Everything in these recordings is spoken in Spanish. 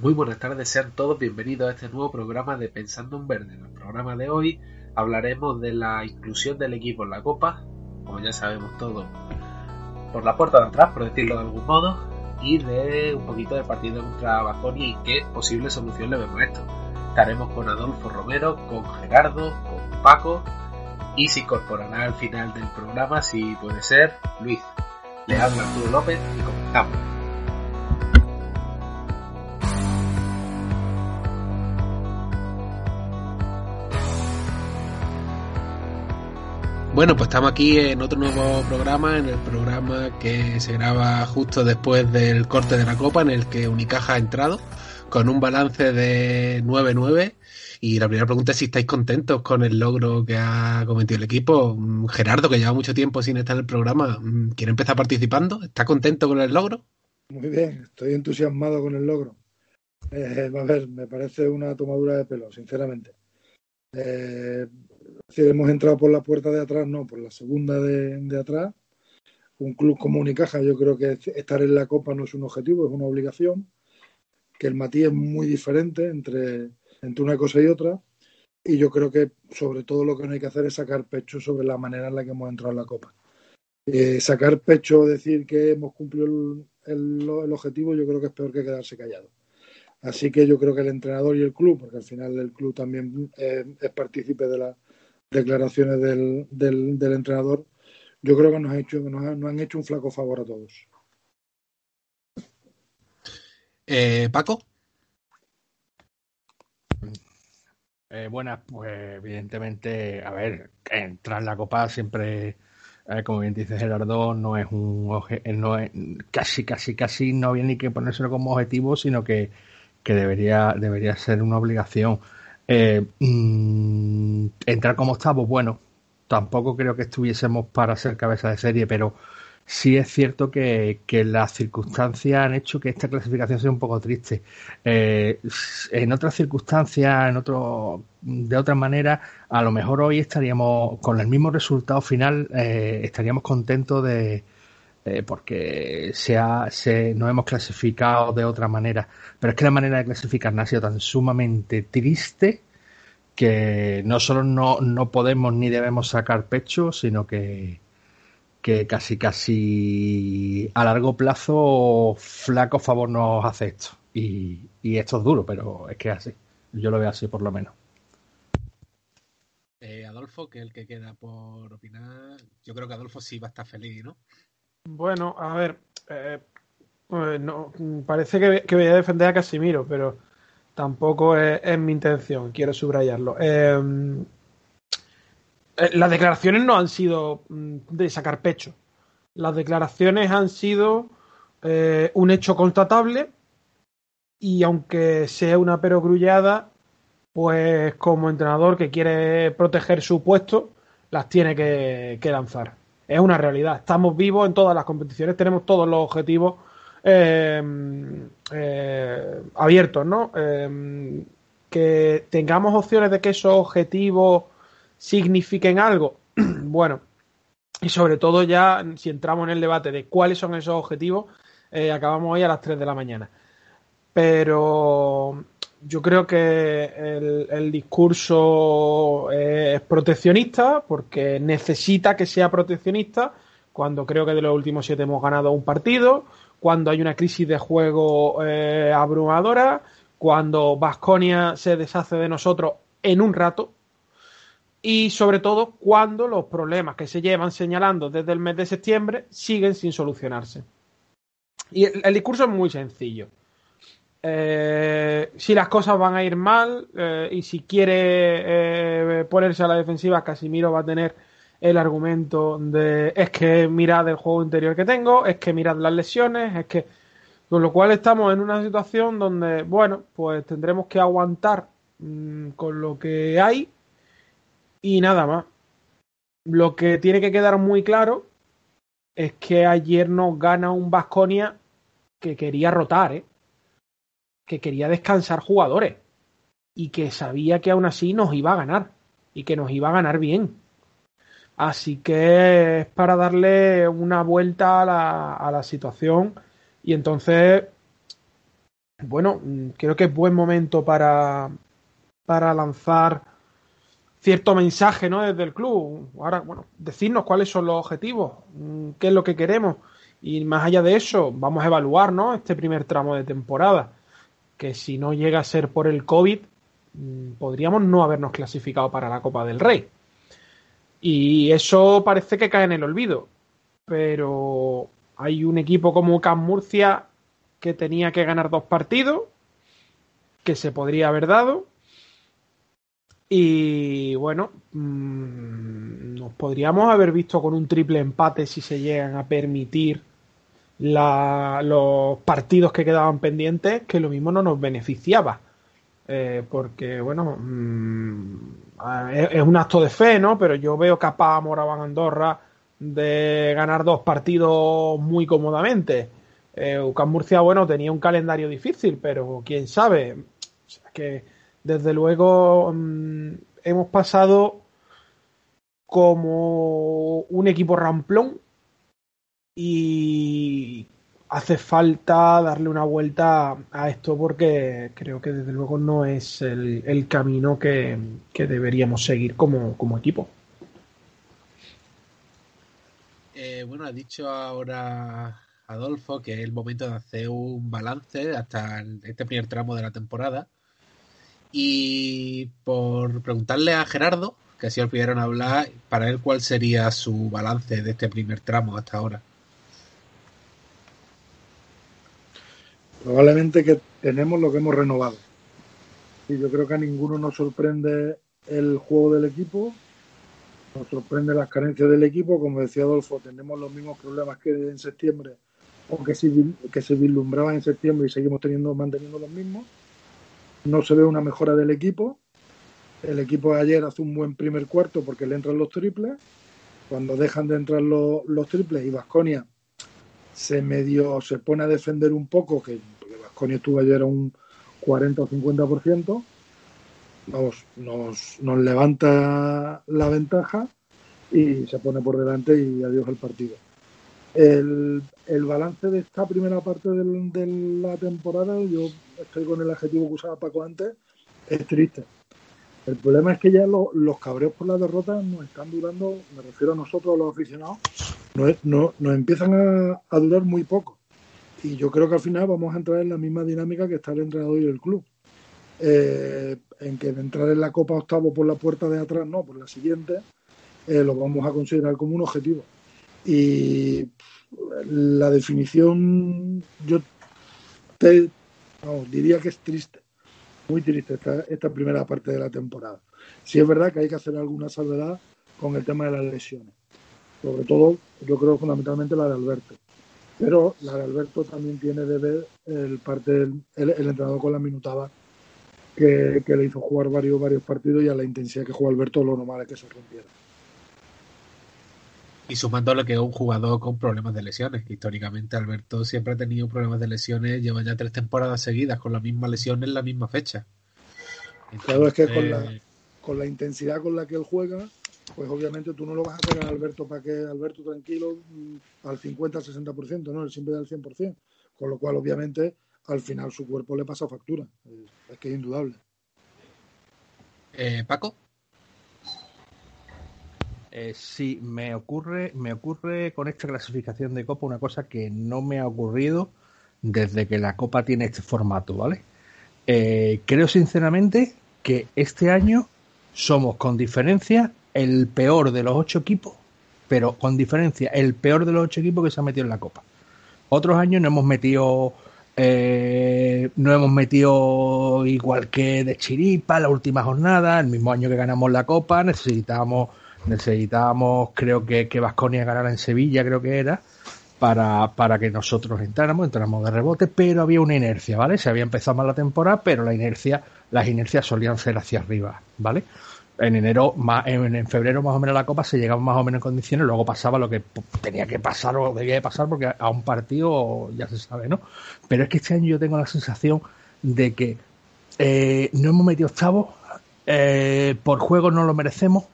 Muy buenas tardes, sean todos bienvenidos a este nuevo programa de Pensando en Verde. En el programa de hoy hablaremos de la inclusión del equipo en la Copa, como ya sabemos todos, por la puerta de atrás, por decirlo de algún modo, y de un poquito de partido contra Baconi y qué posible solución le vemos a esto. Estaremos con Adolfo Romero, con Gerardo, con Paco y se incorporará al final del programa, si puede ser, Luis. Le habla Arturo López y comenzamos. Bueno, pues estamos aquí en otro nuevo programa, en el programa que se graba justo después del corte de la Copa, en el que Unicaja ha entrado con un balance de 9-9. Y la primera pregunta es si estáis contentos con el logro que ha cometido el equipo. Mm, Gerardo, que lleva mucho tiempo sin estar en el programa, mm, ¿quiere empezar participando? ¿Está contento con el logro? Muy bien, estoy entusiasmado con el logro. Eh, a ver, me parece una tomadura de pelo, sinceramente. Eh, si hemos entrado por la puerta de atrás, no, por la segunda de, atrás. Un club como Unicaja, yo creo que estar en la Copa no es un objetivo, es una obligación. Que el matiz es muy diferente entre, entre una cosa y otra. Y yo creo que sobre todo lo que no hay que hacer es sacar pecho sobre la manera en la que hemos entrado en la Copa. Eh, sacar pecho, decir que hemos cumplido el, objetivo, yo creo que es peor que quedarse callado. Así que yo creo que el entrenador y el club, porque al final el club también eh, es partícipe de la, declaraciones del, del, entrenador, yo creo que nos, ha hecho, nos, han hecho un flaco favor a todos. Eh, Paco. Eh, buenas, pues evidentemente, a ver, entrar en la copa siempre, como bien dice Gerardo, no es un no es, casi, casi, casi no había ni que ponérselo como objetivo, sino que, que debería, debería ser una obligación. Eh, mm, entrar como estamos, bueno, tampoco creo que estuviésemos para ser cabeza de serie, pero sí es cierto que, las circunstancias han hecho que esta clasificación sea un poco triste. Eh, en otras circunstancias, en otro, de otra manera, a lo mejor hoy estaríamos con el mismo resultado final, eh, estaríamos contentos de, eh, porque se ha, se, nos hemos clasificado de otra manera. Pero es que la manera de clasificar ha sido tan sumamente triste que no solo no, no podemos ni debemos sacar pecho, sino que, que casi casi a largo plazo flaco favor nos hace esto. Y, y esto es duro, pero es que es así. Yo lo veo así por lo menos. Eh, Adolfo, que el que queda por opinar, yo creo que Adolfo sí va a estar feliz, ¿no? Bueno, a ver, eh, pues no, parece que, voy a defender a Casimiro, pero tampoco es, mi intención, quiero subrayarlo. Em, eh, las declaraciones no han sido mm, de sacar pecho. Las declaraciones han sido eh, un hecho constatable y aunque sea una perogrullada, pues como entrenador que quiere proteger su puesto, las tiene que lanzar es una realidad. Estamos vivos en todas las competiciones, tenemos todos los objetivos eh, eh, abiertos, ¿no? Eh, que tengamos opciones de que esos objetivos signifiquen algo. bueno, y sobre todo ya si entramos en el debate de cuáles son esos objetivos, acabamos hoy a las 3 de la mañana. Pero yo creo que el, discurso es proteccionista porque necesita que sea proteccionista cuando creo que de los últimos siete hemos ganado un partido, cuando hay una crisis de juego eh, abrumadora, cuando Vasconia se deshace de nosotros en un rato y sobre todo cuando los problemas que se llevan señalando desde el mes de septiembre siguen sin solucionarse. Y el discurso es muy sencillo eh, si las cosas van a ir mal eh, y si quiere eh, ponerse a la defensiva, Casimiro va a tener el argumento de es que mirad el juego interior que tengo, es que mirad las lesiones, es que con lo cual estamos en una situación donde, bueno, pues tendremos que aguantar mm, con lo que hay y nada más. Lo que tiene que quedar muy claro es que ayer nos gana un Vasconia que quería rotar, ¿eh? Que quería descansar jugadores y que sabía que aún así nos iba a ganar y que nos iba a ganar bien. Así que es para darle una vuelta a la, a la situación y entonces bueno, creo que es buen momento para, para lanzar cierto mensaje ¿no? desde el club. Ahora, bueno, decirnos cuáles son los objetivos, qué es lo que queremos. Y más allá de eso, vamos a evaluar ¿no? este primer tramo de temporada. Que si no llega a ser por el COVID, mm, podríamos no habernos clasificado para la Copa del Rey. Y eso parece que cae en el olvido. Pero hay un equipo como Cam Murcia que tenía que ganar dos partidos, que se podría haber dado. Y bueno, mm, nos podríamos haber visto con un triple empate si se llegan a permitir los partidos que quedaban pendientes, que lo mismo no nos beneficiaba. Eh, porque, bueno, mm, es, un acto de fe, ¿no? Pero yo veo capaz a Moraván Andorra de ganar dos partidos muy cómodamente. Eh, Murcia, bueno, tenía un calendario difícil, pero quién sabe. que desde luego mm, hemos pasado como un equipo ramplón y hace falta darle una vuelta a esto porque creo que desde luego no es el, camino que, deberíamos seguir como, equipo. Eh, bueno, ha dicho ahora Adolfo que es el momento de hacer un balance hasta este primer tramo de la temporada. Y por preguntarle a Gerardo, que así olvidaron hablar, para él cuál sería su balance de este primer tramo hasta ahora. Probablemente que tenemos lo que hemos renovado. Y yo creo que a ninguno nos sorprende el juego del equipo, nos sorprende las carencias del equipo. Como decía Adolfo, tenemos los mismos problemas que en septiembre o que se, que se vislumbraban en septiembre y seguimos teniendo manteniendo los mismos. No se ve una mejora del equipo. El equipo de ayer hace un buen primer cuarto porque le entran los triples. Cuando dejan de entrar los, los triples y Vasconia se medio se pone a defender un poco, que Vasconia estuvo ayer a un 40 o 50%, nos, nos, nos levanta la ventaja y se pone por delante y adiós el partido. El, el balance de esta primera parte de la temporada, yo estoy con el adjetivo que usaba Paco antes, es triste. El problema es que ya los cabreos por la derrota nos están durando, me refiero a nosotros, los aficionados, no, nos empiezan a, durar muy poco. Y yo creo que al final vamos a entrar en la misma dinámica que está el entrenador y el club. Eh, en que entrar en la Copa Octavo por la puerta de atrás, no, por la siguiente, eh, lo vamos a considerar como un objetivo. Y la definición, yo te, diría que es triste, muy triste esta, esta primera parte de la temporada. Sí es verdad que hay que hacer alguna salvedad con el tema de las lesiones sobre todo yo creo fundamentalmente la de Alberto. Pero la de Alberto también tiene de ver el parte del, el, entrenador con la minutada que, le hizo jugar varios, varios partidos y a la intensidad que juega Alberto lo normal es que se rompiera. Y sumándole que es un jugador con problemas de lesiones, históricamente Alberto siempre ha tenido problemas de lesiones, lleva ya tres temporadas seguidas con la misma lesión en la misma fecha. claro, es que con la, con la intensidad con la que él juega, pues obviamente tú no lo vas a sacar a Alberto para que Alberto tranquilo mm, al 50, al 60%, ¿no? Él siempre da el 100%. Con lo cual, obviamente, al final su cuerpo le pasa factura. Es que es indudable. Eh, Paco. Eh, sí, me ocurre, me ocurre con esta clasificación de Copa una cosa que no me ha ocurrido desde que la Copa tiene este formato, ¿vale? Eh, creo sinceramente que este año somos con diferencia el peor de los ocho equipos, pero con diferencia, el peor de los ocho equipos que se ha metido en la Copa. Otros años no hemos metido, eh, no hemos metido igual que de chiripa la última jornada, el mismo año que ganamos la Copa, necesitábamos, necesitábamos, creo que que Vasconia ganara en Sevilla, creo que era, para, para que nosotros entráramos, entráramos de rebote, pero había una inercia, ¿vale? Se había empezado mal la temporada, pero la inercia, las inercias solían ser hacia arriba, ¿vale? En enero, en, febrero más o menos la Copa se llegaba más o menos en condiciones, luego pasaba lo que tenía que pasar o debía de pasar porque a un partido ya se sabe, ¿no? Pero es que este año yo tengo la sensación de que eh, no hemos metido octavos, eh, por juego no lo merecemos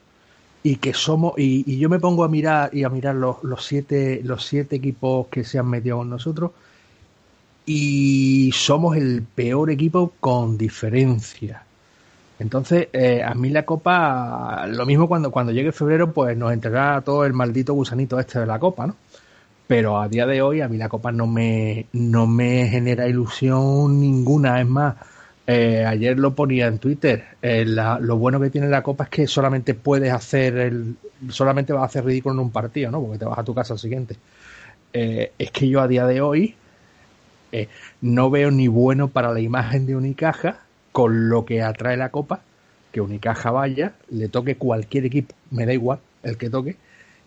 y que somos y, yo me pongo a mirar y a mirar los, los siete los siete equipos que se han metido con nosotros y somos el peor equipo con diferencia. Entonces, eh, a mí la copa, lo mismo cuando, cuando llegue febrero, pues nos entregará todo el maldito gusanito este de la copa, ¿no? Pero a día de hoy a mí la copa no me, no me genera ilusión ninguna. Es más, eh, ayer lo ponía en Twitter. Eh, lo bueno que tiene la copa es que solamente puedes hacer el, solamente vas a hacer ridículo en un partido, ¿no? Porque te vas a tu casa al siguiente. Es que yo a día de hoy no veo ni bueno para la imagen de Unicaja con lo que atrae la copa, que Unicaja vaya, le toque cualquier equipo, me da igual el que toque,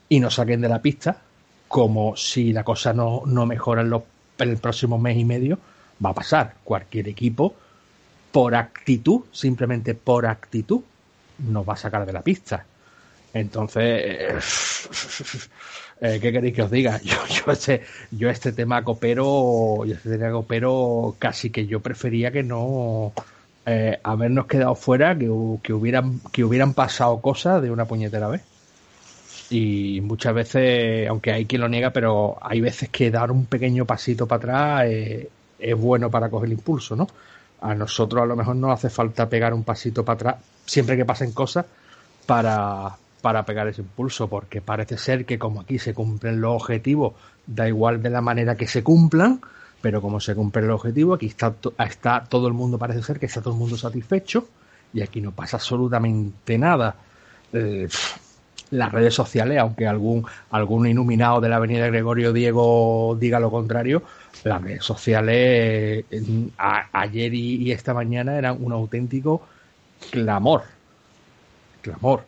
y nos saquen de la pista, como si la cosa no, no mejora en, en el próximo mes y medio, va a pasar. Cualquier equipo por actitud, simplemente por actitud, nos va a sacar de la pista. Entonces, eh, ¿qué queréis que os diga? Yo, yo, este, yo este tema copero, yo este tema copero casi que yo prefería que no eh, habernos quedado fuera, que, que, hubieran, que hubieran pasado cosas de una puñetera vez. Y muchas veces, aunque hay quien lo niega, pero hay veces que dar un pequeño pasito para atrás es bueno para coger el impulso, ¿no? A nosotros a lo mejor no hace falta pegar un pasito para atrás siempre que pasen cosas para, para pegar ese impulso, porque parece ser que como aquí se cumplen los objetivos, da igual de la manera que se cumplan, pero como se cumple el objetivo, aquí está, está todo el mundo, parece ser que está todo el mundo satisfecho y aquí no pasa absolutamente nada. Eh, las redes sociales, aunque algún, algún iluminado de la avenida Gregorio Diego diga lo contrario, las redes sociales ayer y, esta mañana eran un auténtico clamor. Clamor.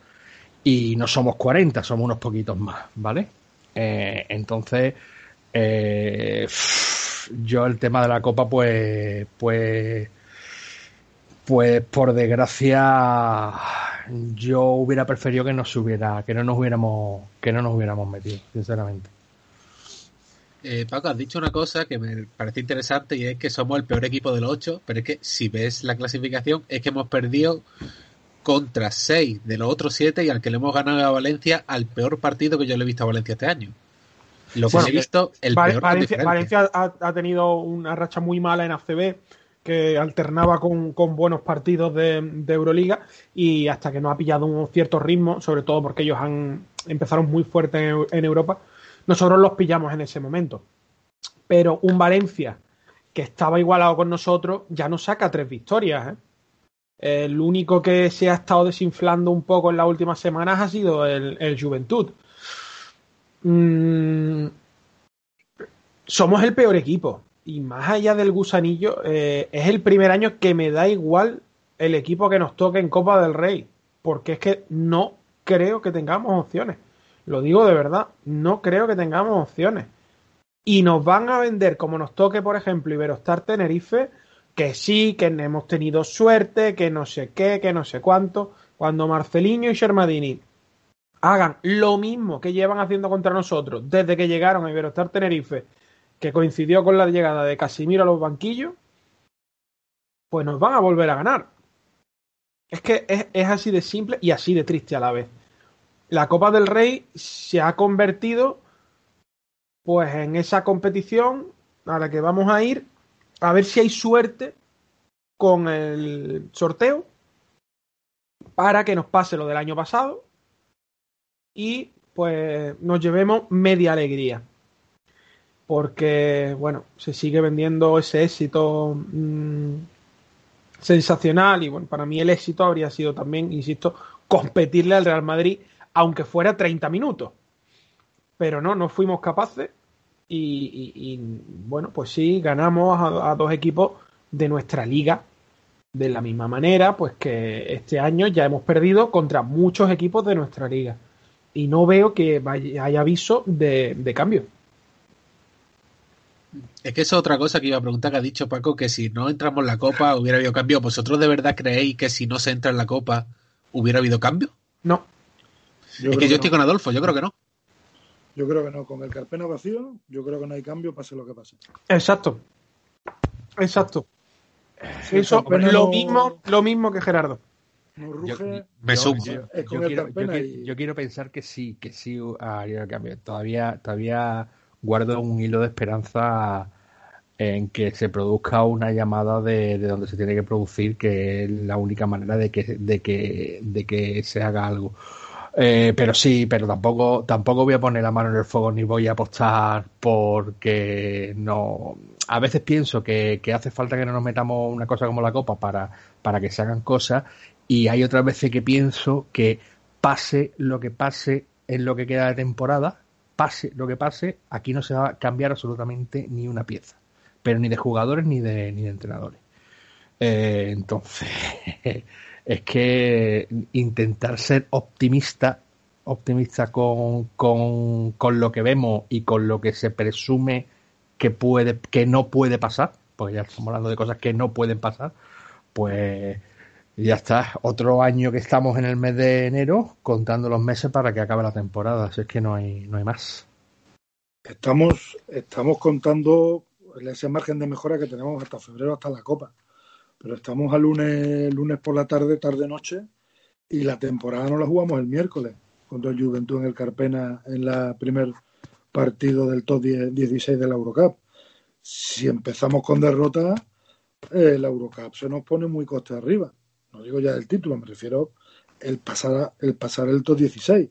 Y no somos 40, somos unos poquitos más, ¿vale? Eh, entonces, eh, yo el tema de la copa, pues, pues, pues por desgracia, yo hubiera preferido que nos hubiera, que no nos hubiéramos, que no nos hubiéramos metido, sinceramente. Eh, Paco, has dicho una cosa que me parece interesante y es que somos el peor equipo de los ocho, pero es que si ves la clasificación es que hemos perdido contra seis de los otros siete y al que le hemos ganado a Valencia al peor partido que yo le he visto a Valencia este año. Lo que he visto, el peor Valencia, Valencia ha, tenido una racha muy mala en ACB que alternaba con, buenos partidos de, Euroliga y hasta que no ha pillado un cierto ritmo, sobre todo porque ellos han empezaron muy fuerte en Europa, nosotros los pillamos en ese momento. Pero un Valencia que estaba igualado con nosotros ya nos saca tres victorias. ¿eh? El único que se ha estado desinflando un poco en las últimas semanas ha sido el, Juventud. Mm, somos el peor equipo. Y más allá del gusanillo, eh, es el primer año que me da igual el equipo que nos toque en Copa del Rey. Porque es que no creo que tengamos opciones. Lo digo de verdad, no creo que tengamos opciones. Y nos van a vender como nos toque, por ejemplo, Iberostar Tenerife, que sí, que hemos tenido suerte, que no sé qué, que no sé cuánto. Cuando Marcelinho y Shermadini hagan lo mismo que llevan haciendo contra nosotros desde que llegaron a Iberostar Tenerife, que coincidió con la llegada de Casimiro a los banquillos, pues nos van a volver a ganar. Es que es, es así de simple y así de triste a la vez la Copa del Rey se ha convertido pues en esa competición a la que vamos a ir a ver si hay suerte con el sorteo para que nos pase lo del año pasado y pues nos llevemos media alegría porque bueno se sigue vendiendo ese éxito mmm, sensacional y bueno para mí el éxito habría sido también insisto competirle al Real Madrid aunque fuera 30 minutos. Pero no, no fuimos capaces y, bueno, pues sí, ganamos a, dos equipos de nuestra liga de la misma manera, pues que este año ya hemos perdido contra muchos equipos de nuestra liga. Y no veo que haya aviso de, de cambio. Es que es otra cosa que iba a preguntar que ha dicho Paco, que si no entramos en la copa hubiera habido cambio. ¿Vosotros de verdad creéis que si no se entra en la copa hubiera habido cambio? No. Yo es que yo estoy con Adolfo, yo creo que no. Yo creo que no. Con el Carpena vacío, yo creo que no hay cambio, pase lo que pase. Exacto. Exacto. Eso es lo mismo, lo mismo que Gerardo. Yo, me sumo. Yo, quiero, pensar que sí, que sí haría el cambio. Todavía, todavía guardo un hilo de esperanza en que se produzca una llamada de, donde se tiene que producir, que es la única manera de que, de que, de que se haga algo. Eh, pero sí, pero tampoco, tampoco voy a poner la mano en el fuego ni voy a apostar porque no. A veces pienso que, que hace falta que no nos metamos una cosa como la copa para, para que se hagan cosas y hay otras veces que pienso que pase lo que pase en lo que queda de temporada, pase lo que pase, aquí no se va a cambiar absolutamente ni una pieza, pero ni de jugadores ni de, ni de entrenadores. Eh, entonces, es que intentar ser optimista, optimista con, con, con, lo que vemos y con lo que se presume que puede, que no puede pasar, porque ya estamos hablando de cosas que no pueden pasar, pues ya está, otro año que estamos en el mes de enero, contando los meses para que acabe la temporada, así es que no hay, no hay más. Estamos, estamos contando ese margen de mejora que tenemos hasta febrero, hasta la Copa. Pero estamos a lunes, lunes por la tarde, tarde-noche, y la temporada no la jugamos el miércoles contra el Juventud en el Carpena en la primer partido del top 16 de la Eurocup. Si empezamos con derrota, el Eurocup se nos pone muy coste arriba no digo ya el título, me refiero el pasar, el pasar el top 16.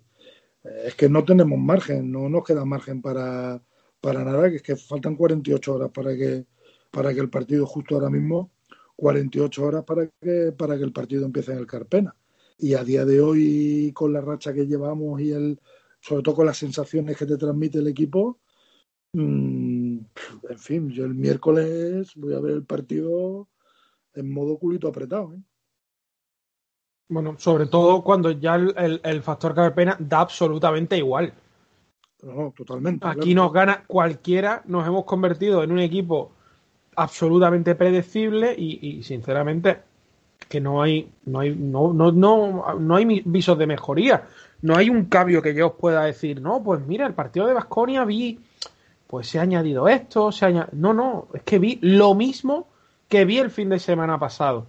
Eh, es que no tenemos margen, no nos queda margen para, para nada, que es que faltan 48 horas para que, para que el partido, justo ahora mismo, 48 horas para que, para que el partido empiece en el Carpena. Y a día de hoy, con la racha que llevamos y el, sobre todo con las sensaciones que te transmite el equipo, mm, en fin, yo el miércoles voy a ver el partido en modo culito apretado. ¿eh? Bueno, sobre todo cuando ya el, el, factor pena da absolutamente igual. No, totalmente. Aquí nos gana cualquiera, nos hemos convertido en un equipo absolutamente predecible y, sinceramente que no hay no hay no, no, no, no hay visos de mejoría. No hay un cambio que yo os pueda decir, no, pues mira, el partido de Vasconia vi, pues se ha añadido esto, se ha No, no, es que vi lo mismo que vi el fin de semana pasado.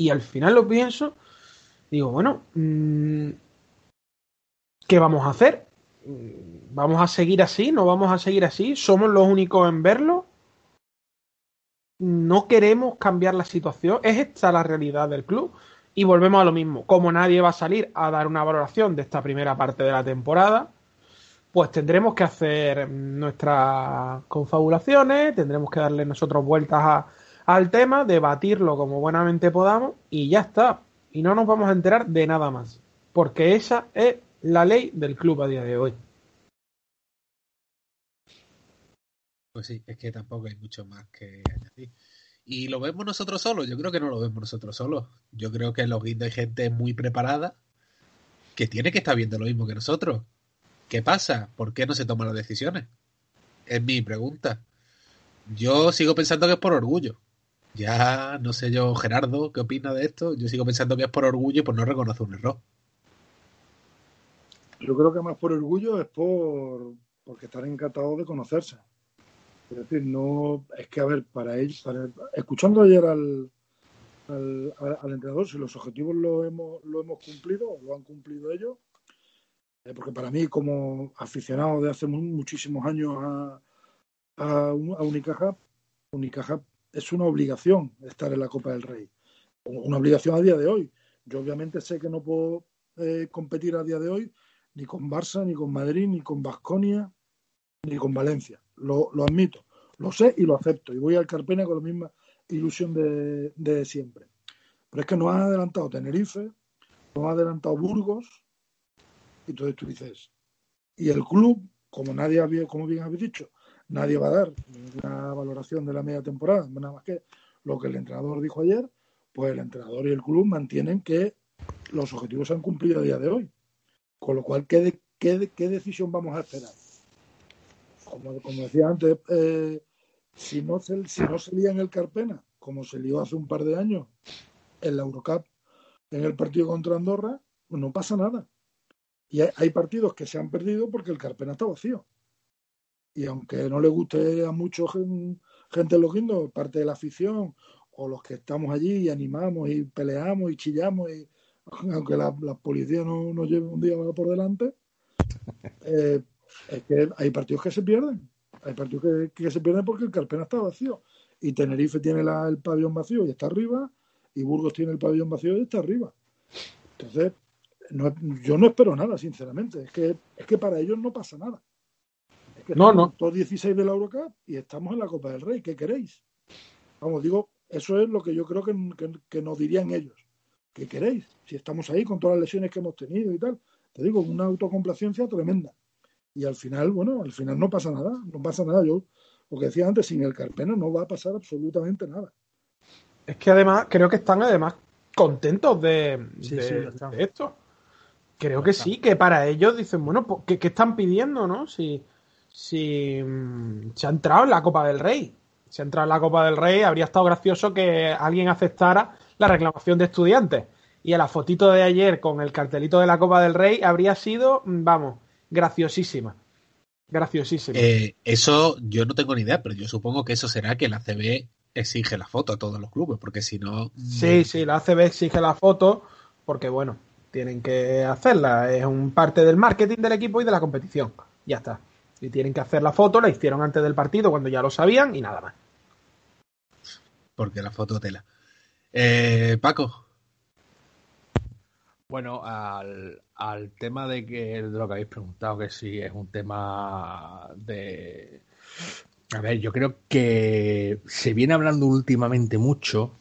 Y al final lo pienso, digo, bueno, mm, ¿qué vamos a hacer? Mm, ¿Vamos a seguir así? ¿No vamos a seguir así? ¿Somos los únicos en verlo? ¿No queremos cambiar la situación? ¿Es esta la realidad del club? Y volvemos a lo mismo. Como nadie va a salir a dar una valoración de esta primera parte de la temporada, pues tendremos que hacer nuestras confabulaciones, tendremos que darle nosotros vueltas a, al tema, debatirlo como buenamente podamos y ya está. Y no nos vamos a enterar de nada más. Porque esa es la ley del club a día de hoy. Pues sí, es que tampoco hay mucho más que añadir. Y lo vemos nosotros solos, yo creo que no lo vemos nosotros solos. Yo creo que en los guindos hay gente muy preparada que tiene que estar viendo lo mismo que nosotros. ¿Qué pasa? ¿Por qué no se toman las decisiones? Es mi pregunta. Yo sigo pensando que es por orgullo. Ya no sé yo, Gerardo, ¿qué opina de esto? Yo sigo pensando que es por orgullo y por no reconocer un error. Yo creo que más por orgullo es por porque están encantados de conocerse. Es decir, no es que a ver, para ellos, escuchando ayer al, al, entrenador, si los objetivos lo hemos, lo hemos cumplido, lo han cumplido ellos, eh, porque para mí, como aficionado de hace muchísimos años a, a, a Unicaja, Unicaja es una obligación estar en la Copa del Rey. Una obligación a día de hoy. Yo obviamente sé que no puedo eh, competir a día de hoy ni con Barça, ni con Madrid, ni con Basconia, ni con Valencia. Lo, admito, lo sé y lo acepto. Y voy al Carpena con la misma ilusión de, de siempre. Pero es que nos han adelantado Tenerife, nos han adelantado Burgos, y entonces tú dices, y el club, como nadie había, como bien habéis dicho, nadie va a dar ninguna valoración de la media temporada, nada más que lo que el entrenador dijo ayer, pues el entrenador y el club mantienen que los objetivos se han cumplido a día de hoy. Con lo cual, ¿qué, qué, qué decisión vamos a esperar? Como, como decía antes, eh, si, no se, si no se lía en el Carpena, como se lió hace un par de años en la Eurocup, en el partido contra Andorra, pues no pasa nada. Y hay, hay partidos que se han perdido porque el Carpena está vacío y aunque no le guste a mucha gente los guindos, parte de la afición o los que estamos allí y animamos y peleamos y chillamos y aunque la, policía no nos lleve un día por delante, eh, es que hay partidos que se pierden. Hay partidos que, que se pierden porque el Carpena está vacío. Y Tenerife tiene la, el pabellón vacío y está arriba, y Burgos tiene el pabellón vacío y está arriba. Entonces, no, yo no espero nada, sinceramente. Es que, es que para ellos no pasa nada. Que No, no. Todos 16 de la Eurocup y estamos en la Copa del Rey. ¿Qué queréis? Vamos, digo, eso es lo que yo creo que, que, que nos dirían ellos. ¿Qué queréis? Si estamos ahí con todas las lesiones que hemos tenido y tal. Te digo, una autocomplacencia tremenda. Y al final, bueno, al final no pasa nada. No pasa nada. Yo, lo que decía antes, sin el Carpena no va a pasar absolutamente nada. Es que además, creo que están además contentos de, Sí, de- sí, lo están. de esto. Creo que sí, que para ellos dicen, bueno, pues, ¿qué, qué están pidiendo, no? Si, si mm, se ha entrado en la Copa del Rey. Si ha entrado en la Copa del Rey, habría estado gracioso que alguien aceptara la reclamación de estudiantes. Y a la fotito de ayer con el cartelito de la Copa del Rey habría sido, mm, vamos, graciosísima. Graciosísima. Eh, eso yo no tengo ni idea, pero yo supongo que eso será que la CB exige la foto a todos los clubes, porque si no. Sí, sí, la ACB exige la foto porque, bueno, tienen que hacerla. Es un parte del marketing del equipo y de la competición. Ya está. Y tienen que hacer la foto, la hicieron antes del partido cuando ya lo sabían y nada más. Porque la foto tela. Eh, Paco, Bueno, al, al tema de que de lo que habéis preguntado, que si es un tema de. A ver, yo creo que se viene hablando últimamente mucho,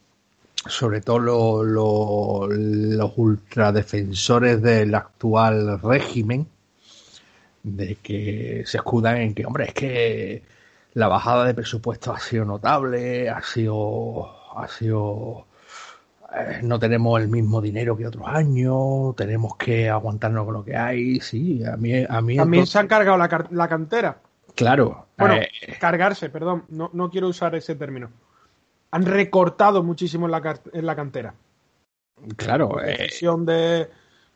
sobre todo lo- lo- los ultradefensores del actual régimen, de que se escudan en que, hombre, es que la bajada de presupuesto ha sido notable, ha sido, ha sido eh, no tenemos el mismo dinero que otros años, tenemos que aguantarnos con lo que hay, sí, a mí, a mí También se han cargado la, la cantera. claro, Bueno, eh, cargarse, perdón, no, no quiero usar ese término. Han recortado muchísimo en la, car- en la cantera. claro, La eh, de,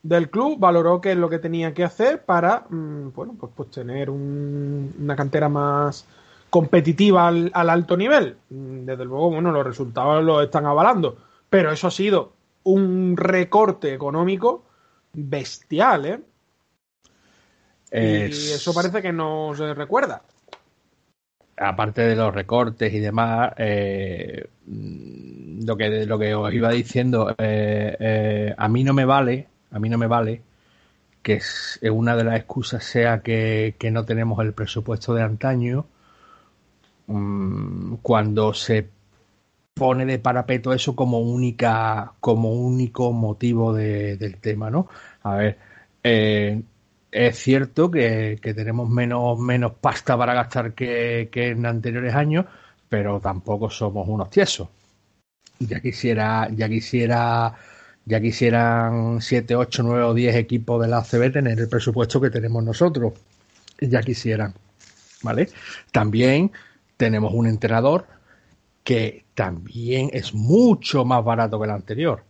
del club valoró que es lo que tenía que hacer para mm, bueno pues, pues tener un- una cantera más competitiva al, al alto nivel. Mm, Desde luego, bueno, los resultados lo están avalando. Pero eso ha sido un recorte económico bestial, ¿eh? es- Y eso parece que no se recuerda. aparte de los recortes y demás, eh, mm, lo que lo que os iba diciendo, eh, eh, a mí no me vale, a mí no me vale que eh, una de las excusas sea que, que no tenemos el presupuesto de antaño, mm, cuando se pone de parapeto eso como única, como único motivo de- del tema, ¿no? A ver, eh, es cierto que, que tenemos menos, menos pasta para gastar que, que en anteriores años, pero tampoco somos unos tiesos. Ya quisiera, ya quisiera, ya quisieran 7, 8, 9 o 10 equipos de la ACB tener el presupuesto que tenemos nosotros. Ya quisieran. ¿Vale? También tenemos un entrenador que también es mucho más barato que el anterior.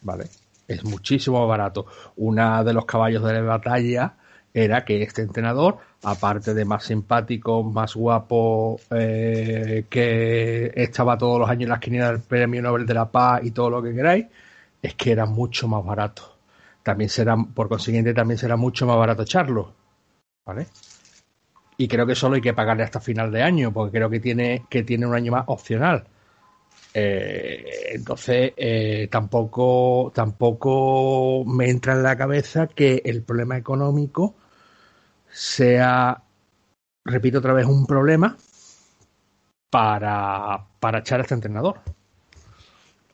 ¿Vale? Es muchísimo más barato. Una de los caballos de la batalla era que este entrenador, aparte de más simpático, más guapo, eh, que estaba todos los años en la esquina del Premio Nobel de la Paz y todo lo que queráis, es que era mucho más barato. También será, por consiguiente, también será mucho más barato echarlo. ¿Vale? Y creo que solo hay que pagarle hasta final de año, porque creo que tiene, que tiene un año más opcional. Eh, entonces, eh, tampoco, tampoco me entra en la cabeza que el problema económico sea, repito otra vez, un problema para, para echar a este entrenador.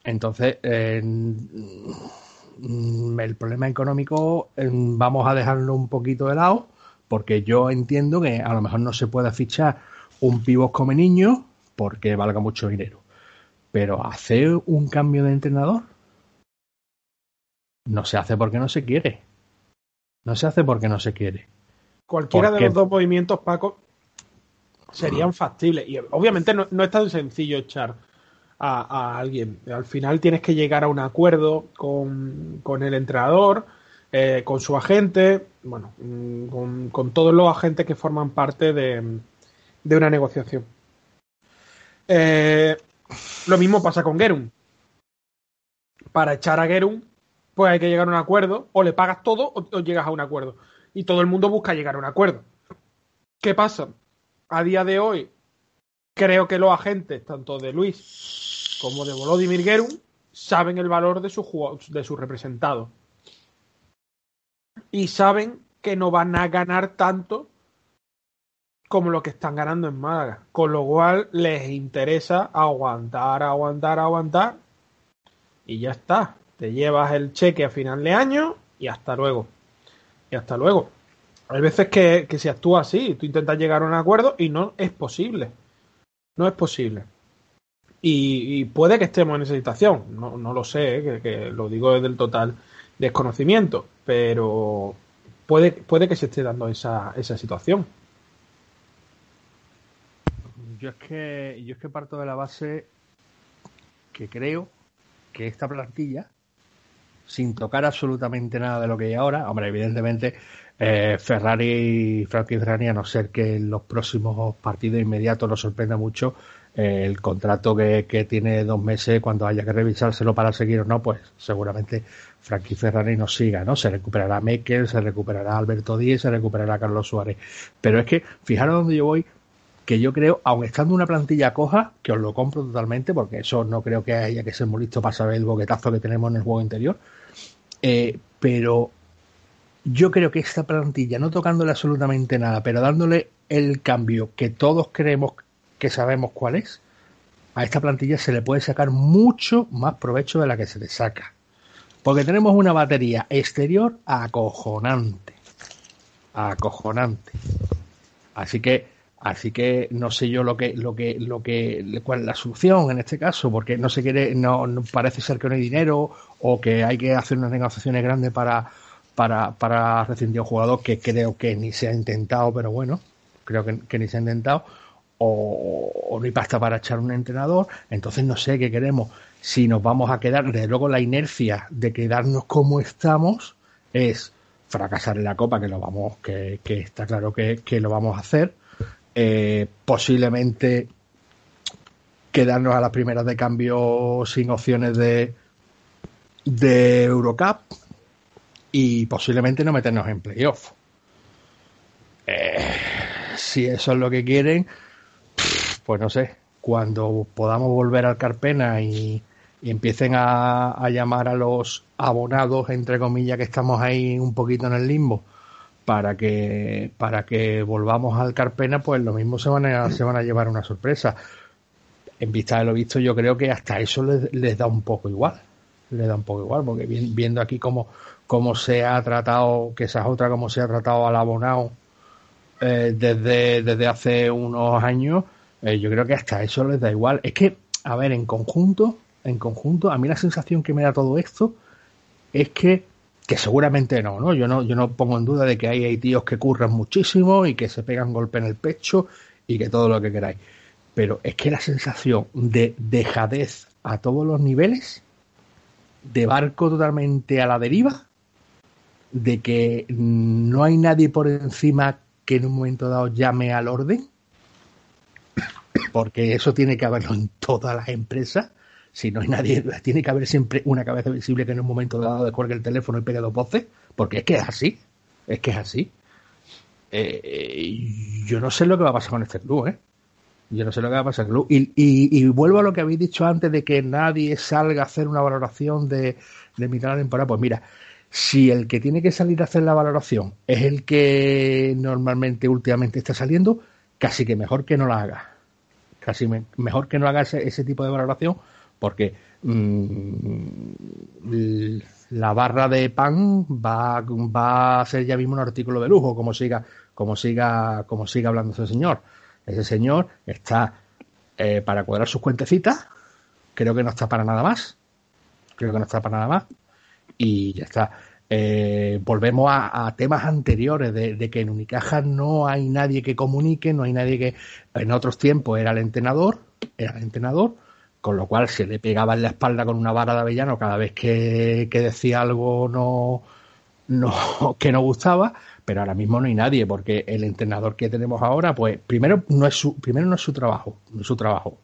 Entonces, eh, mm, el problema económico eh, vamos a dejarlo un poquito de lado, porque yo entiendo que a lo mejor no se puede fichar un pivot come niño porque valga mucho dinero. Pero hacer un cambio de entrenador no se hace porque no se quiere. No se hace porque no se quiere. Cualquiera ¿Por de los dos movimientos, Paco, serían factibles. Y obviamente no, no es tan sencillo echar a, alguien. Al final tienes que llegar a un acuerdo con, con el entrenador, eh, con su agente, bueno, mm, con, con todos los agentes que forman parte de, de una negociación. Eh, lo mismo pasa con Gerun. Para echar a Gerun, pues hay que llegar a un acuerdo, o le pagas todo o, o llegas a un acuerdo. Y todo el mundo busca llegar a un acuerdo. ¿Qué pasa? a día de hoy, creo que los agentes, tanto de Luis como de Volodymyr Gerun, saben el valor de su, de su representado. Y saben que no van a ganar tanto como lo que están ganando en Málaga. Con lo cual les interesa aguantar, aguantar, aguantar. Y ya está. Te llevas el cheque a final de año y hasta luego. Y hasta luego. Hay veces que, que se actúa así. Tú intentas llegar a un acuerdo y no es posible. No es posible. Y, puede que estemos en esa situación. No, no lo sé, que, que, lo digo desde el total desconocimiento. Pero puede, puede que se esté dando esa, esa situación. Yo es que yo es que parto de la base que creo que esta plantilla, sin tocar absolutamente nada de lo que hay ahora, hombre, evidentemente eh, Ferrari y Frankie Ferrari, a no ser que en los próximos partidos inmediatos nos sorprenda mucho, eh, el contrato que, que, tiene dos meses, cuando haya que revisárselo para seguir o no, pues seguramente Frankie Ferrari no siga, ¿no? Se recuperará Mekel, se recuperará Alberto Díez, se recuperará Carlos Suárez. Pero es que, fijaros dónde yo voy, que yo creo, aun estando una plantilla coja, que os lo compro totalmente, porque eso no creo que haya que ser muy listo para saber el boquetazo que tenemos en el juego interior, eh, pero yo creo que esta plantilla, no tocándole absolutamente nada, pero dándole el cambio que todos creemos que sabemos cuál es, a esta plantilla se le puede sacar mucho más provecho de la que se le saca. Porque tenemos una batería exterior acojonante. Acojonante. Así que Así que no sé yo lo que, lo que, lo que, cuál es la solución en este caso, porque no se quiere, no, parece ser que no hay dinero o que hay que hacer unas negociaciones grandes para, para, para rescindir un jugador que creo que ni se ha intentado, pero bueno, creo que, ni se ha intentado, o, no hay pasta para echar un entrenador, entonces no sé qué queremos. Si nos vamos a quedar, desde luego la inercia de quedarnos como estamos es fracasar en la copa, que lo vamos, que, que está claro que, que lo vamos a hacer eh, posiblemente quedarnos a las primeras de cambio sin opciones de, de Eurocup y posiblemente no meternos en playoff. Eh, si eso es lo que quieren, pues no sé, cuando podamos volver al Carpena y, y empiecen a, a, llamar a los abonados, entre comillas, que estamos ahí un poquito en el limbo, para que para que volvamos al Carpena, pues lo mismo se van a, se van a llevar una sorpresa. En vista de lo visto, yo creo que hasta eso les, da un poco igual. Les da un poco igual, porque viendo aquí cómo, cómo se ha tratado, que esa es otra, cómo se ha tratado al abonado eh, desde, desde hace unos años, eh, yo creo que hasta eso les da igual. Es que, a ver, en conjunto, en conjunto, a mí la sensación que me da todo esto es que que seguramente no, ¿no? Yo no, yo no pongo en duda de que hay, tíos que curran muchísimo y que se pegan golpe en el pecho y que todo lo que queráis. Pero es que la sensación de dejadez a todos los niveles, de barco totalmente a la deriva, de que no hay nadie por encima que en un momento dado llame al orden, porque eso tiene que haberlo en todas las empresas, si no hay nadie, tiene que haber siempre una cabeza visible que en un momento dado descuelgue el teléfono y pegue dos voces, porque es que es así, es que es así. Eh, yo no sé lo que va a pasar con este club, ¿eh? Yo no sé lo que va a pasar con el club. Y, y, vuelvo a lo que habéis dicho antes de que nadie salga a hacer una valoración de, de mitad de la temporada. Pues mira, si el que tiene que salir a hacer la valoración es el que normalmente últimamente está saliendo, casi que mejor que no la haga. Casi mejor que no haga ese tipo de valoración porque mm, la barra de pan va, va a ser ya mismo un artículo de lujo, como siga, como siga, como siga hablando ese señor. Ese señor está eh, para cuadrar sus cuentecitas, creo que no está para nada más, creo que no está para nada más, y ya está. Eh, volvemos a, temas anteriores de, de, que en Unicaja no hay nadie que comunique, no hay nadie que en otros tiempos era el entrenador, era el entrenador, con lo cual se le pegaba en la espalda con una vara de avellano cada vez que, decía algo no, no, que no gustaba, pero ahora mismo no hay nadie, porque el entrenador que tenemos ahora, pues primero no es su, primero no es su trabajo, es su trabajo,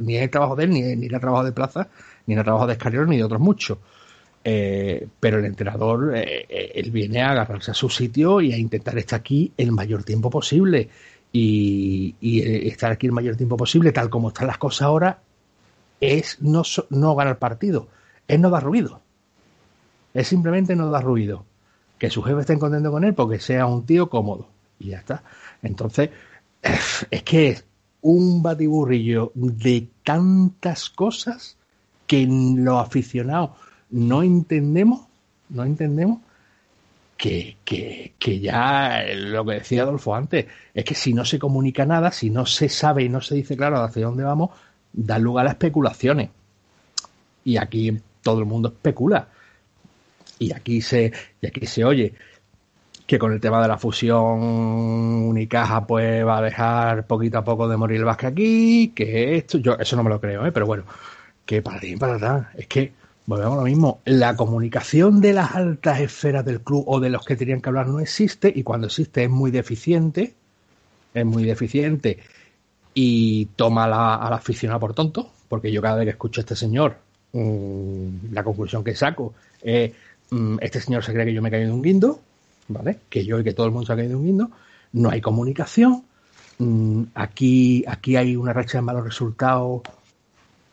ni es el trabajo de él, ni, ni el trabajo de Plaza, ni el trabajo de Escariolo, ni de otros muchos. Eh, pero el entrenador, eh, eh, él viene a agarrarse a su sitio y a intentar estar aquí el mayor tiempo posible. y, estar aquí el mayor tiempo posible, tal como están las cosas ahora, es no, no ganar partido, es no dar ruido. Es simplemente no dar ruido. Que su jefe esté contento con él porque sea un tío cómodo. Y ya está. Entonces, es que es un batiburrillo de tantas cosas que los aficionados no entendemos, no entendemos que, que, que, ya lo que decía Adolfo antes, es que si no se comunica nada, si no se sabe y no se dice claro hacia dónde vamos, da lugar a especulaciones. Y aquí todo el mundo especula. Y aquí se, y aquí se oye que con el tema de la fusión Unicaja pues va a dejar poquito a poco de morir el Vasco aquí, que esto, yo eso no me lo creo, ¿eh? pero bueno, que para ti para atrás, es que volvemos a lo mismo, la comunicación de las altas esferas del club o de los que tenían que hablar no existe y cuando existe es muy deficiente, es muy deficiente y toma a la, aficionada por tonto, porque yo cada vez que escucho a este señor, mm, la conclusión que saco es, mm, este señor se cree que yo me he caído de un guindo, ¿vale? Que yo y que todo el mundo se ha caído de un guindo, no hay comunicación, mm, aquí, aquí hay una racha de malos resultados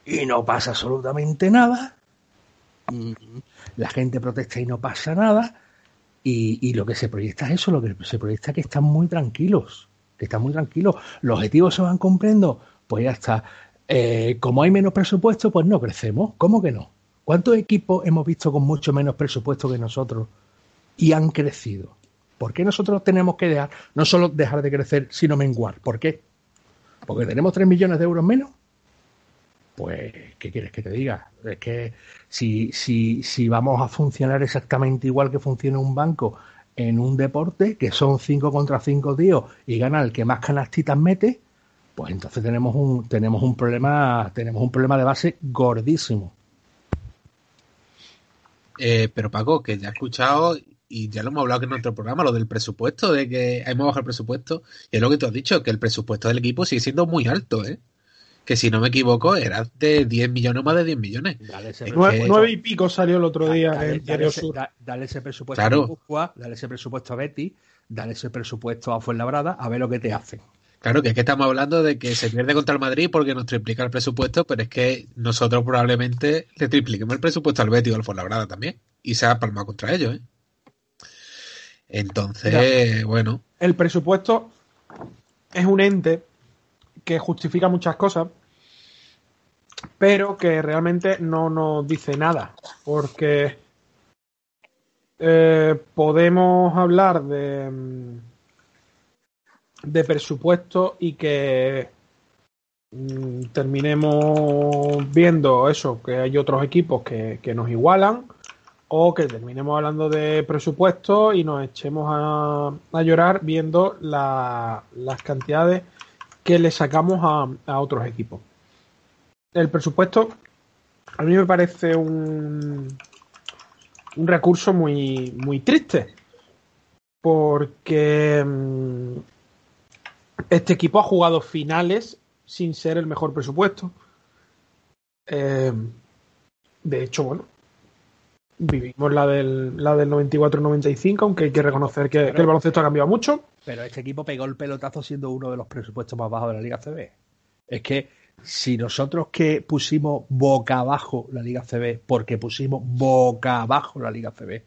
y no pasa absolutamente nada, la gente protesta y no pasa nada, y, y, lo que se proyecta es eso, lo que se proyecta es que están muy tranquilos, que están muy tranquilos, los objetivos se van cumpliendo, pues ya está. Eh, como hay menos presupuesto, pues no crecemos, ¿cómo que no? ¿Cuántos equipos hemos visto con mucho menos presupuesto que nosotros? y han crecido. ¿Por qué nosotros tenemos que dejar, no solo dejar de crecer, sino menguar? ¿Por qué? Porque tenemos 3 millones de euros menos. Pues, ¿qué quieres que te diga? Es que si, si, si vamos a funcionar exactamente igual que funciona un banco en un deporte, que son 5 contra 5 tíos y gana el que más canastitas mete, pues entonces tenemos un, tenemos un problema, tenemos un problema de base gordísimo. Eh, pero Paco, que ya he escuchado y ya lo hemos hablado en nuestro programa, lo del presupuesto, de que hemos bajado el presupuesto, y es lo que tú has dicho, que el presupuesto del equipo sigue siendo muy alto, ¿eh? Que si no me equivoco, era de 10 millones más de 10 millones. Dale nueve, y pico salió el otro día dale, en dale, Sur. dale ese presupuesto a dale ese presupuesto a Betty, dale ese presupuesto a Fuenlabrada, a ver lo que te hacen. Claro, que es que estamos hablando de que se pierde contra el Madrid porque nos triplica el presupuesto, pero es que nosotros probablemente le tripliquemos el presupuesto al Betis o al Fuenlabrada también. Y se ha palmado contra ellos, ¿eh? Entonces, bueno. El presupuesto es un ente que justifica muchas cosas, pero que realmente no nos dice nada, porque eh, podemos hablar de, de presupuesto y que mm, terminemos viendo eso, que hay otros equipos que, que nos igualan o que terminemos hablando de presupuesto y nos echemos a, llorar viendo las cantidades que le sacamos a, otros equipos. El presupuesto a mí me parece un, un recurso muy, muy triste porque mm, este equipo ha jugado finales sin ser el mejor presupuesto. Eh, de hecho, bueno, vivimos la del, la del 94-95, aunque hay que reconocer que, el baloncesto ha cambiado mucho. Pero este equipo pegó el pelotazo siendo uno de los presupuestos más bajos de la Liga CB. Es que si nosotros que pusimos boca abajo la Liga CB, porque pusimos boca abajo la Liga CB,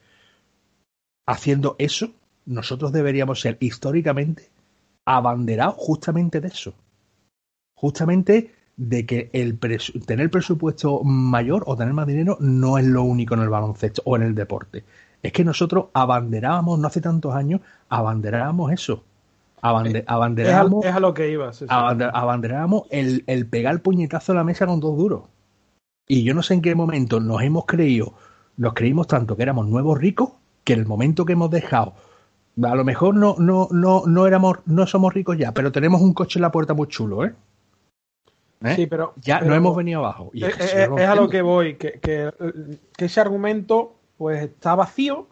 haciendo eso, nosotros deberíamos ser históricamente abanderados justamente de eso. Justamente de que el tener presupuesto mayor o tener más dinero no es lo único en el baloncesto o en el deporte. Es que nosotros abanderábamos, no hace tantos años, abanderábamos eso. abanderábamos, es, a, lo que ibas. abanderábamos el, el pegar el puñetazo a la mesa con dos duros. Y yo no sé en qué momento nos hemos creído, nos creímos tanto que éramos nuevos ricos, que en el momento que hemos dejado, a lo mejor no, no, no, no éramos, no somos ricos ya, pero tenemos un coche en la puerta muy chulo, ¿eh? ¿Eh? Sí, pero. Ya no hemos venido abajo. es, a lo que voy, que, que, ese argumento pues está vacío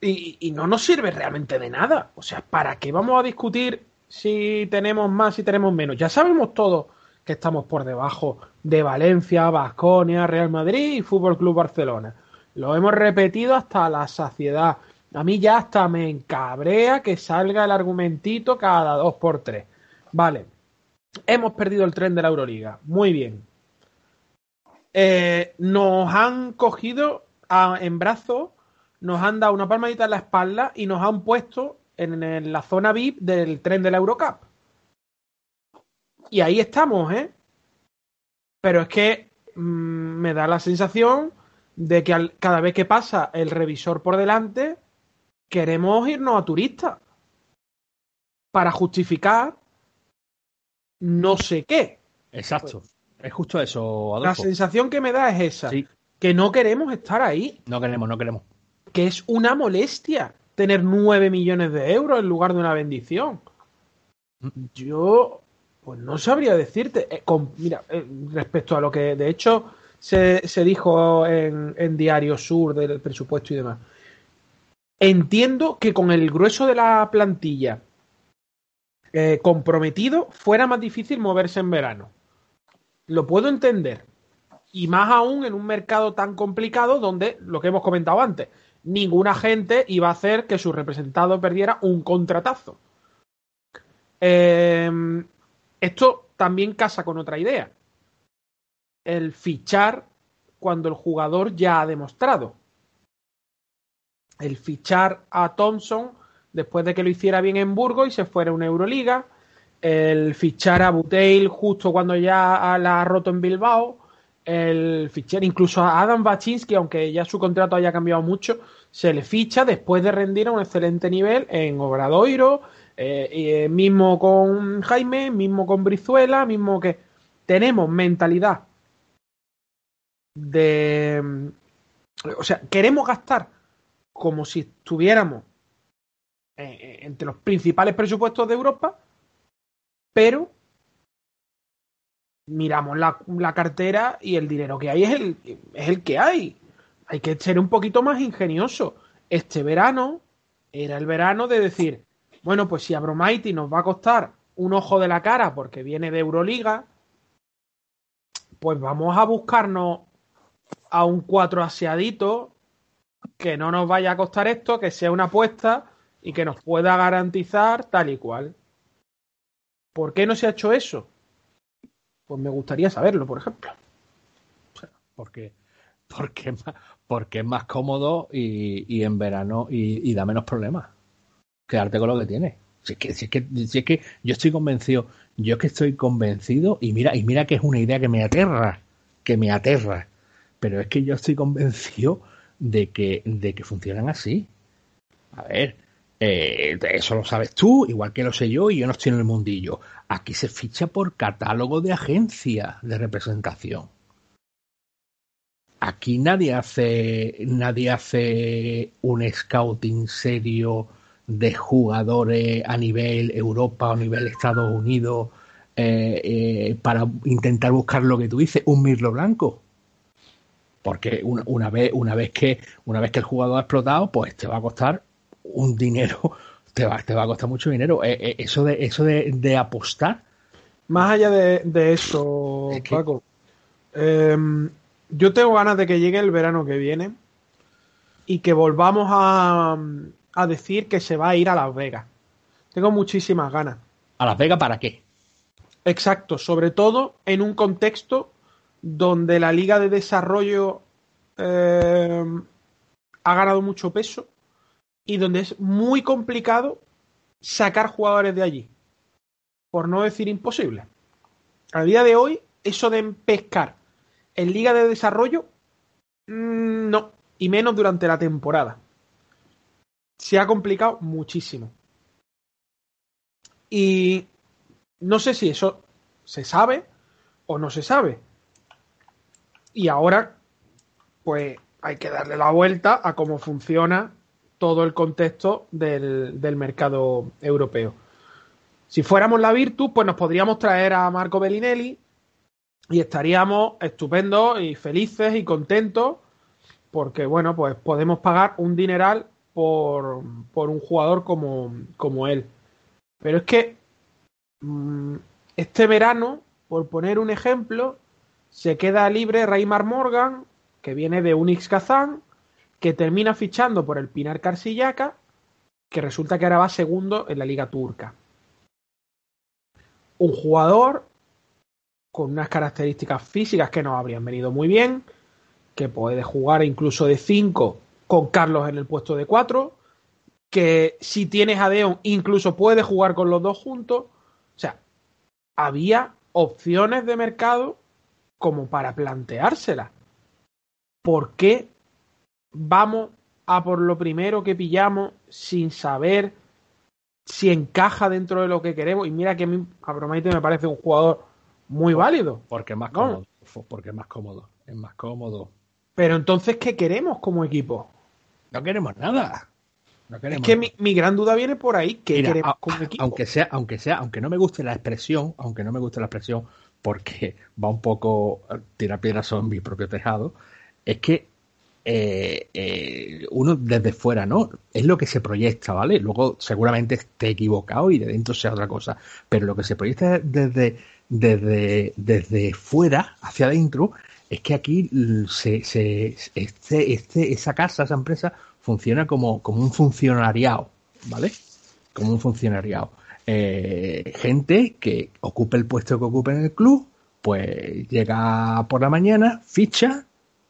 y, no nos sirve realmente de nada. O sea, ¿para qué vamos a discutir si tenemos más, si tenemos menos? Ya sabemos todos que estamos por debajo de Valencia, Vasconia, Real Madrid y Fútbol Club Barcelona. Lo hemos repetido hasta la saciedad. A mí ya hasta me encabrea que salga el argumentito cada dos por tres. Vale, hemos perdido el tren de la Euroliga. Muy bien. Eh, nos han cogido en brazos, nos han dado una palmadita en la espalda y nos han puesto en, la zona VIP del tren de la Eurocup. Y ahí estamos, ¿eh? Pero es que mm, me da la sensación de que cada vez que pasa el revisor por delante, queremos irnos a turistas para justificar no sé qué. Exacto. es justo eso, Adolfo. La sensación que me da es esa. Que no queremos estar ahí. No queremos, no queremos. Que es una molestia tener 9 millones de euros en lugar de una bendición. Yo, pues no sabría decirte. Eh, mira, eh, respecto a lo que de hecho se, dijo en, Diario Sur del presupuesto y demás. Entiendo que con el grueso de la plantilla eh, comprometido fuera más difícil moverse en verano. Lo puedo entender. Y más aún en un mercado tan complicado donde, lo que hemos comentado antes, ninguna gente iba a hacer que su representado perdiera un contratazo. Em, esto también casa con otra idea. El fichar cuando el jugador ya ha demostrado. El fichar a Thompson después de que lo hiciera bien en Burgos y se fuera a una Euroliga. El fichar a Buteil justo cuando ya la ha roto en Bilbao el fichar incluso a Adam Baczynski, aunque ya su contrato haya cambiado mucho, se le ficha después de rendir a un excelente nivel en Obradoiro, eh, eh, mismo con Jaime, mismo con Brizuela, mismo que tenemos mentalidad de... O sea, queremos gastar como si estuviéramos eh, entre los principales presupuestos de Europa, pero miramos la, cartera y el dinero que hay es el, es el que hay. Hay que ser un poquito más ingenioso. Este verano era el verano de decir, bueno, pues si Abromaiti nos va a costar un ojo de la cara porque viene de Euroliga, pues vamos a buscarnos a un cuatro aseadito que no nos vaya a costar esto, que sea una apuesta y que nos pueda garantizar tal y cual. ¿Por qué no se ha hecho eso? Pues me gustaría saberlo, por ejemplo. Porque, porque, porque es más cómodo y, en verano y, da menos problemas. Quedarte con lo que tienes. Si es, que, si, es que, si es que yo estoy convencido, yo es que estoy convencido, y mira, y mira que es una idea que me aterra, que me aterra. Pero es que yo estoy convencido de que, de que funcionan así. A ver, eh, eso lo sabes tú, igual que lo sé yo, y yo no estoy en el mundillo. Aquí se ficha por catálogo de agencia de representación. Aquí nadie hace, nadie hace un scouting serio de jugadores a nivel Europa o a nivel Estados Unidos eh, eh, para intentar buscar lo que tú dices, un mirlo blanco. Porque una, vez, una, vez que, una vez que el jugador ha explotado, pues te va a costar un dinero, te va, te va a costar mucho dinero. Eh, eh, eso de, eso de, apostar. Más allá de, eso, Paco, em, yo tengo ganas de que llegue el verano que viene y que volvamos a, a decir que se va a ir a Las Vegas. Tengo muchísimas ganas. ¿A Las Vegas para qué? Exacto, sobre todo en un contexto donde la Liga de Desarrollo em, ha ganado mucho peso y donde es muy complicado sacar jugadores de allí. Por no decir imposible. A día de hoy, eso de pescar en liga de desarrollo, mm, no. Y menos durante la temporada. Se ha complicado muchísimo. Y no sé si eso se sabe o no se sabe. Y ahora, pues hay que darle la vuelta a cómo funciona todo el contexto del, mercado europeo. Si fuéramos la Virtus, pues nos podríamos traer a Marco Bellinelli y estaríamos estupendos y felices y contentos porque, bueno, pues podemos pagar un dineral por, por un jugador como, como él. Pero es que mm, este verano, por poner un ejemplo, se queda libre Raymar Morgan, que viene de Unix Kazan, que termina fichando por el Pinar Carsillaca, que resulta que ahora va segundo en la liga turca. Un jugador con unas características físicas que nos habrían venido muy bien, que puede jugar incluso de 5 con Carlos en el puesto de 4, que si tienes a Deon incluso puede jugar con los dos juntos. O sea, había opciones de mercado como para planteárselas. ¿Por qué vamos a por lo primero que pillamos sin saber si encaja dentro de lo que queremos? Y mira que a mí Abromaite me parece un jugador muy válido. Porque es más cómodo. Porque es más cómodo. Es más cómodo. Pero entonces, ¿qué queremos como equipo? No queremos nada. No es que mi, mi, gran duda viene por ahí. ¿Qué Mira, queremos a, como equipo? Aunque sea, aunque sea, aunque no me guste la expresión, aunque no me guste la expresión, porque va un poco a tirar piedras sobre mi propio tejado, es que eh, eh, uno desde fuera, ¿no? Es lo que se proyecta, ¿vale? Luego seguramente esté equivocado y de dentro sea otra cosa, pero lo que se proyecta desde, desde, desde fuera hacia adentro es que aquí se, se, este, este, esa casa, esa empresa, funciona como, como un funcionariado, ¿vale? Como un funcionariado. Eh, gente que ocupe el puesto que ocupe en el club, pues llega por la mañana, ficha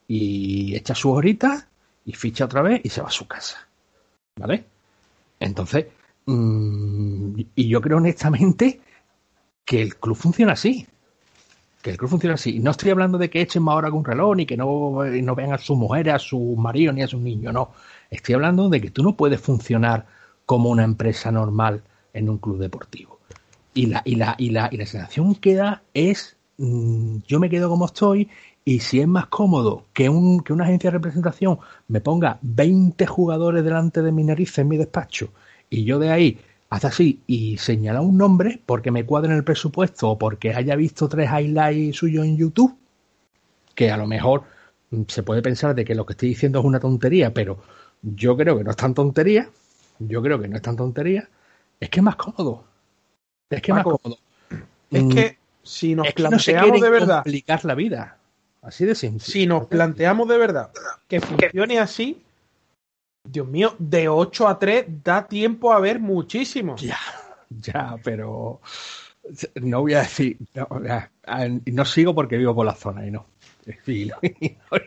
y echa sus horitas y ficha otra vez y se va a su casa. ¿Vale? Entonces, mmm, y yo creo honestamente que el club funciona así. Que el club funciona así. No estoy hablando de que echen más hora que un reloj, ni que no, no vean a sus mujeres, a sus maridos, ni a sus niños, no. Estoy hablando de que tú no puedes funcionar como una empresa normal en un club deportivo. Y la, y la, y la, y la sensación que da es, mmm, yo me quedo como estoy y si es más cómodo que, un, que una agencia de representación me ponga 20 jugadores delante de mi nariz en mi despacho y yo de ahí hace así y señala un nombre porque me cuadre en el presupuesto o porque haya visto tres highlights suyos en YouTube, que a lo mejor se puede pensar de que lo que estoy diciendo es una tontería, pero yo creo que no es tan tontería, yo creo que no es tan tontería, es que es más cómodo. Es que es más cómodo. Es Mm, que si nos es que no se de verdad, complicar la vida. Así de simple. si nos planteamos de verdad que funcione así, Dios mío, de 8 a 3 da tiempo a ver muchísimo. Ya, ya, pero no voy a decir, no, ya, no sigo porque vivo por la zona y no. Y no,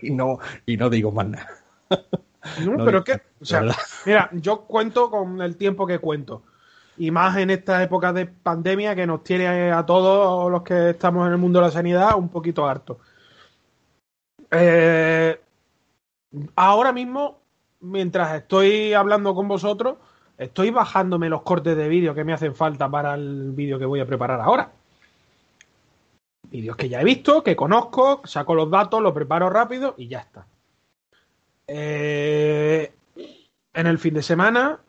y no, y no digo más nada. No, No pero digo, que, o sea, mira, yo cuento con el tiempo que cuento. Y más en esta época de pandemia que nos tiene a todos los que estamos en el mundo de la sanidad un poquito hartos. Eh, ahora mismo, mientras estoy hablando con vosotros, estoy bajándome los cortes de vídeo que me hacen falta para el vídeo que voy a preparar ahora. Vídeos que ya he visto, que conozco, saco los datos, los preparo rápido y ya está. Eh, en el fin de semana,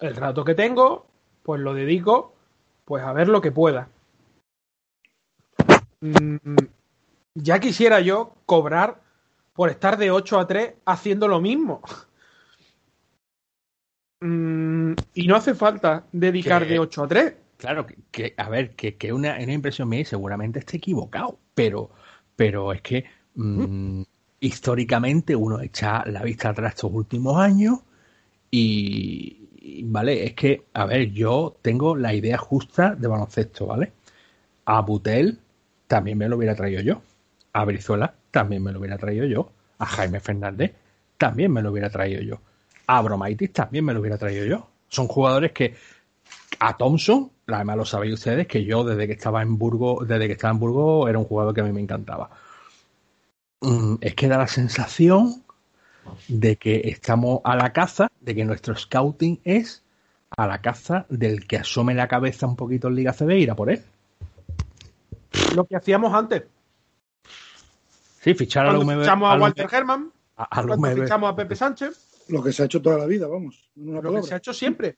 el rato que tengo, pues lo dedico pues a ver lo que pueda. Mm, ya quisiera yo cobrar por estar de 8 a 3 haciendo lo mismo. Mm, y no hace falta dedicar Que- de 8 a 3. Claro, que, que, a ver, que, que una, una impresión mía y seguramente esté equivocado, pero, pero es que mm, históricamente uno echa la vista atrás estos últimos años y, y, vale, es que, a ver, yo tengo la idea justa de baloncesto, ¿vale? A Butel también me lo hubiera traído yo, a Brizuela también me lo hubiera traído yo, a Jaime Fernández también me lo hubiera traído yo, a Bromaitis también me lo hubiera traído yo. Son jugadores que a Thompson, además lo sabéis ustedes, que yo desde que estaba en Burgos, desde que estaba en Burgos, era un jugador que a mí me encantaba. Mm, Es que da la sensación de que estamos a la caza, de que nuestro scouting es a la caza del que asome la cabeza un poquito en Liga CB e ir a por él. Lo que hacíamos antes. Sí, fichar a fichamos a al Walter Herman, a- fichamos a Pepe Sánchez, Lo que se ha hecho toda la vida, vamos. lo que se ha hecho siempre.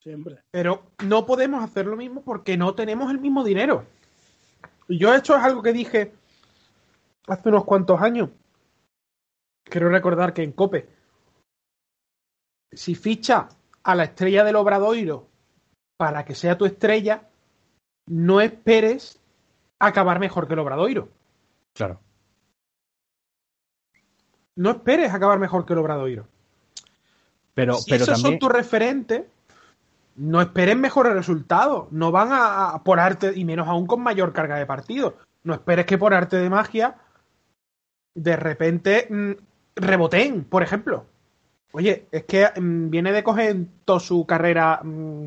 Siempre. Pero no podemos hacer lo mismo porque no tenemos el mismo dinero. Y yo esto es algo que dije hace unos cuantos años. Quiero recordar que en Cope, si ficha a la estrella del Obradoiro para que sea tu estrella, no esperes acabar mejor que el Obradoiro. Claro. No esperes acabar mejor que el Obradoiro. Pero, si pero esos también... son tus referentes, no esperen mejores resultados. No van a, a, por arte, y menos aún con mayor carga de partido. No esperes que por arte de magia de repente mmm, reboten, por ejemplo. Oye, es que mmm, viene de coger en toda su carrera mmm,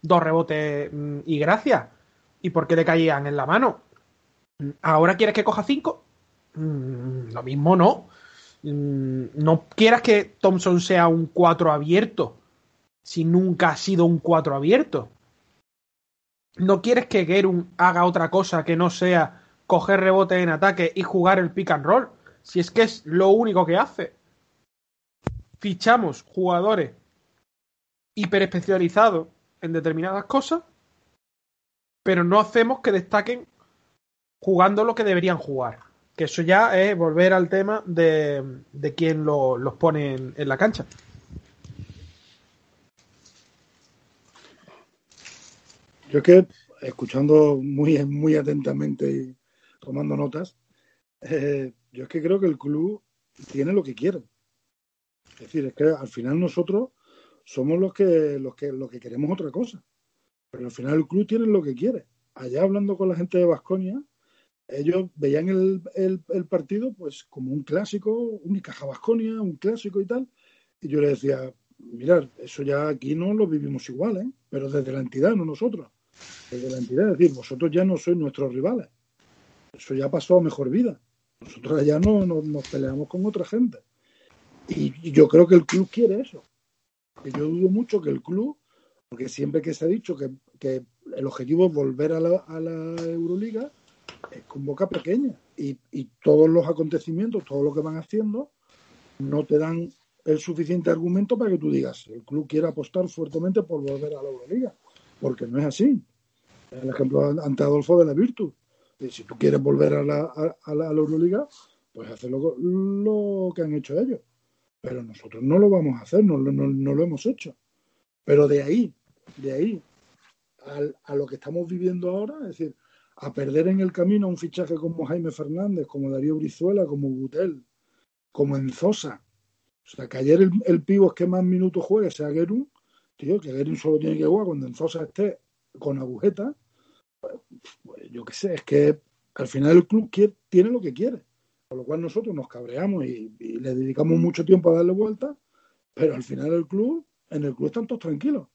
dos rebotes y gracias. ¿Y por qué le caían en la mano? ¿Ahora quieres que coja cinco? lo mismo no. No quieras que Thompson sea un 4 abierto si nunca ha sido un 4 abierto. No quieres que Gerun haga otra cosa que no sea coger rebote en ataque y jugar el pick and roll. Si es que es lo único que hace. Fichamos jugadores hiper especializados en determinadas cosas, pero no hacemos que destaquen jugando lo que deberían jugar. Que eso ya es volver al tema de, de quién lo, los pone en, la cancha. Yo es que, escuchando muy, muy atentamente y tomando notas, eh, yo es que creo que el club tiene lo que quiere. Es decir, es que al final nosotros somos los que, los que, los que queremos otra cosa. Pero al final el club tiene lo que quiere. Allá hablando con la gente de Vasconia, ellos veían el, el, partido pues como un clásico, un caja Vasconia, un clásico y tal. Y yo le decía, mirar, eso ya aquí no lo vivimos igual, ¿eh? pero desde la entidad, no nosotros. Desde la entidad, es decir, vosotros ya no sois nuestros rivales. Eso ya pasó a mejor vida. Nosotros allá no, no nos peleamos con otra gente. Y, y, yo creo que el club quiere eso. Y yo dudo mucho que el club, porque siempre que se ha dicho que, que el objetivo es volver a la, a la Euroliga, es con boca pequeña. Y, todos los acontecimientos, todo lo que van haciendo, no te dan el suficiente argumento para que tú digas, el club quiere apostar fuertemente por volver a la Euroliga. Porque no es así. El ejemplo ante Adolfo de la Virtud. Si tú quieres volver a la, Euroliga, pues hacer lo, que han hecho ellos. Pero nosotros no lo vamos a hacer, no, lo hemos hecho. Pero de ahí, de ahí, a lo que estamos viviendo ahora, es decir, a perder en el camino un fichaje como Jaime Fernández, como Darío Brizuela, como Butel, como Enzosa. O sea, que ayer el, el pivo que más minutos juegue sea Gerun, tío, que Gerun solo tiene que jugar cuando Enzosa esté con agujeta. Pues, pues, yo qué sé, es que al final el club tiene lo que quiere. Con lo cual nosotros nos cabreamos y, y, le dedicamos mucho tiempo a darle vuelta, pero al final el club, en el club están todos tranquilos.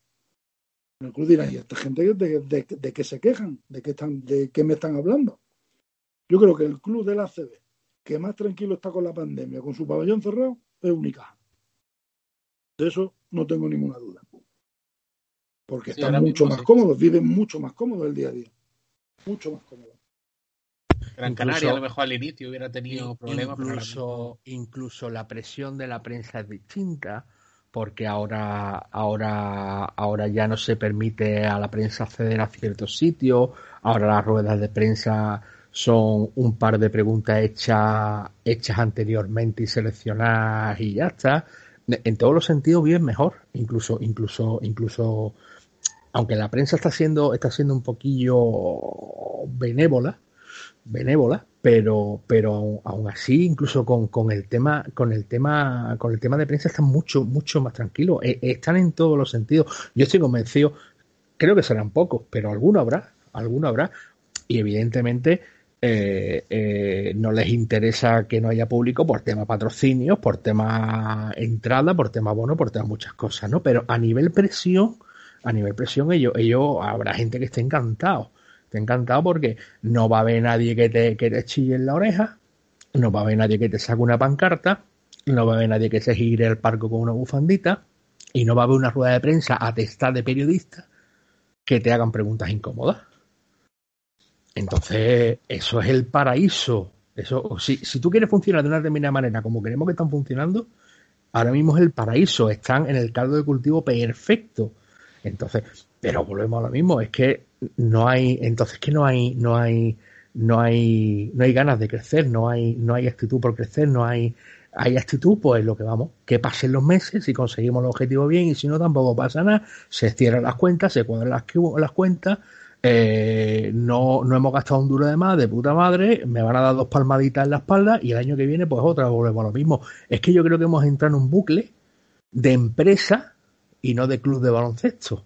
En el club dirán, ¿y esta gente de, de, qué se quejan? ¿De qué, están, ¿De qué me están hablando? Yo creo que el club de la CB, que más tranquilo está con la pandemia, con su pabellón cerrado, es Unicaja. De eso no tengo ninguna duda. Porque sí, están mucho más sí. cómodos, viven mucho más cómodos el día a día. Mucho más cómodos. Gran incluso, Canaria a lo mejor al inicio hubiera tenido problemas. Incluso, incluso la presión de la prensa es distinta porque ahora, ahora, ahora ya no se permite a la prensa acceder a ciertos sitios, ahora las ruedas de prensa son un par de preguntas hechas, hechas anteriormente y seleccionadas y ya está. En todos los sentidos bien mejor, incluso, incluso, incluso, aunque la prensa está siendo, está siendo un poquillo benévola, benévola, pero, pero aún, así, incluso con, con, el tema, con el tema, con el tema de prensa están mucho, mucho más tranquilos. E, están en todos los sentidos. Yo estoy convencido, creo que serán pocos, pero alguno habrá, alguno habrá. Y evidentemente, eh, eh, no les interesa que no haya público por tema patrocinios, por tema entrada, por tema bono, por tema muchas cosas, ¿no? Pero a nivel presión, a nivel presión, ellos, ellos habrá gente que esté encantado te encantado porque no va a haber nadie que te, chille en la oreja, no va a haber nadie que te saque una pancarta, no va a haber nadie que se gire el parco con una bufandita y no va a haber una rueda de prensa atestada de periodistas que te hagan preguntas incómodas. Entonces, eso es el paraíso. Eso, si, si tú quieres funcionar de una determinada manera como queremos que están funcionando, ahora mismo es el paraíso. Están en el caldo de cultivo perfecto. Entonces, pero volvemos a lo mismo, es que no hay, entonces que no hay, no hay, no hay, no hay ganas de crecer, no hay, no hay actitud por crecer, no hay, hay actitud, pues lo que vamos, que pasen los meses, si conseguimos el objetivo bien, y si no tampoco pasa nada, se cierran las cuentas, se cuadran las, cuentas, eh, no, no hemos gastado un duro de más, de puta madre, me van a dar dos palmaditas en la espalda y el año que viene pues otra, volvemos a lo mismo. Es que yo creo que hemos entrado en un bucle de empresa y no de club de baloncesto,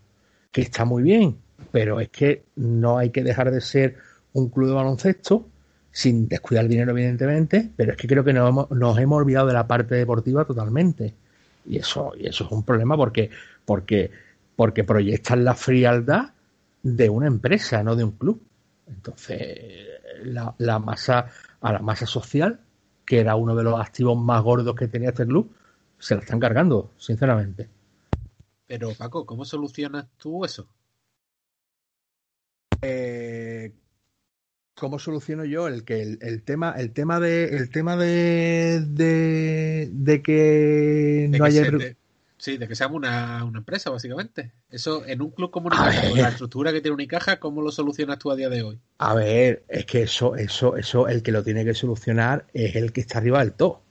que está muy bien, pero es que no hay que dejar de ser un club de baloncesto sin descuidar el dinero, evidentemente, pero es que creo que nos hemos, nos hemos olvidado de la parte deportiva totalmente. Y eso, y eso es un problema porque, porque, porque proyectan la frialdad de una empresa, no de un club. Entonces, la, la masa, a la masa social, que era uno de los activos más gordos que tenía este club, se la están cargando, sinceramente. Pero Paco, ¿cómo solucionas tú eso? Eh, ¿Cómo soluciono yo el que el, el, tema el tema de el tema de de, de que De no que haya se Sí, de que seamos una, una empresa, básicamente. Eso, en un club como Unicaja, con la estructura que tiene Unicaja, ¿cómo lo solucionas tú a día de hoy? a ver es que eso eso eso el que lo tiene que solucionar es el que está arriba del todo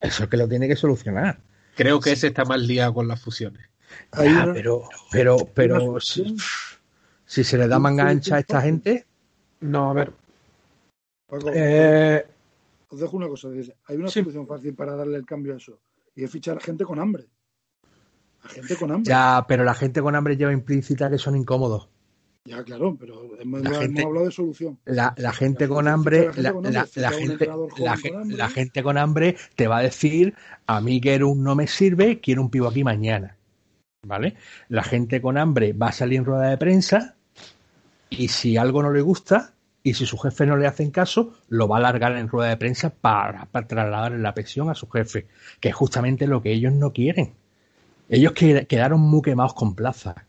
eso es el que lo tiene que solucionar Creo que ese está más liado con las fusiones. Ya, una- pero pero pero si, se le da manga ancha a esta gente No, a ver. Paco, eh, os dejo una cosa. dice, Hay una Sí. solución fácil para darle el cambio a eso. Y es fichar a gente con hambre. A gente con hambre. ya pero la gente con hambre lleva implícita que son incómodos Ya, claro, pero hemos, gente- hablado de solución. La, la gente La con gente- hambre, la gente la, con hambre, gente, gente con te va a decir, a mí que un no me sirve, quiero un pivo aquí mañana. ¿Vale? La gente con hambre va a salir en rueda de prensa y si algo no le gusta y si su jefe no le hacen caso, lo va a largar en rueda de prensa para, para trasladar la presión a su jefe, que es justamente lo que ellos no quieren. Ellos que- quedaron muy quemados con plaza,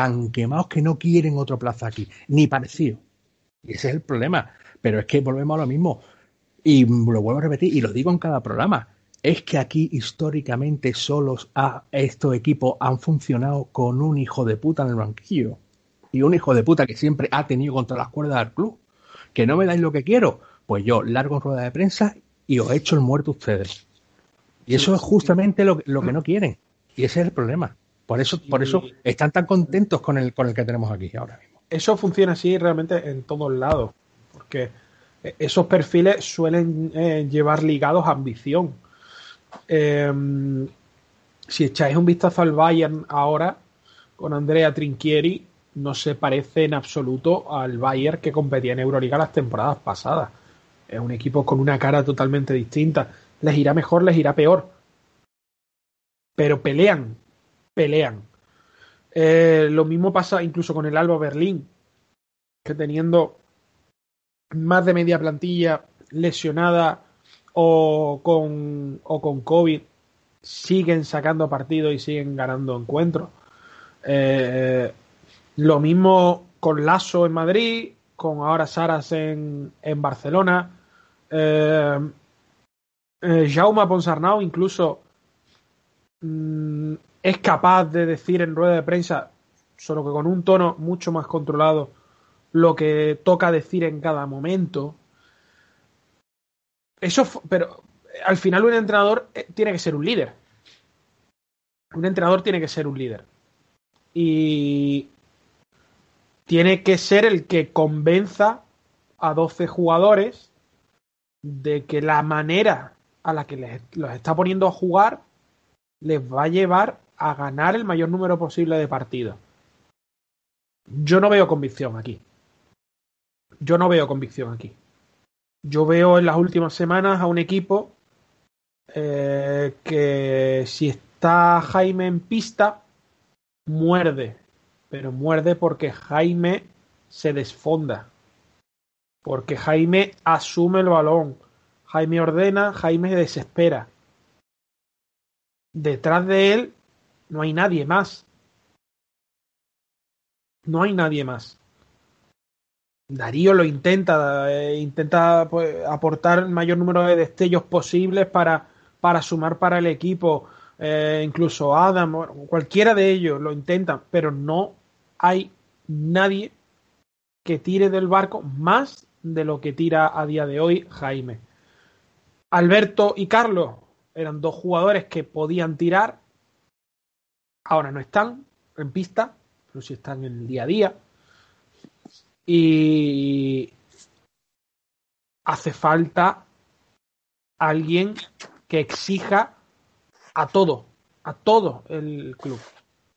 tan quemados que no quieren otro plaza aquí, ni parecido. Y ese es el problema. Pero es que volvemos a lo mismo. Y lo vuelvo a repetir, y lo digo en cada programa. Es que aquí históricamente solos a estos equipos han funcionado con un hijo de puta en el banquillo. Y un hijo de puta que siempre ha tenido contra las cuerdas del club. Que no me dais lo que quiero. Pues yo largo en rueda de prensa y os echo el muerto a ustedes. Y eso es justamente lo, lo que no quieren. Y ese es el problema. Por eso, por eso están tan contentos con el, con el que tenemos aquí ahora mismo. eso funciona así realmente en todos lados. Porque esos perfiles suelen eh, llevar ligados a ambición. Eh, si echáis un vistazo al Bayern ahora, con Andrea Trinchieri, no se parece en absoluto al Bayern que competía en Euroliga las temporadas pasadas. Es un equipo con una cara totalmente distinta. Les irá mejor, les irá peor. Pero pelean, pelean. Eh, lo mismo pasa incluso con el Alba Berlín, que teniendo más de media plantilla lesionada o con, o con COVID, siguen sacando partidos y siguen ganando encuentros. Eh, lo mismo con Lasso en Madrid, con ahora Saras en, en Barcelona. Eh, eh, Jaume Ponsarnau incluso mm, es capaz de decir en rueda de prensa, solo que con un tono mucho más controlado, lo que toca decir en cada momento. Eso, pero al final un entrenador eh, tiene que ser un líder. Un entrenador tiene que ser un líder. Y tiene que ser el que convenza a 12 jugadores de que la manera a la que les, los está poniendo a jugar les va a llevar a ganar el mayor número posible de partidos. Yo no veo convicción aquí. Yo no veo convicción aquí. Yo veo en las últimas semanas a un equipo eh, que si está Jaime en pista, muerde. Pero muerde porque Jaime se desfonda. Porque Jaime asume el balón. Jaime ordena, Jaime se desespera. Detrás de él no hay nadie más. No hay nadie más. Darío lo intenta, eh, intenta pues, aportar el mayor número de destellos posibles para, para sumar para el equipo. Eh, incluso Adam, cualquiera de ellos lo intentan, pero no hay nadie que tire del barco más de lo que tira a día de hoy Jaime. Alberto y Carlos eran dos jugadores que podían tirar, ahora no están en pista. pero si están en el día a día. Y hace falta alguien que exija a todo, a todo el club.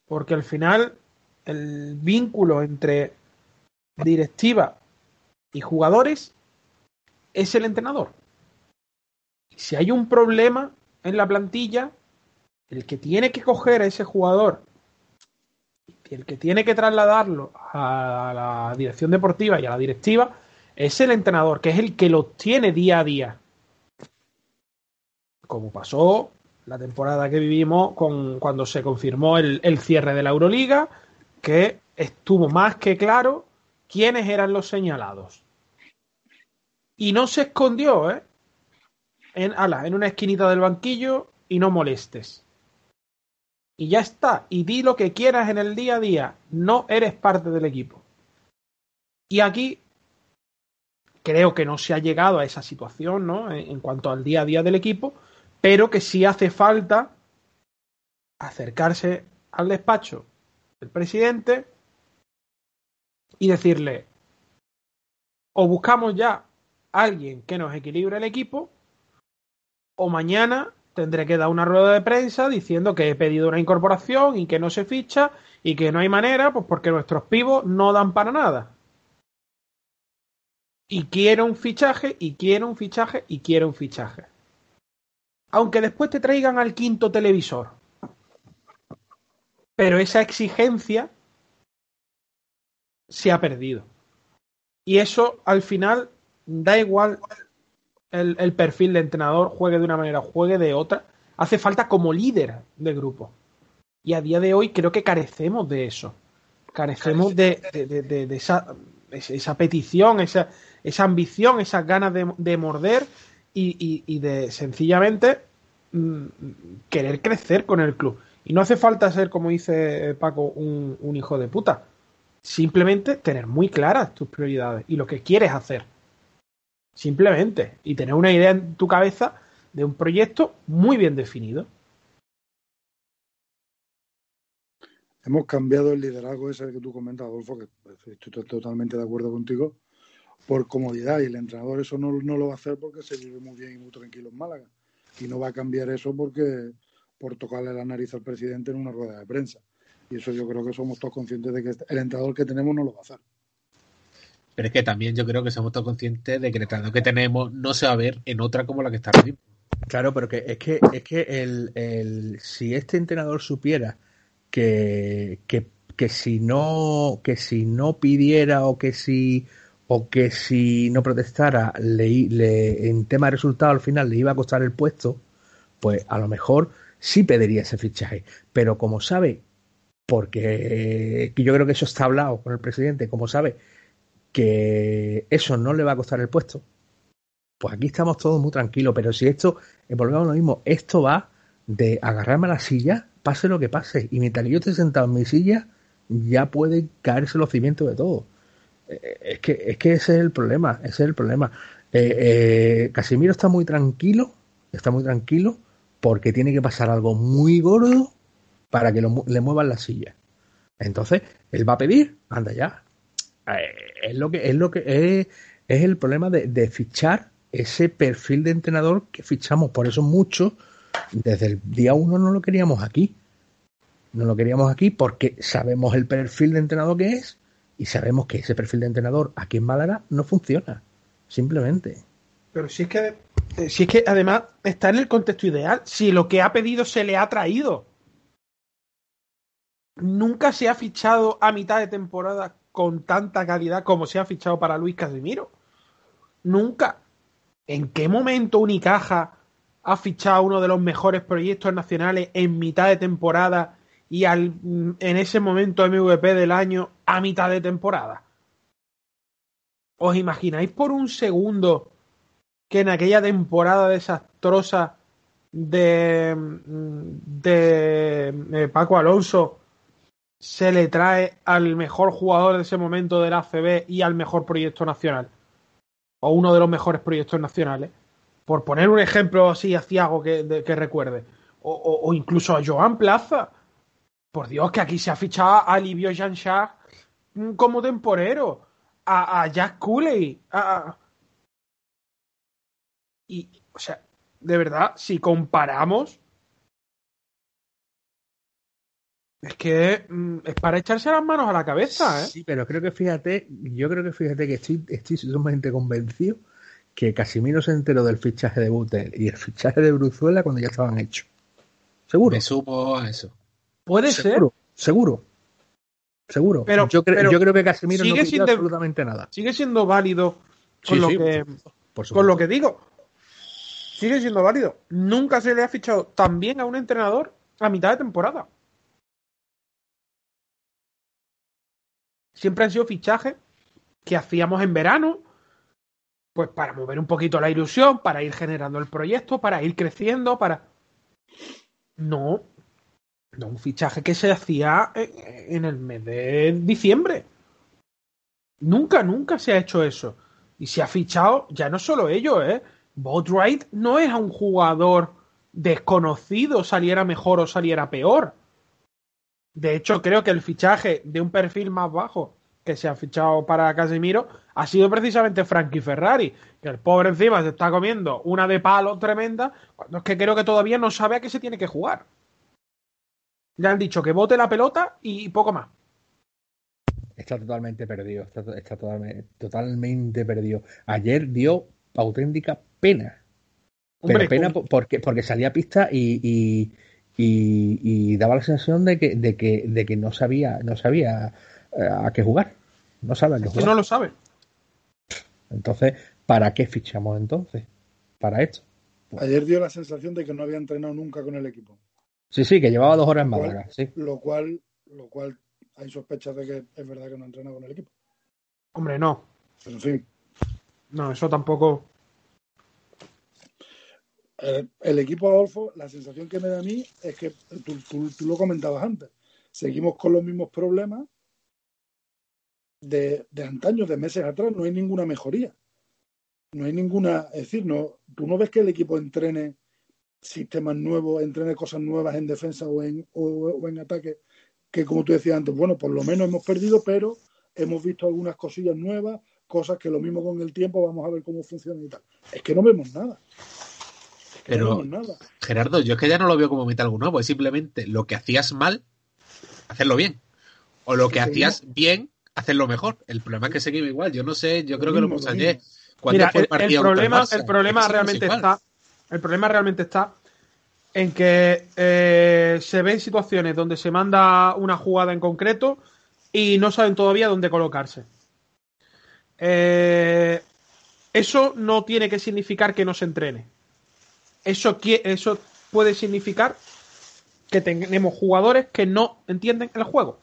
Porque al final el vínculo entre directiva y jugadores es el entrenador. Si hay un problema en la plantilla, el que tiene que coger a ese jugador, el que tiene que trasladarlo a la dirección deportiva y a la directiva, es el entrenador, que es el que lo tiene día a día. Como pasó la temporada que vivimos con, cuando se confirmó el, el cierre de la Euroliga, que estuvo más que claro quiénes eran los señalados. Y no se escondió, ¿eh? En, ala, en una esquinita del banquillo y no molestes. Y ya está. Y di lo que quieras en el día a día. No eres parte del equipo. Y aquí creo que no se ha llegado a esa situación, ¿no? En, cuanto al día a día del equipo, pero que sí hace falta acercarse al despacho del presidente y decirle, o buscamos ya alguien que nos equilibre el equipo, o mañana tendré que dar una rueda de prensa diciendo que he pedido una incorporación y que no se ficha y que no hay manera, pues porque nuestros pivos no dan para nada. Y quiero un fichaje, y quiero un fichaje, y quiero un fichaje. Aunque después te traigan al quinto televisor. Pero esa exigencia se ha perdido. Y eso al final da igual el, perfil de entrenador, juegue de una manera, juegue de otra. Hace falta como líder de grupo. Y a día de hoy creo que carecemos de eso. Carecemos de, de, de, esa, esa, petición, esa, esa, ambición, esas ganas de, morder y, y, de sencillamente mmm, querer crecer con el club. Y no hace falta ser, como dice Paco, un, un hijo de puta Simplemente tener muy claras tus prioridades y lo que quieres hacer. Simplemente. Y tener una idea en tu cabeza de un proyecto muy bien definido. Hemos cambiado el liderazgo ese que tú comentas, Adolfo, que estoy totalmente de acuerdo contigo, por comodidad. Y el entrenador eso no, no lo va a hacer porque se vive muy bien y muy tranquilo en Málaga. Y no va a cambiar eso porque por tocarle la nariz al presidente en una rueda de prensa. Y eso yo creo que somos todos conscientes de que el entrenador que tenemos no lo va a hacer. Pero es que también yo creo que somos todos conscientes de que el entrenador que tenemos no se va a ver en otra como la que está ahora Claro, pero que es que, es que el, el, si este entrenador supiera que, que, que, si no que si no pidiera o que si o que si no protestara le, le, en tema de resultado al final le iba a costar el puesto, pues a lo mejor sí pediría ese fichaje. Pero como sabe porque yo creo que eso está hablado con el presidente, como sabe que eso no le va a costar el puesto, pues aquí estamos todos muy tranquilos, pero si esto, eh, volvemos a lo mismo, esto va de agarrarme a la silla, pase lo que pase, y mientras yo esté sentado en mi silla, ya puede caerse los cimientos de todo. Eh, es que, es que ese es el problema, ese es el problema. Eh, eh, Casimiro está muy tranquilo, está muy tranquilo, porque tiene que pasar algo muy gordo para que le muevan la silla. Entonces, él va a pedir, anda ya. Eh, es lo que es lo que es, es el problema de, de, fichar ese perfil de entrenador que fichamos. Por eso muchos, desde el día uno no lo queríamos aquí. No lo queríamos aquí porque sabemos el perfil de entrenador que es y sabemos que ese perfil de entrenador aquí en Málaga no funciona. Simplemente. Pero si es que si es que además está en el contexto ideal, si lo que ha pedido se le ha traído nunca se ha fichado a mitad de temporada con tanta calidad como se ha fichado para Luis Casimiro. Nunca. ¿En qué momento Unicaja ha fichado uno de los mejores proyectos nacionales en mitad de temporada y al, en ese momento MVP del año a mitad de temporada? ¿Os imagináis por un segundo que en aquella temporada desastrosa de, de, de Paco Alonso se le trae al mejor jugador de ese momento del ACB y al mejor proyecto nacional. O uno de los mejores proyectos nacionales. Por poner un ejemplo así a Ciago que, que recuerde. O, incluso a Joan Plaza. Por Dios, que aquí se ha fichado a Livio Jean como temporero, a, Jack Cooley, y, o sea, de verdad, si comparamos, es que mm, es para echarse las manos a la cabeza, ¿eh? Sí, pero creo que fíjate, yo creo que fíjate que estoy, estoy sumamente convencido que Casimiro se enteró del fichaje de Butel y el fichaje de Bruzuela cuando ya estaban hechos. Seguro. Me sumo a eso. Puede seguro, ser. Seguro. Seguro. Pero, yo, pero yo creo que Casimiro no sigue pidió absolutamente nada. Sigue siendo válido con, Sí, lo, sí, que, por con lo que digo. Sigue siendo válido. Nunca se le ha fichado tan bien a un entrenador a mitad de temporada. Siempre han sido fichajes que hacíamos en verano, pues para mover un poquito la ilusión, para ir generando el proyecto, para ir creciendo, para... No, no un fichaje que se hacía en el mes de diciembre. Nunca, nunca se ha hecho eso. Y se ha fichado, ya no solo ello, ¿eh? Boatwright no es a un jugador desconocido, saliera mejor o saliera peor. De hecho, creo que el fichaje de un perfil más bajo que se ha fichado para Casemiro ha sido precisamente Frankie Ferrari, que el pobre encima se está comiendo una de palo tremenda, cuando es que creo que todavía no sabe a qué se tiene que jugar. Le han dicho que bote la pelota y poco más. Está totalmente perdido, está, está totalmente, totalmente perdido. Ayer dio auténtica pena. Pero Hombre, pena porque, porque salía a pista y, y, y- y daba la sensación de que, de que, de que no sabía, no sabía eh, a qué jugar. No sabe a qué que jugar. no lo sabe. Entonces, ¿para qué fichamos entonces? Para esto. Ayer dio la sensación de que no había entrenado nunca con el equipo, Sí, sí, que llevaba dos horas en. Málaga, sí. lo cual, lo cual hay sospechas de que es verdad que no ha entrenado con el equipo. Hombre, no. Pero en fin, No, eso tampoco. Eh, el equipo Adolfo, la sensación que me da a mí es que tú, lo comentabas antes, seguimos con los mismos problemas de, de antaño, de meses atrás, no hay ninguna mejoría. No hay ninguna, es decir, no, tú no ves que el equipo entrene sistemas nuevos, entrene cosas nuevas en defensa o en, o, o en ataque, que como tú decías antes, bueno, por lo menos hemos perdido, pero hemos visto algunas cosillas nuevas, cosas que lo mismo con el tiempo vamos a ver cómo funcionan y tal. Es que no vemos nada. Pero- nada. Gerardo, yo es que ya no lo veo como meter algo nuevo, es simplemente lo que hacías mal, hacerlo bien. O lo que hacías bien, hacerlo mejor. El problema es que seguimos igual. Yo no sé, yo Lo creo que lo puse ayer. mismo. ¿Cuándo Mira, fue el, el problema, el problema realmente igual. está. El problema realmente está en que eh, se ven situaciones donde se manda una jugada en concreto y no saben todavía dónde colocarse. Eh, eso no tiene que significar que no se entrene. Eso, eso puede significar que tenemos jugadores que no entienden el juego.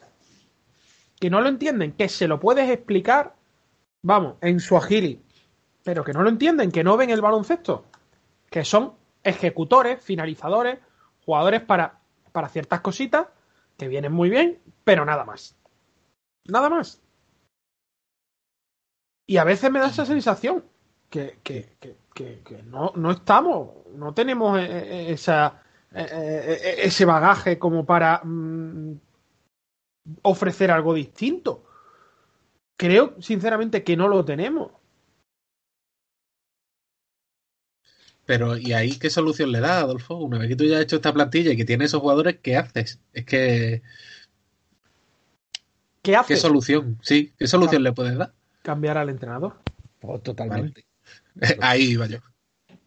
Que no lo entienden, que se lo puedes explicar, vamos, en su agili, pero que no lo entienden, que no ven el baloncesto, que son ejecutores, finalizadores, jugadores para, para ciertas cositas que vienen muy bien, pero nada más. Nada más. Y a veces me da esa sensación que, que, que, que- que no, no estamos, no tenemos eh, eh, esa, eh, eh, ese bagaje como para mm, ofrecer algo distinto. Creo, sinceramente, que no lo tenemos. Pero, ¿y ahí qué solución le da, Adolfo? Una vez que tú ya has hecho esta plantilla y que tienes esos jugadores, ¿qué haces? Es que, ¿Qué hace? ¿qué solución? Sí, ¿qué solución le puedes dar? Cambiar al entrenador. Oh, totalmente. Ahí iba yo.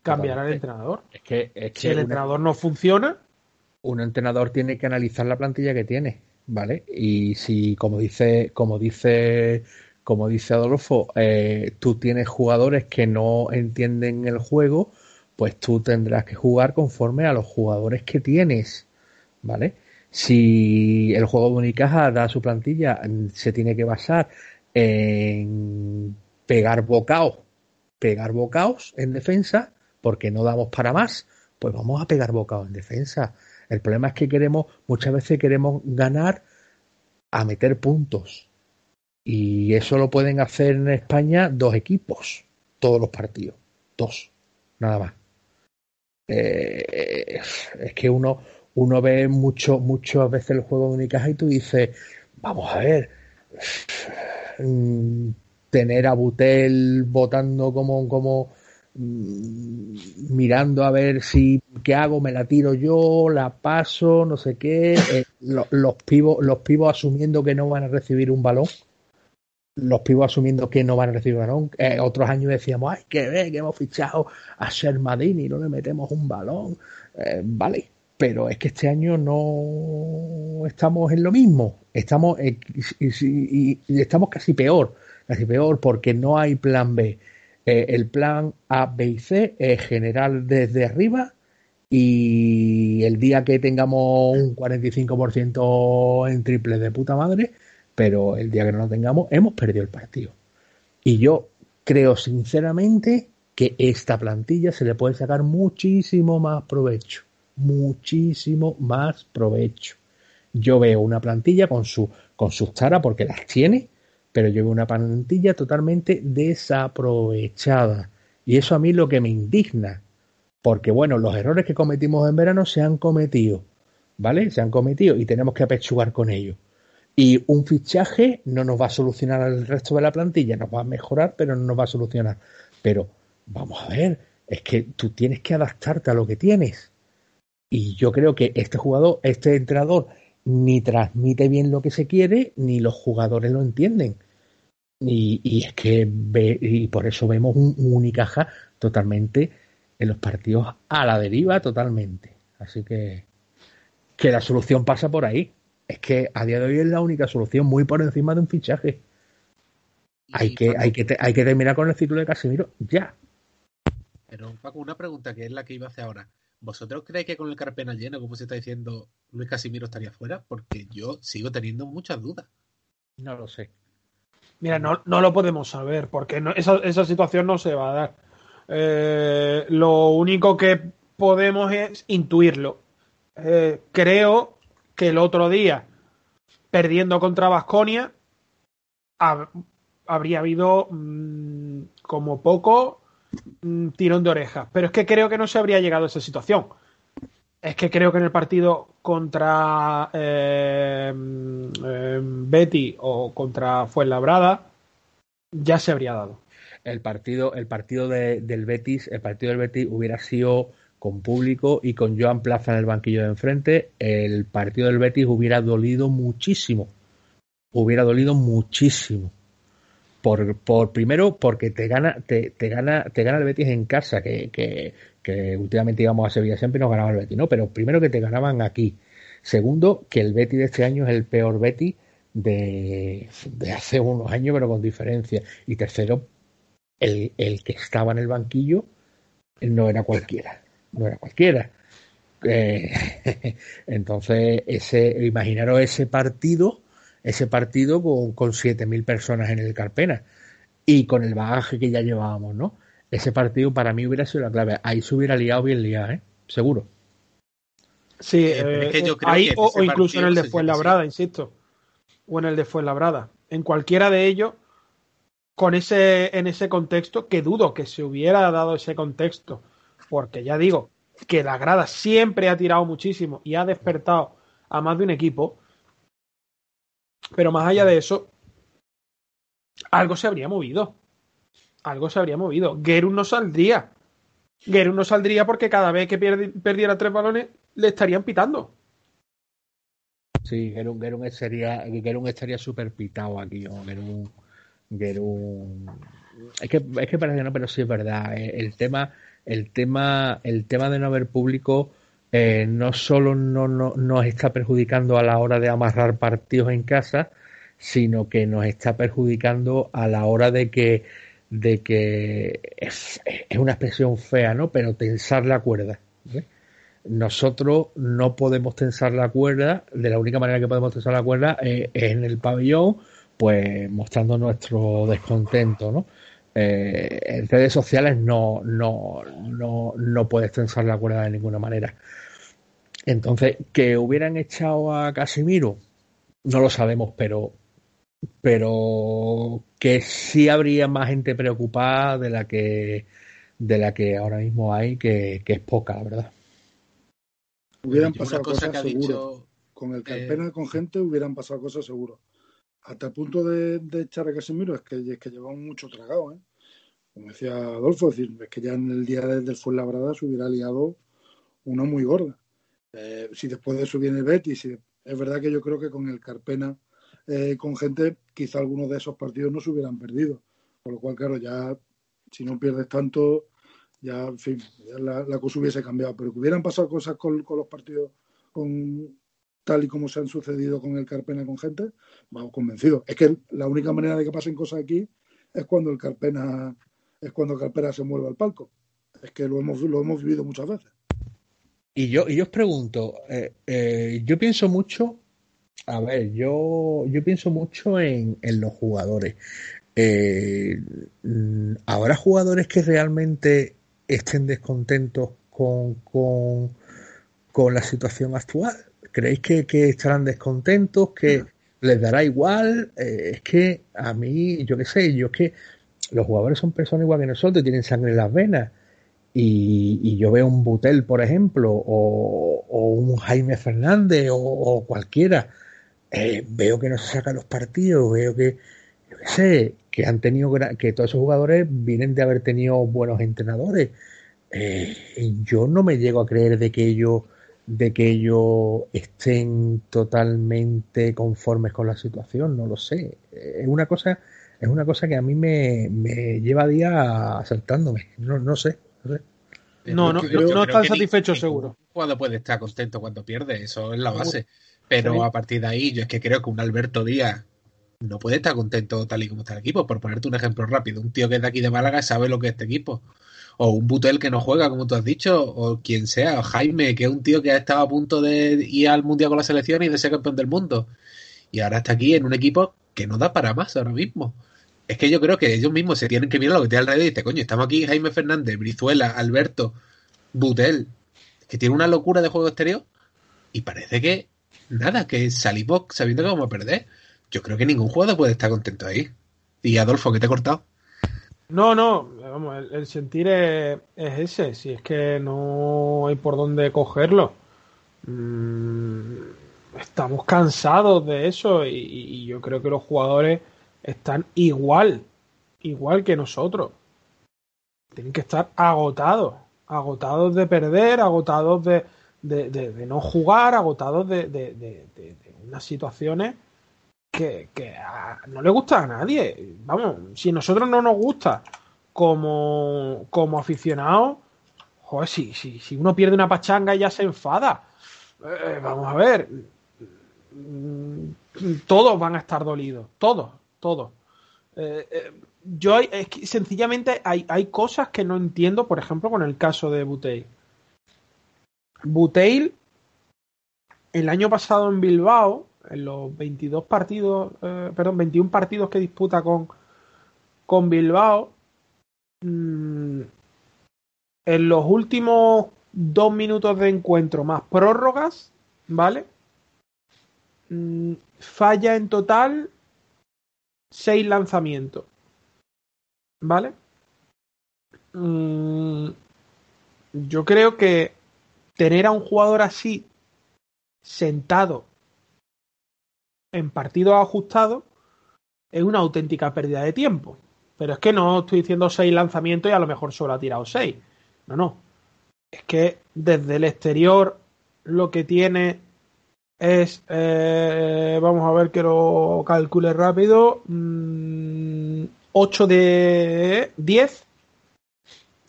Cambiar al Totalmente. entrenador. Es que, es Si el una- entrenador no funciona, un entrenador tiene que analizar la plantilla que tiene, ¿vale? Y si, como dice, como dice, como dice Adolfo, eh, tú tienes jugadores que no entienden el juego, pues tú tendrás que jugar conforme a los jugadores que tienes, ¿vale? Si el juego de Unicaja da su plantilla, se tiene que basar en pegar bocaos, pegar bocaos en defensa, porque no damos para más, pues vamos a pegar bocaos en defensa. El problema es que queremos, muchas veces queremos ganar a meter puntos. Y eso lo pueden hacer en España dos equipos, todos los partidos. Dos, nada más. Eh, es que uno, uno ve mucho, muchas veces el juego de Unicaja y tú dices, vamos a ver, mm, tener a Butel votando como, como mm, mirando a ver si qué hago, me la tiro yo, la paso, no sé qué, eh, los pibos, los pibos asumiendo que no van a recibir un balón los pibos asumiendo que no van a recibir balón. Eh, otros años decíamos, ay, que ve, que hemos fichado a Shermadini no le metemos un balón. Eh, vale, pero es que este año no estamos en lo mismo. Estamos, y, y, estamos casi peor, casi peor, porque no hay plan B. Eh, el plan A, B y C es general desde arriba y el día que tengamos un 45% en triple de puta madre, pero el día que no lo tengamos, hemos perdido el partido. Y yo creo sinceramente que esta plantilla se le puede sacar muchísimo más provecho. Muchísimo más provecho. Yo veo una plantilla con, su, con sus taras porque las tiene, pero veo una plantilla totalmente desaprovechada. Y eso a mí lo que me indigna. Porque bueno, los errores que cometimos en verano se han cometido. ¿Vale? Se han cometido y tenemos que apechugar con ellos. Y un fichaje no nos va a solucionar el resto de la plantilla, nos va a mejorar, pero no nos va a solucionar. Pero vamos a ver, es que tú tienes que adaptarte a lo que tienes. Y yo creo que este jugador, este entrenador, ni transmite bien lo que se quiere, ni los jugadores lo entienden. Y, es que ve, y por eso vemos un, un Unicaja totalmente en los partidos a la deriva totalmente. Así que que la solución pasa por ahí es que a día de hoy es la única solución, muy por encima de un fichaje. Hay que, hay, que hay que terminar con el ciclo de Casimiro ya. Pero, Paco, una pregunta que es la que iba a hacer ahora. ¿Vosotros creéis que con el Carpena lleno, como se está diciendo, Luis Casimiro estaría fuera? Porque yo sigo teniendo muchas dudas. No lo sé. Mira, no, no lo podemos saber, porque esa, esa, situación no se va a dar. Eh, lo único que podemos es intuirlo. Eh, creo que el otro día, perdiendo contra Vasconia, habría habido mm, como poco mm, tirón de orejas. Pero es que creo que no se habría llegado a esa situación. Es que creo que en el partido contra eh, eh, Betty o contra Fuenlabrada ya se habría dado. El partido, el partido del Betis, el partido del Betis hubiera sido con público y con Joan Plaza en el banquillo de enfrente, el partido del Betis hubiera dolido muchísimo. Hubiera dolido muchísimo. Por, por primero, porque te gana, te, te, gana, te gana el Betis en casa, que, que últimamente íbamos a Sevilla siempre y nos ganaba el Betis, ¿no? Pero primero que te ganaban aquí. Segundo, que el Betis de este año es el peor Betis de, de hace unos años, pero con diferencia. Y tercero, el, el que estaba en el banquillo no era cualquiera no era cualquiera. Eh, entonces, ese, imaginaros ese partido, ese partido con, con 7.000 personas en el Carpena y con el bagaje que ya llevábamos, ¿no? Ese partido para mí hubiera sido la clave. Ahí se hubiera liado bien liado, ¿eh? Seguro. Sí, eh, ahí o, incluso en el de Fuenlabrada, insisto. O en el de Fuenlabrada. En cualquiera de ellos, con ese, en ese contexto, que dudo que se hubiera dado ese contexto porque ya digo que la grada siempre ha tirado muchísimo y ha despertado a más de un equipo, pero más allá de eso, algo se habría movido. Algo se habría movido. Gerun no saldría. Gerun no saldría porque cada vez que perdiera tres balones le estarían pitando. Sí, Gerun, Gerun estaría, Gerun estaría súper pitado aquí. Gerun, Gerun... Es que, es que parece que no, pero sí es verdad. Eh, el tema el tema, el tema de no haber público eh, no solo no, no, nos está perjudicando a la hora de amarrar partidos en casa, sino que nos está perjudicando a la hora de que, de que es, una expresión fea, ¿no? Pero tensar la cuerda. Nosotros no podemos tensar la cuerda, de la única manera que podemos tensar la cuerda eh, es en el pabellón, pues mostrando nuestro descontento, ¿no? Eh, en redes sociales no, no, no, no puedes tensar la cuerda de ninguna manera. Entonces, que hubieran echado a Casimiro, no lo sabemos, pero, pero que sí habría más gente preocupada de la que, de la que ahora mismo hay, que, que es poca, la verdad. Hubieran pasado cosas seguro. Con el eh, Carpena con gente hubieran pasado cosas seguro. Hasta el punto de, echar a Casemiro es que, es que llevamos mucho tragado, ¿eh? Como decía Adolfo, es, decir, es que ya en el día del Fuenlabrada se hubiera liado una muy gorda. Eh, si después de eso viene el Betis, es verdad que yo creo que con el Carpena eh, con gente, quizá algunos de esos partidos no se hubieran perdido. Por lo cual, claro, ya si no pierdes tanto, ya, en fin, la, cosa hubiese cambiado. Pero que hubieran pasado cosas con, los partidos con tal y como se han sucedido con el Carpena con gente, vamos convencidos. Es que la única manera de que pasen cosas aquí es cuando el Carpena es cuando Carpena se mueve al palco. Es que lo hemos, lo hemos vivido muchas veces. Y yo, y yo os pregunto, eh, eh, yo pienso mucho, a ver, yo, yo pienso mucho en, en los jugadores. Eh, mm, ¿Habrá jugadores que realmente estén descontentos con, con, la situación actual? ¿Creéis que, estarán descontentos? ¿Que les dará igual? es que a mí, yo qué sé, yo es que los jugadores son personas igual que nosotros, tienen sangre en las venas y, yo veo un Butel, por ejemplo, o, un Jaime Fernández o, cualquiera, eh, veo que no se sacan los partidos, veo que, yo qué sé, que han tenido, que todos esos jugadores vienen de haber tenido buenos entrenadores. Eh, yo no me llego a creer de que ellos de que ellos estén totalmente conformes con la situación, no lo sé. Es una cosa, es una cosa que a mí me, me lleva día asaltándome, no, no sé. No, no, no, están satisfechos seguro. Cuando puede estar contento cuando pierde, eso es la base. Pero a partir de ahí, yo es que creo que un Alberto Díaz no puede estar contento tal y como está el equipo. Por ponerte un ejemplo rápido, un tío que es de aquí de Málaga sabe lo que es este equipo. O un Butel que no juega, como tú has dicho, o quien sea, o Jaime, que es un tío que ha estado a punto de ir al mundial con la selección y de ser campeón del mundo. Y ahora está aquí en un equipo que no da para más ahora mismo es que yo creo que ellos mismos se tienen que mirar lo que tiene alrededor y decir, coño, estamos aquí Jaime Fernández, Brizuela, Alberto, Butel, que tiene una locura de juego exterior y parece que nada, que salimos sabiendo que vamos a perder. Yo creo que ningún jugador puede estar contento ahí. Y Adolfo, que te he cortado. No, no, vamos, el, sentir es, ese, si es que no hay por dónde cogerlo. Mm, estamos cansados de eso y yo creo que los jugadores están igual, igual que nosotros. Tienen que estar agotados, agotados de perder, agotados de, de, no jugar, agotados de, unas situaciones que, no le gusta a nadie. Vamos, si nosotros no nos gusta como, como aficionados, joder, si, si, si uno pierde una pachanga y ya se enfada. Eh, vamos a ver, mm, todos van a estar dolidos, todos, todo. Eh, eh, yo es que sencillamente hay, hay, cosas que no entiendo, por ejemplo, con el caso de Buteil. Buteil, el año pasado en Bilbao, en los 22 partidos, eh, perdón, 21 partidos que disputa con, con Bilbao, mm, en los últimos dos minutos de encuentro más prórrogas, ¿vale? Mm, falla en total seis lanzamientos. ¿Vale? Mm, yo creo que tener a un jugador así sentado en partidos ajustados es una auténtica pérdida de tiempo. Pero es que no estoy diciendo seis lanzamientos y a lo mejor solo ha tirado seis. No, no. Es que desde el exterior lo que tiene es, eh, vamos a ver que lo calcule rápido, 8 mm, de 10,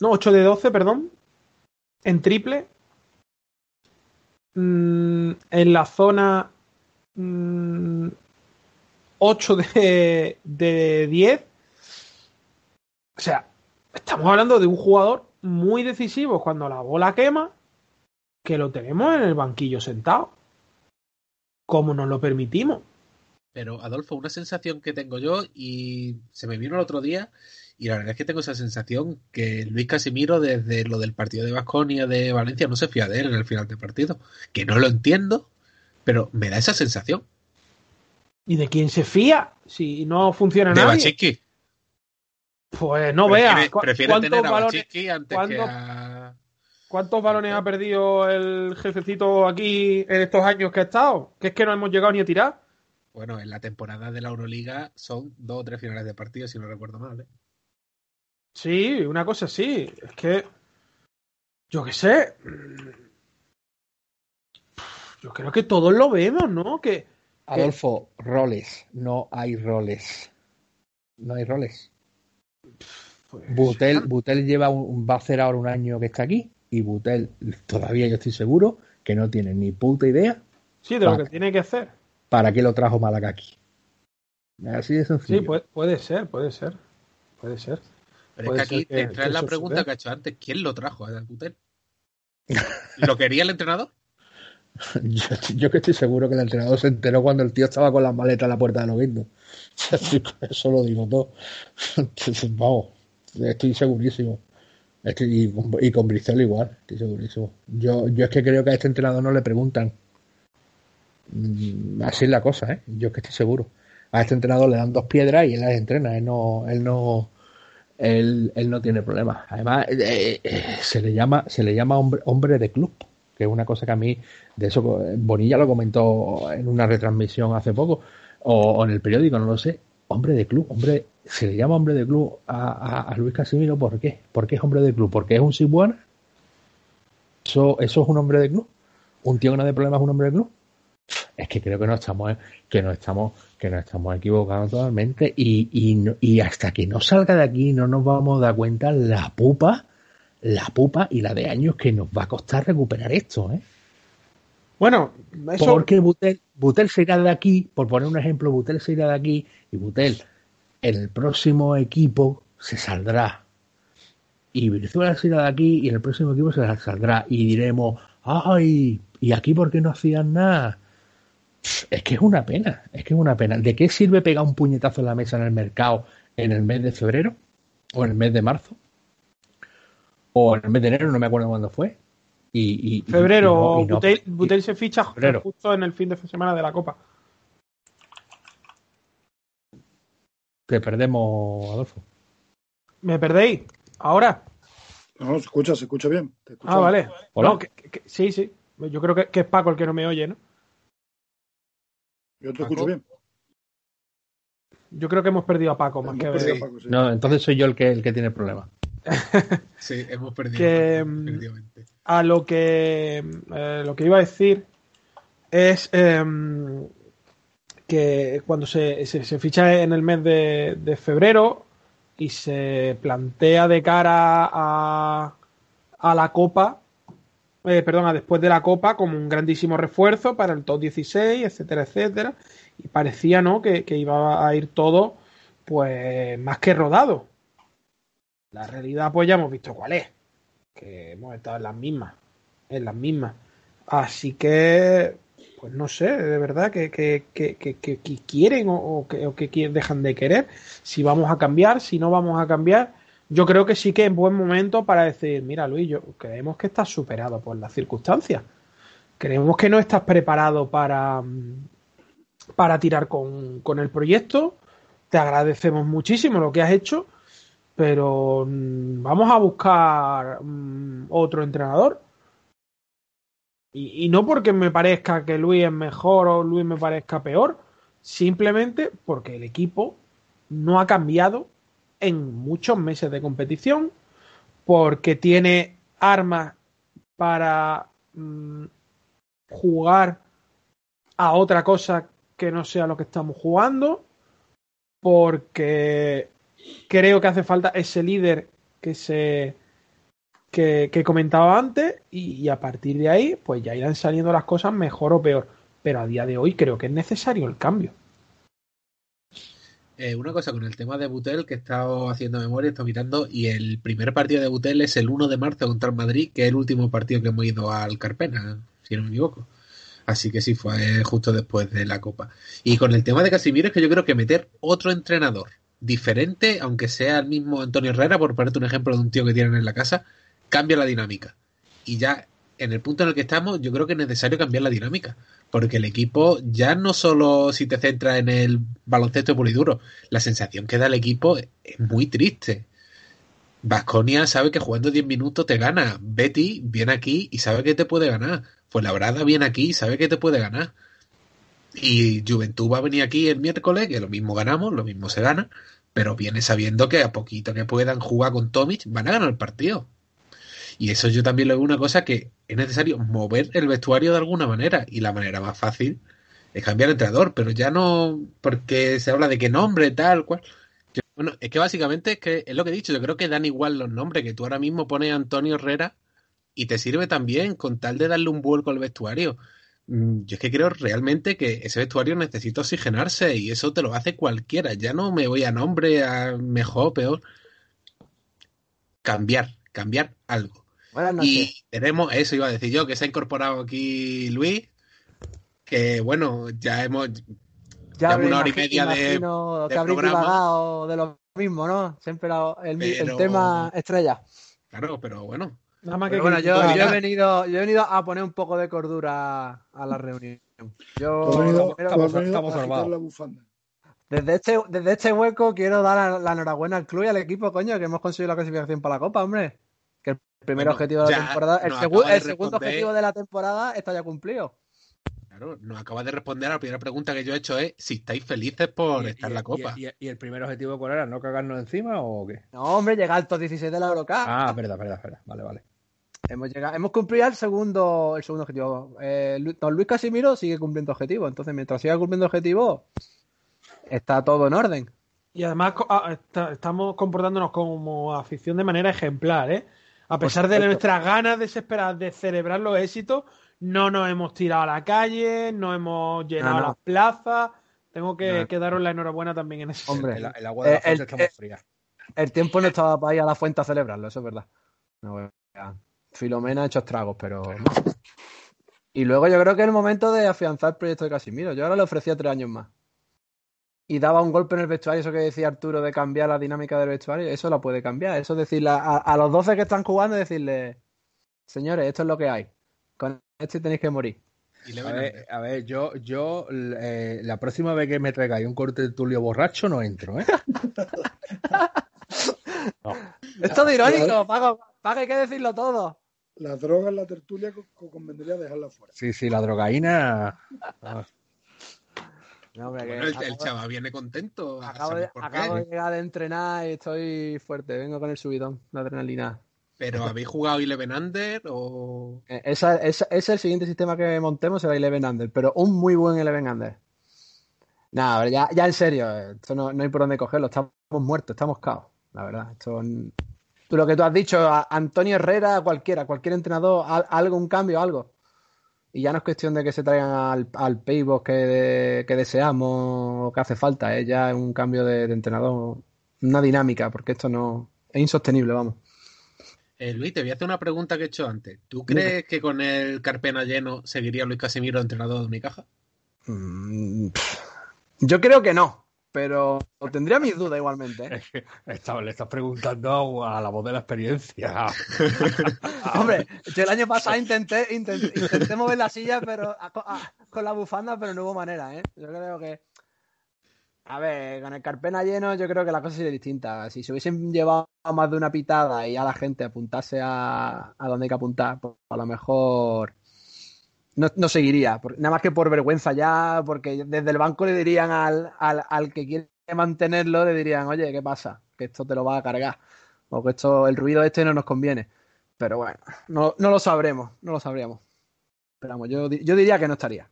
no, 8 de 12, perdón, en triple. Mm, en la zona 8 mm, de, de 10. O sea, estamos hablando de un jugador muy decisivo cuando la bola quema, que lo tenemos en el banquillo sentado. ¿Cómo nos lo permitimos? Pero, Adolfo, una sensación que tengo yo y se me vino el otro día y la verdad es que tengo esa sensación que Luis Casimiro desde lo del partido de Vasconia de Valencia no se fía de él en el final del partido. Que no lo entiendo, pero me da esa sensación. ¿Y de quién se fía? Si no funciona de nadie. Pues no vea. Prefiere tener a Bachitsky antes que a ¿Cuántos balones ha perdido el jefecito aquí en estos años que ha estado? Que es que no hemos llegado ni a tirar. Bueno, en la temporada de la Euroliga son dos o tres finales de partido, si no recuerdo mal. ¿eh? Sí, una cosa sí. Es que. Yo qué sé. Yo creo que todos lo vemos, ¿no? Que. Adolfo, roles. No hay roles. No hay roles. pues, Butel, Butel lleva un, va a hacer ahora un año que está aquí y Butel todavía yo estoy seguro que no tiene ni puta idea Sí, de lo Vale. que tiene que hacer. para qué lo trajo Malakaki. Así de sencillo. Sí, puede, puede ser, puede ser. Puede ser. Pero Puede es que aquí que en la pregunta que ha hecho antes: ¿quién lo trajo a Butel? ¿Lo quería el entrenador? Yo, yo que estoy seguro que el entrenador se enteró cuando el tío estaba con las maletas en la puerta de los guindos. Eso lo digo todo. Vamos, estoy segurísimo. Y, con- y con Bristol igual, estoy segurísimo. Yo, yo es que creo que a este entrenador no le preguntan. Mm, Así es la cosa, ¿eh? Yo es que estoy seguro. A este entrenador le dan dos piedras y él las entrena. Él no, él no, él, él no tiene problemas. Además, eh, eh, se le llama, se le llama hombre, hombre de club, que es una cosa que a mí, de eso, Bonilla lo comentó en una retransmisión hace poco, o, o en el periódico, no lo sé. Hombre de club, hombre, se le llama hombre de club a, a- a Luis Casimiro, ¿por qué? ¿Por qué es hombre de club? ¿Porque es un Sibuana? ¿Eso, ¿Eso es un hombre de club? ¿Un tío que no tiene problemas es un hombre de club? Es que creo que no estamos, que no estamos, que nos estamos equivocando totalmente y, y, no- y hasta que no salga de aquí no nos vamos a dar cuenta la pupa, la pupa y la de años que nos va a costar recuperar esto, ¿eh? Bueno, eso. Porque Butel, Butel se irá de aquí, por poner un ejemplo, Butel se irá de aquí y Butel el próximo equipo se saldrá. Y Brizuela se irá de aquí y en el próximo equipo se saldrá. Y diremos, ¡ay! ¿Y aquí por qué no hacían nada? Es que es una pena, es que es una pena. ¿De qué sirve pegar un puñetazo en la mesa en el mercado en el mes de febrero? ¿O en el mes de marzo? ¿O en el mes de enero? No me acuerdo cuándo fue. Y, Febrero, y no- y no- Butel, se ficha Febrero. justo en el fin de semana de la Copa. Que perdemos, Adolfo. ¿Me perdéis? ¿Ahora? No, se escucha, se escucha bien. Te escucha Ah, vale. Hola. No, que- que- que- sí, sí. Yo creo que, que es Paco el que no me oye, ¿no? Yo te Paco. escucho bien. Yo creo que hemos perdido a Paco más Hemos que a Paco, sí. No, entonces soy yo el que el que tiene problemas. Sí, hemos perdido. Que, definitivamente. A lo que eh, lo que iba a decir es em, que cuando se, se, ficha en el mes de, de febrero y se plantea de cara a, a la Copa, eh, perdón, a después de la Copa como un grandísimo refuerzo para el top 16, etcétera, etcétera, y parecía, ¿no?, que, que iba a ir todo, pues, más que rodado. La realidad, pues, ya hemos visto cuál es, que hemos estado en las mismas, en las mismas. Así que, pues no sé, de verdad, que, que, que, que- quieren o, o que, o que dejan de querer, si vamos a cambiar, si no vamos a cambiar. Yo creo que sí que es buen momento para decir, mira Luis, yo creemos que estás superado por las circunstancias. Creemos que no estás preparado para, para tirar con, con el proyecto. Te agradecemos muchísimo lo que has hecho, pero mm, vamos a buscar mm, otro entrenador. Y, no porque me parezca que Luis es mejor o Luis me parezca peor, simplemente porque el equipo no ha cambiado en muchos meses de competición, porque tiene armas para mm, jugar a otra cosa que no sea lo que estamos jugando, porque creo que hace falta ese líder que se que, que comentaba antes y, y a partir de ahí pues ya irán saliendo las cosas mejor o peor pero a día de hoy creo que es necesario el cambio Eh, una cosa con el tema de Butel, que he estado haciendo memoria, he estado mirando, y el primer partido de Butel es el 1 de marzo contra el Madrid, que es el último partido que hemos ido al Carpena, si no me equivoco. Así que sí, fue justo después de la Copa. Y con el tema de Casimiro es que yo creo que meter otro entrenador diferente, aunque sea el mismo Antonio Herrera, por ponerte un ejemplo de un tío que tienen en la casa, cambia la dinámica. Y ya en el punto en el que estamos, yo creo que es necesario cambiar la dinámica. Porque el equipo, ya no solo si te centras en el baloncesto puro y duro, la sensación que da el equipo es muy triste. Vasconia sabe que jugando 10 minutos te gana. Betty viene aquí y sabe que te puede ganar. Fuenlabrada viene aquí y sabe que te puede ganar. Y Juventud va a venir aquí el miércoles, que lo mismo ganamos, lo mismo se gana, pero viene sabiendo que a poquito que puedan jugar con Tomic van a ganar el partido. Y eso yo también le veo una cosa que es necesario mover el vestuario de alguna manera. Y la manera más fácil es cambiar de entrenador, pero ya no porque se habla de qué nombre, tal cual. Bueno, es que básicamente es que es lo que he dicho, yo creo que dan igual los nombres, que tú ahora mismo pones a Antonio Herrera y te sirve también con tal de darle un vuelco al vestuario. Mm, Yo es que creo realmente que ese vestuario necesita oxigenarse y eso te lo hace cualquiera. Ya no me voy a nombre, a mejor, peor. Cambiar, cambiar algo. Buenas noches. Y tenemos, eso iba a decir yo, que se ha incorporado aquí Luis, que bueno, ya hemos, Ya una hora y media de- de que habréis programa. divagado de lo mismo, ¿no? Siempre la- el, mi- el Pero- tema estrella. claro, pero bueno, Nada más que Pero bueno, yo, he venido, yo he venido a poner un poco de cordura a la reunión. Yo venido, estamos- estamos salvados. la bufanda. desde este, desde este hueco quiero dar la, la enhorabuena al club y al equipo, coño, que hemos conseguido la clasificación para la Copa, hombre. Que el primer Bueno, objetivo de la temporada, el, nos segu- acaba de el segundo objetivo de la temporada está ya cumplido. claro, nos acaba de responder a la primera pregunta que yo he hecho es si estáis felices por Y- estar en la Copa. Y, y- y el primer objetivo cuál era? ¿No cagarnos encima o qué? No, hombre, llegar al top 16 de la Eurocup. Ah, verdad, verdad, verdad. Vale, vale. Hemos llegado, hemos cumplido el segundo, el segundo objetivo. Eh, don Luis Casimiro sigue cumpliendo objetivos. Entonces, mientras siga cumpliendo objetivos, está todo en orden. Y además ah, estamos comportándonos como afición de manera ejemplar, ¿eh? A pesar de nuestras ganas desesperadas de celebrar los éxitos, no nos hemos tirado a la calle, no hemos llenado No, no. las plazas. Tengo que, No. que daros la enhorabuena también en ese Hombre. El, el agua de la Eh, fuente el- está muy fría. El tiempo no estaba para ir a la fuente a celebrarlo, eso es verdad. Filomena ha hecho estragos, pero. Y luego yo creo que es el momento de afianzar el proyecto de Casimiro. Yo ahora le ofrecía tres años más. Y daba un golpe en el vestuario, eso que decía Arturo de cambiar la dinámica del vestuario, eso la puede cambiar. Eso es decirle a, a los 12 que están jugando, decirle, señores, esto es lo que hay. Con este tenéis que morir. A ver, a ver, yo, yo eh, la próxima vez que me traigáis un corte de tulio borracho no entro, ¿eh? Esto es irónico, Paco. Paco, hay que decirlo todo. Las drogas, la tertulia, co- co- convendría dejarla fuera. Sí, sí, la drogaína. No, hombre, que Bueno, el, el chaval viene contento. Acabo, de, llegar de entrenar y estoy fuerte. Vengo con el subidón, la adrenalina. Pero ¿habéis jugado Eleven Under o...? Eh, Esa, esa- ese es el siguiente sistema que montemos, será Eleven Under, pero un muy buen Eleven Under. Nada, a ya, ya en serio, esto no, no hay por dónde cogerlo. Estamos muertos, estamos caos, la verdad. Esto, tú lo que tú has dicho, a Antonio Herrera, cualquiera, cualquier entrenador, al- algo, un cambio, algo. Y ya no es cuestión de que se traigan al, al paybox que, que deseamos o que hace falta, es ya un cambio de, de entrenador, una dinámica, porque esto no es insostenible, vamos. Eh, Luis, te voy a hacer una pregunta que he hecho antes. ¿Tú crees que con el Carpena lleno seguiría Luis Casimiro entrenador de Unicaja? Mm, Yo creo que no, pero tendría mis dudas igualmente. ¿eh? es que esta- le estás preguntando a la voz de la experiencia. Hombre, yo el año pasado intenté, intenté, intenté mover la silla pero a- a- con la bufanda, pero no hubo manera, ¿eh? Yo creo que. A ver, con el carpena lleno, yo creo que la cosa sería distinta. Si se hubiesen llevado más de una pitada y ya la gente apuntase a, a donde hay que apuntar, pues a lo mejor no, no seguiría. nada más que por vergüenza ya, porque desde el banco le dirían al, al, al que quiere mantenerlo, le dirían, oye, ¿qué pasa? Que esto te lo va a cargar. O que esto, el ruido este no nos conviene. Pero bueno, no, no lo sabremos, no lo sabríamos. Pero yo, yo diría que no estaría.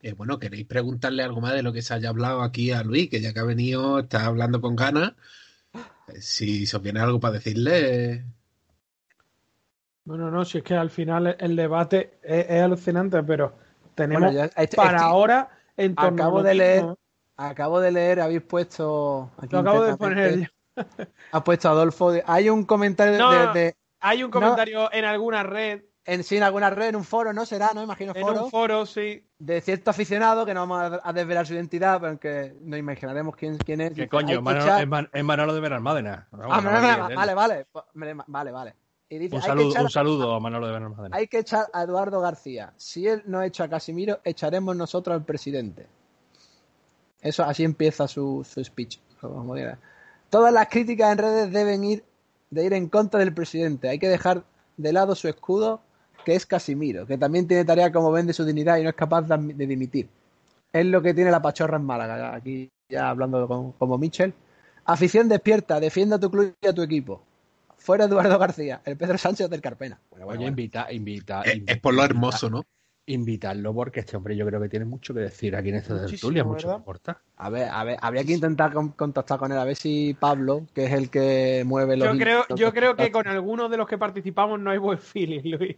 Eh, bueno, ¿queréis preguntarle algo más de lo que se haya hablado aquí a Luis? Que ya que ha venido, está hablando con ganas. Eh, Si os viene algo para decirle... eh, Bueno, no, si es que al final el debate es, es alucinante, pero tenemos Bueno, ya- este- para este- ahora en torno acabo a de leer- mismo. Acabo de leer, habéis puesto. aquí Lo acabo de poner yo. Ha puesto Adolfo. de- hay un comentario de- No, de, Hay un comentario en alguna red, en sí, en alguna red, en un foro, ¿no? Será, ¿no? Imagino en foro. un foro, sí. de cierto aficionado, que no vamos a, a desvelar su identidad, pero que nos imaginaremos quién, quién es. ¿Qué coño? Es Manolo, echar- es Man- es Manolo de Benalmádena. Ah, no vale, vale, de vale, vale, Y dice, Un hay que saludo, echar- un saludo a Manolo de Benalmádena. Hay que echar a Eduardo García. Si él no echa a Casimiro, echaremos nosotros al presidente. Eso así empieza su, su speech. como. Todas las críticas en redes deben ir de ir en contra del presidente. Hay que dejar de lado su escudo, que es Casimiro, que también tiene tarea como vende su dignidad y no es capaz de, de dimitir. Es lo que tiene la pachorra en Málaga, aquí ya hablando con, como Michel. Afición despierta, defienda a tu club y a tu equipo. Fuera Eduardo García, el Pedro Sánchez del Carpena. Bueno, Oye, invita, invita, es, invita, es, por lo hermoso, ¿no? Invitarlo porque este hombre yo creo que tiene mucho que decir aquí en esta tertulia, mucho que aportar. A ver, a ver, habría que intentar con, contactar con él, a ver si Pablo, que es el que mueve los... Yo creo, yo creo que con algunos de los que participamos no hay buen feeling, Luis.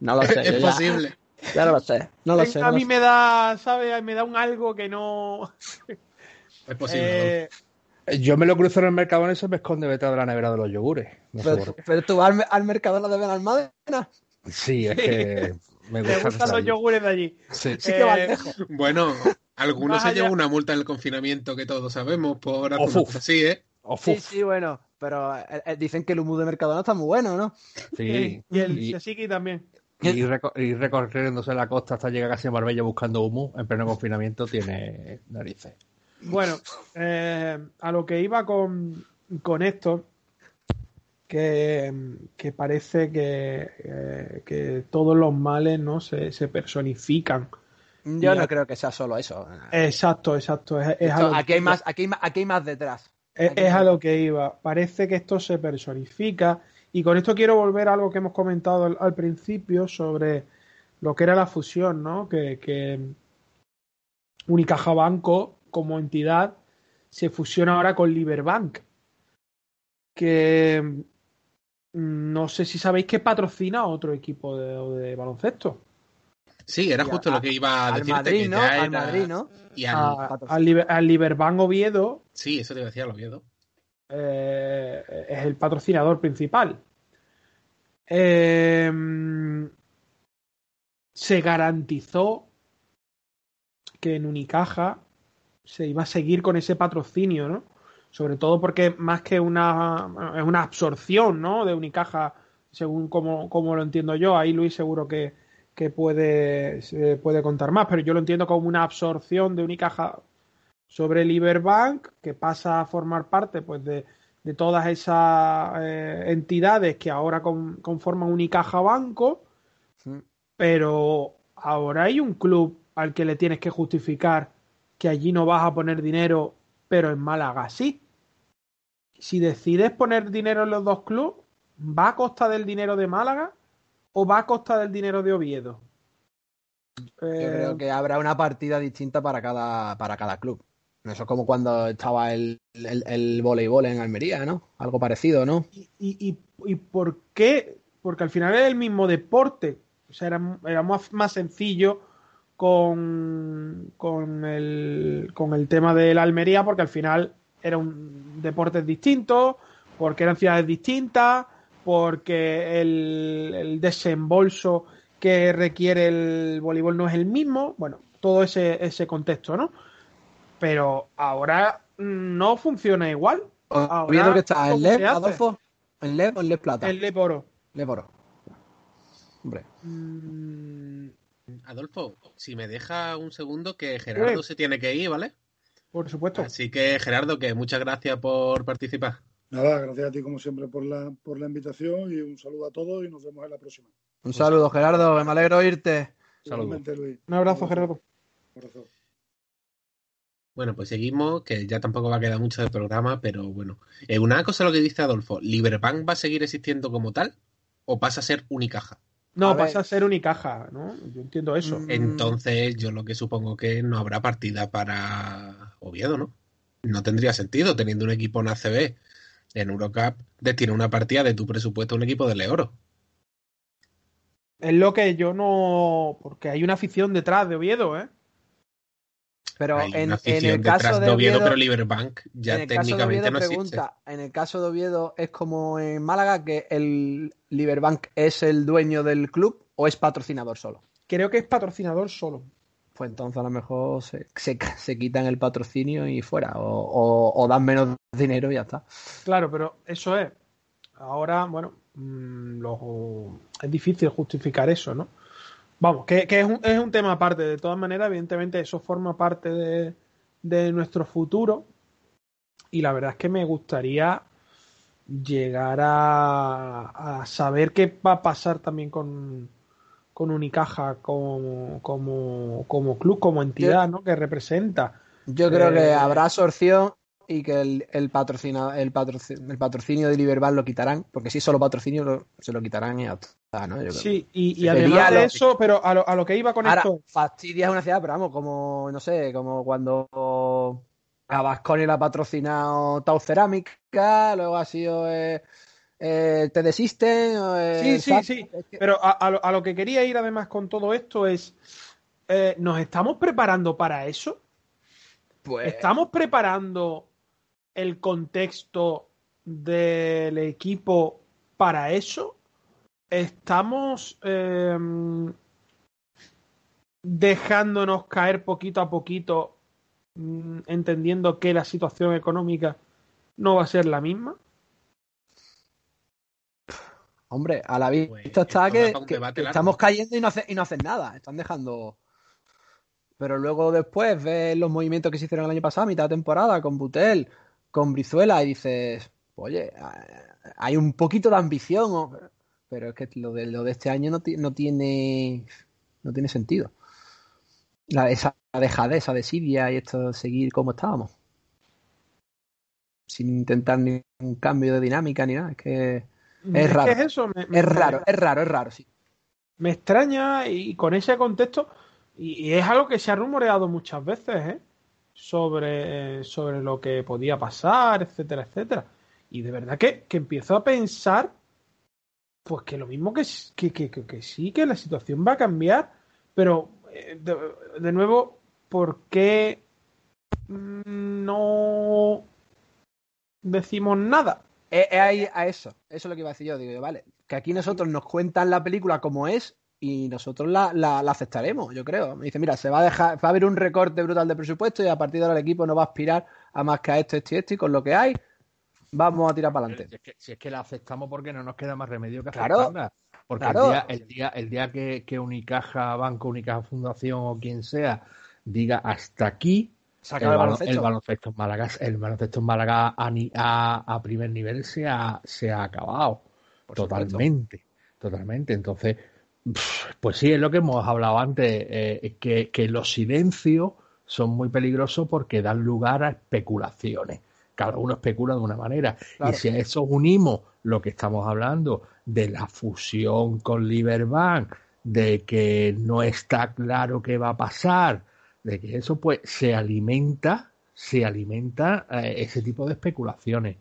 No lo sé. es ya, posible. Ya no lo sé. No lo sé a no mí sé. me da, ¿sabes? Me da un algo que no... Es posible. Eh, Yo me lo cruzo en el Mercadona y se me esconde detrás de la nevera de los yogures. No Pero, tú al, al Mercadona de Benalmádena. Sí, es que me me gusta. gustan los yogures de allí. Sí. Sí que va Eh. Bueno, algunos se llevan una multa en el confinamiento que todos sabemos por cosa así, ¿eh? Sí, sí, bueno. Pero eh, eh, dicen que el humo de Mercadona está muy bueno, ¿no? sí. Y el Y, también. y reco- y recorriéndose la costa hasta llegar casi a Marbella buscando humo en pleno confinamiento tiene narices. Bueno, eh, a lo que iba con, con esto, que, que parece que, eh, que todos los males no se, se personifican. Yo Y no a- creo que sea solo eso. Exacto, exacto. Es, es a Esto- lo aquí, hay más, aquí, hay más, aquí hay más detrás. Es, a lo que iba. Parece que esto se personifica. Y con esto quiero volver a algo que hemos comentado al, al principio sobre lo que era la fusión, ¿no? Que, que Unicaja Banco como entidad se fusiona ahora con Liberbank. Que mm, no sé si sabéis que patrocina a otro equipo de, de baloncesto. Sí, era Y justo a- lo que iba a Al decirte. Madrid, que ¿no? ya Al era- Madrid, ¿no? Y al- A- al, Liber- al Liberbank Oviedo Sí, eso te decía lo Oviedo. eh, es el patrocinador principal. Eh, se garantizó que en Unicaja se iba a seguir con ese patrocinio, ¿no? Sobre todo porque más que una, es una absorción, ¿no? De Unicaja, según como, como lo entiendo yo. Ahí Luis seguro que, que puede, se puede contar más, pero yo lo entiendo como una absorción de Unicaja sobre Liberbank, que pasa a formar parte pues de, de todas esas eh, entidades que ahora con- conforman Unicaja Banco, Sí. pero ahora hay un club al que le tienes que justificar que allí no vas a poner dinero, pero en Málaga sí. Si decides poner dinero en los dos clubes, ¿va a costa del dinero de Málaga o va a costa del dinero de Oviedo? Yo Eh, creo que habrá una partida distinta para cada, para cada club. Eso es como cuando estaba el, el, el voleibol en Almería, ¿no? Algo parecido, ¿no? ¿Y, y, y- por qué? Porque al final es el mismo deporte. O sea, era, era más, más sencillo con, con, el, con el tema de la Almería, porque al final era un deporte distinto, porque eran ciudades distintas, porque el, el desembolso que requiere el voleibol no es el mismo. Bueno, todo ese, ese contexto, ¿no? Pero ahora no funciona igual. Oviedo que está en ¿cómo LEV, se hace? Adolfo. ¿En LEV o en LEV Plata? El Leporo. LEV Oro. Hombre. Mm, Adolfo, si me deja un segundo que Gerardo se tiene que ir, ¿vale? por supuesto. Así que Gerardo, que muchas gracias por participar. Nada, gracias a ti como siempre por la, por la invitación y un saludo a todos y nos vemos en la próxima. Un saludo, Gerardo. Me alegro oírte. Saludos. Un abrazo, Gerardo. Un abrazo. Bueno, pues seguimos, que ya tampoco va a quedar mucho del programa, pero bueno. Eh, una cosa lo que dice Adolfo, ¿Liberbank va a seguir existiendo como tal o pasa a ser Unicaja? No, A ver. pasa a ser Unicaja, ¿no? Yo entiendo eso. Mm. Entonces yo lo que supongo que no habrá partida para Oviedo, ¿no? No tendría sentido teniendo un equipo en ACB en Eurocup destinar una partida de tu presupuesto a un equipo de Leoro. Es lo que yo no. Porque hay una afición detrás de Oviedo, ¿eh? Pero Hay en, en el caso de Oviedo, Oviedo, pero Liberbank ya en el caso de técnicamente Oviedo no existe. pregunta, en el caso de Oviedo es como en Málaga que el Liberbank es el dueño del club o es patrocinador solo. Creo que es patrocinador solo. Pues entonces a lo mejor se, se, se quitan el patrocinio y fuera o, o- o dan menos dinero y ya está. Claro, pero eso es. Ahora, bueno, mm, lo- es difícil justificar eso, ¿no? Vamos, que, que es, un, es un tema aparte. De todas maneras, evidentemente, eso forma parte de, de nuestro futuro. Y la verdad es que me gustaría llegar a, a saber qué va a pasar también con, con Unicaja como, como, como club, como entidad ¿no? que representa. Yo creo que Eh, habrá absorción y que el, el, patrocina- el, patrocinio, el patrocinio de Liberbank lo quitarán, porque si es solo patrocinio lo- se lo quitarán y ya está, ¿no? Yo. Sí, y, y además de eso, pero a lo, a lo que iba con Ahora, esto, fastidia es una ciudad, pero vamos, como, no sé, como cuando a Vasconia le ha patrocinado Tau Cerámica, luego ha sido eh, eh, Te Desisten. eh, Sí, sí, sí. Pero a, a lo, a lo que quería ir además con todo esto es, eh, ¿nos estamos preparando para eso? pues, ¿Estamos preparando el contexto del equipo para eso? ¿Estamos em, dejándonos caer poquito a poquito, mm, entendiendo que la situación económica no va a ser la misma? Hombre, a la vista Pues, está que, estamos cayendo y no, hace- y no hacen nada. Están dejando. Pero luego después ves los movimientos que se hicieron el año pasado, mitad de temporada, con Butel, con Brizuela, y dices, oye, eh, hay un poquito de ambición, pero es que lo de, lo de este año no, no tiene no tiene sentido. La, esa dejadez, esa desidia y esto de seguir como estábamos. Sin intentar ningún cambio de dinámica ni nada. Es que Es raro. es eso, me- me- es raro, es raro, es raro, sí. me extraña y con ese contexto, y, y es algo que se ha rumoreado muchas veces, ¿eh? Sobre, sobre lo que podía pasar, etcétera, etcétera. Y de verdad que, que empiezo a pensar, pues que lo mismo que, que, que, que- sí, que la situación va a cambiar, pero eh, de, nuevo, ¿por qué no decimos nada? Es ahí a eso, eso es lo que iba a decir yo. Digo, vale, que aquí nosotros nos cuentan la película como es y nosotros la, la- la aceptaremos, yo creo. Me dice, mira, se va a dejar, va a haber un recorte brutal de presupuesto y a partir de ahora el equipo no va a aspirar a más que a esto, esto y esto, y con lo que hay, vamos a tirar para Si adelante. es, que, si es que la aceptamos porque no nos queda más remedio que Claro. aceptarla. Porque Claro. el día, el día, el día que, que Unicaja, Banco, Unicaja Fundación o quien sea diga hasta aquí, el, baloncesto. el baloncesto en Málaga, el baloncesto en Málaga a, a- a primer nivel se ha, se ha acabado. Por supuesto. totalmente. Totalmente. Entonces, pues sí, es lo que hemos hablado antes, eh, que, que los silencios son muy peligrosos porque dan lugar a especulaciones. Cada uno especula de una manera. Claro. Y si a eso unimos lo que estamos hablando de la fusión con Liberbank, de que no está claro qué va a pasar, de que eso pues se alimenta, se alimenta eh, ese tipo de especulaciones.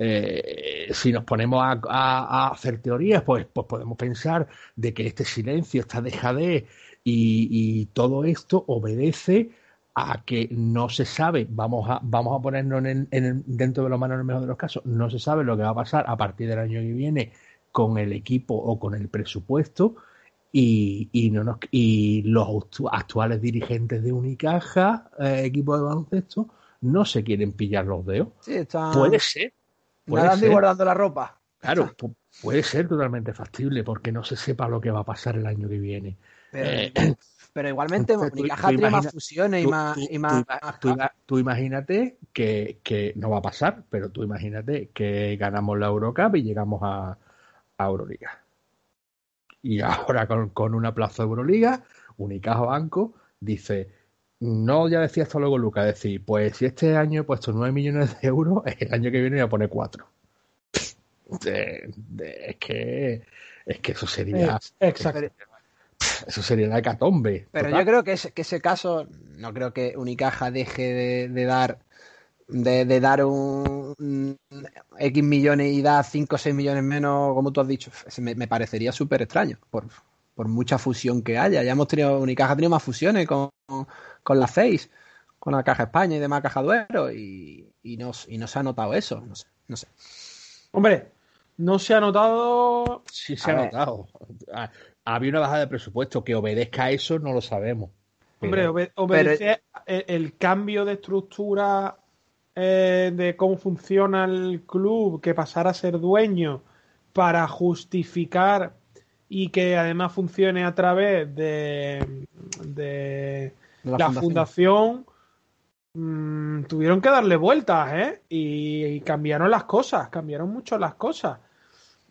Eh, si nos ponemos a, a- a hacer teorías, pues, pues podemos pensar de que este silencio, esta dejadez y, y todo esto obedece a que no se sabe, vamos a, vamos a ponernos en el- en el- dentro de lo malo en el mejor de los casos, no se sabe lo que va a pasar a partir del año que viene con el equipo o con el presupuesto y, y, no nos- y los actu- actuales dirigentes de Unicaja, eh, equipo de baloncesto, no se quieren pillar los dedos. Sí, está Puede ser, nadando y guardando la ropa. Claro, pu- puede ser totalmente factible porque no se sepa lo que va a pasar el año que viene. Pero, Eh, pero igualmente, Unicaja tiene más fusiones y más. tú- y más, tú ima- tú imagínate que, que no va a pasar, pero tú imagínate que ganamos la Eurocup y llegamos a, a Euroliga. Y ahora con, con una plaza de Euroliga, Unicaja Banco dice, no ya decía esto luego Lucas, decir, pues si este año he puesto 9 millones de euros, el año que viene voy a poner 4. De- de- es que es que eso sería Ex- Exacto. eso sería la hecatombe. Pero total. yo creo que ese, que ese caso, no creo que Unicaja deje de, de dar de, de dar un, un X millones y da 5 o 6 millones menos, como tú has dicho. Me parecería súper extraño, por, por mucha fusión que haya. Ya hemos tenido, Unicaja ha tenido más fusiones con, con la 6, con la Caja España y demás Caja Duero, y, y, no, y no se ha notado eso. No sé, no sé. Hombre, no se ha notado. Sí, se A ha ver. notado. Ah, Había una bajada de presupuesto. Que obedezca a eso no lo sabemos. Hombre, Pero- obedece el, el cambio de estructura eh, de cómo funciona el club, que pasara a ser dueño para justificar y que además funcione a través de, de De la, fundación. mm, tuvieron que darle vueltas, ¿eh? Y, y cambiaron las cosas, cambiaron mucho las cosas.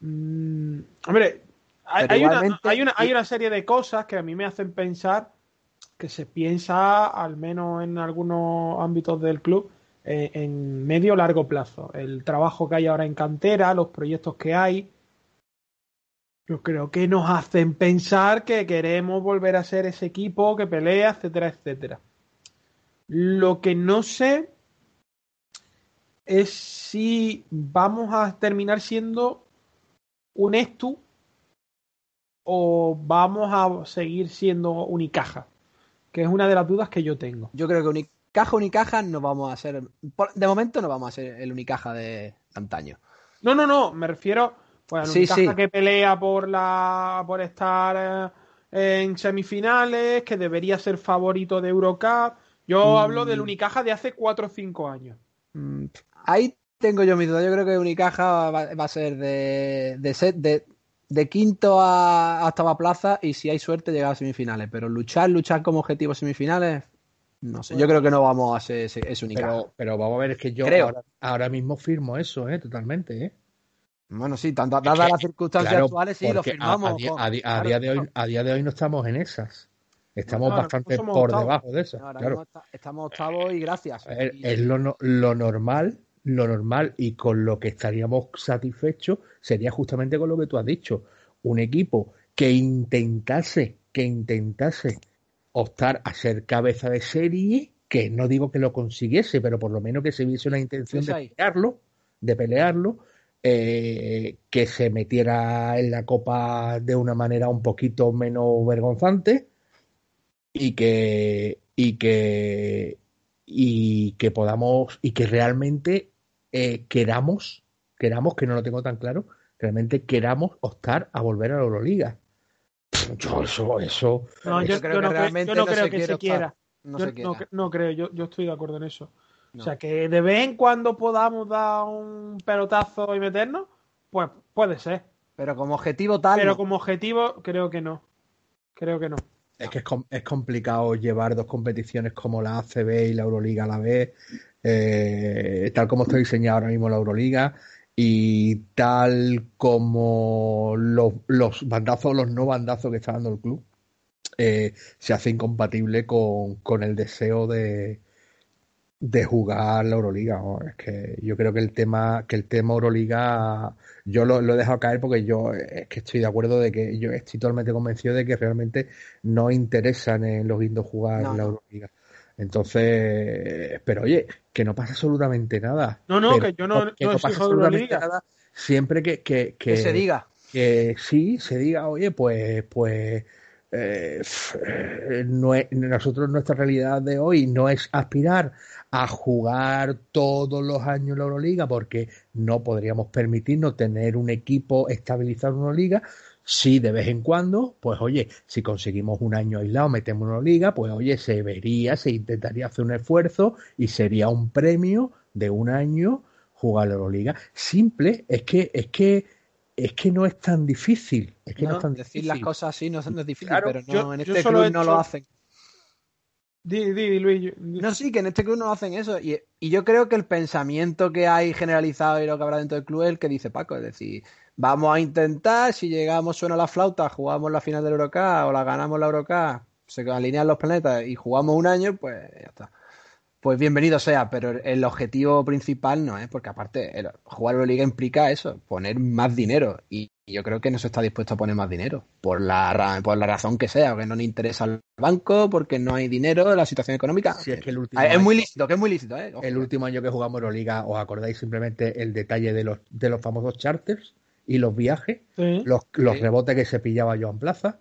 Mm, hombre, hay, hay una, hay, una, hay una serie de cosas que a mí me hacen pensar que se piensa, al menos en algunos ámbitos del club, eh, en medio o largo plazo. El trabajo que hay ahora en cantera, los proyectos que hay, yo creo que nos hacen pensar que queremos volver a ser ese equipo que pelea, etcétera, etcétera. Lo que no sé es si vamos a terminar siendo un Estu o vamos a seguir siendo Unicaja, que es una de las dudas que yo tengo. Yo creo que Unicaja, Unicaja no vamos a ser. De momento no vamos a ser el Unicaja de antaño. No, no, no, me refiero pues, al Sí, que pelea por la por estar eh, en semifinales, que debería ser favorito de Eurocup. Yo Mm. hablo del Unicaja de hace 4 o 5 años. Mm, Ahí tengo yo mi duda. Yo creo que Unicaja va, va a ser de, de, set- de, de quinto a, a octava plaza y si hay suerte llegar a semifinales. Pero luchar, luchar como objetivo semifinales, no sé. Yo creo que no vamos a ser ese, ese Unicaja. Pero, pero vamos a ver, es que yo Creo. ahora, ahora mismo firmo eso, ¿eh? Totalmente, ¿eh? Bueno, sí, dadas las circunstancias Claro, actuales, sí, lo a- firmamos. A, día- a Claro, de hoy, a día de hoy no estamos en esas. Estamos bastante no por octavos. debajo de esas. Ahora claro. está- estamos octavos y gracias. Y- es lo, lo normal, lo normal y con lo que estaríamos satisfechos sería justamente con lo que tú has dicho. Un equipo que intentase, que intentase optar a ser cabeza de serie, que no digo que lo consiguiese, pero por lo menos que se viese una intención de pelearlo, de pelearlo, eh, que se metiera en la copa de una manera un poquito menos vergonzante y que y que y que podamos y que realmente eh, queramos queramos que no lo tengo tan claro realmente queramos optar a volver a la Euroliga yo eso eso No, Yo creo yo que no, creo, realmente yo no no creo se que quiere se optar. quiera. no yo, se quiera. no, no creo, yo, yo estoy de acuerdo en eso. No. O sea, que de vez en cuando podamos dar un pelotazo y meternos, pues puede ser. Pero como objetivo tal. Pero como objetivo, creo que no. Creo que no. Es que es, com- es complicado llevar dos competiciones como la ACB y la Euroliga a la vez, eh, tal como está diseñada ahora mismo la Euroliga y tal como los, los bandazos, los no bandazos que está dando el club, eh, se hace incompatible con, con el deseo de, de jugar la Euroliga. ¿no? Es que yo creo que el tema, que el tema Euroliga, yo lo, lo he dejado caer porque yo es que estoy de acuerdo de que yo estoy totalmente convencido de que realmente no interesan en los guindos jugar No, la. Euroliga. Entonces, pero oye, que no pasa absolutamente nada. No, no, Pero que yo no- que no pasa absolutamente nada siempre que, que, que, que se diga. que sí se diga, oye, pues, pues eh, eh, no es- nosotros nuestra realidad de hoy no es aspirar a jugar todos los años la Euroliga porque no podríamos permitirnos tener un equipo estabilizado en una liga. Sí, de vez en cuando, pues oye, si conseguimos un año aislado, metemos una liga, pues oye, se vería, se intentaría hacer un esfuerzo y sería un premio de un año jugar la Euroliga. Simple, es que, es que, es que no es tan difícil. Es que no, No, es tan decir difícil. las cosas así no, no es difícil, Claro, pero no, yo- en este club he no lo hacen. Luis. No, sí, que en este club no hacen eso. Y, y yo creo que el pensamiento que hay generalizado y lo que habrá dentro del club es el que dice Paco. Es decir, vamos a intentar, si llegamos, suena la flauta, jugamos la final del Eurocup o la ganamos la Eurocup, se alinean los planetas y jugamos un año, pues ya está. Pues bienvenido sea, pero el objetivo principal no es, porque aparte, el, jugar Euroliga implica eso, poner más dinero. Y yo creo que no se está dispuesto a poner más dinero, por la, ra- por la razón que sea, porque no le interesa al banco, porque no hay dinero, la situación económica. Si es que el último Ah, es muy lícito, que es muy lícito, ¿eh? El último año que jugamos Euroliga, ¿os acordáis simplemente el detalle de los, de los famosos charters y los viajes? Sí. Los, los Sí. rebotes que se pillaba Joan Plaza.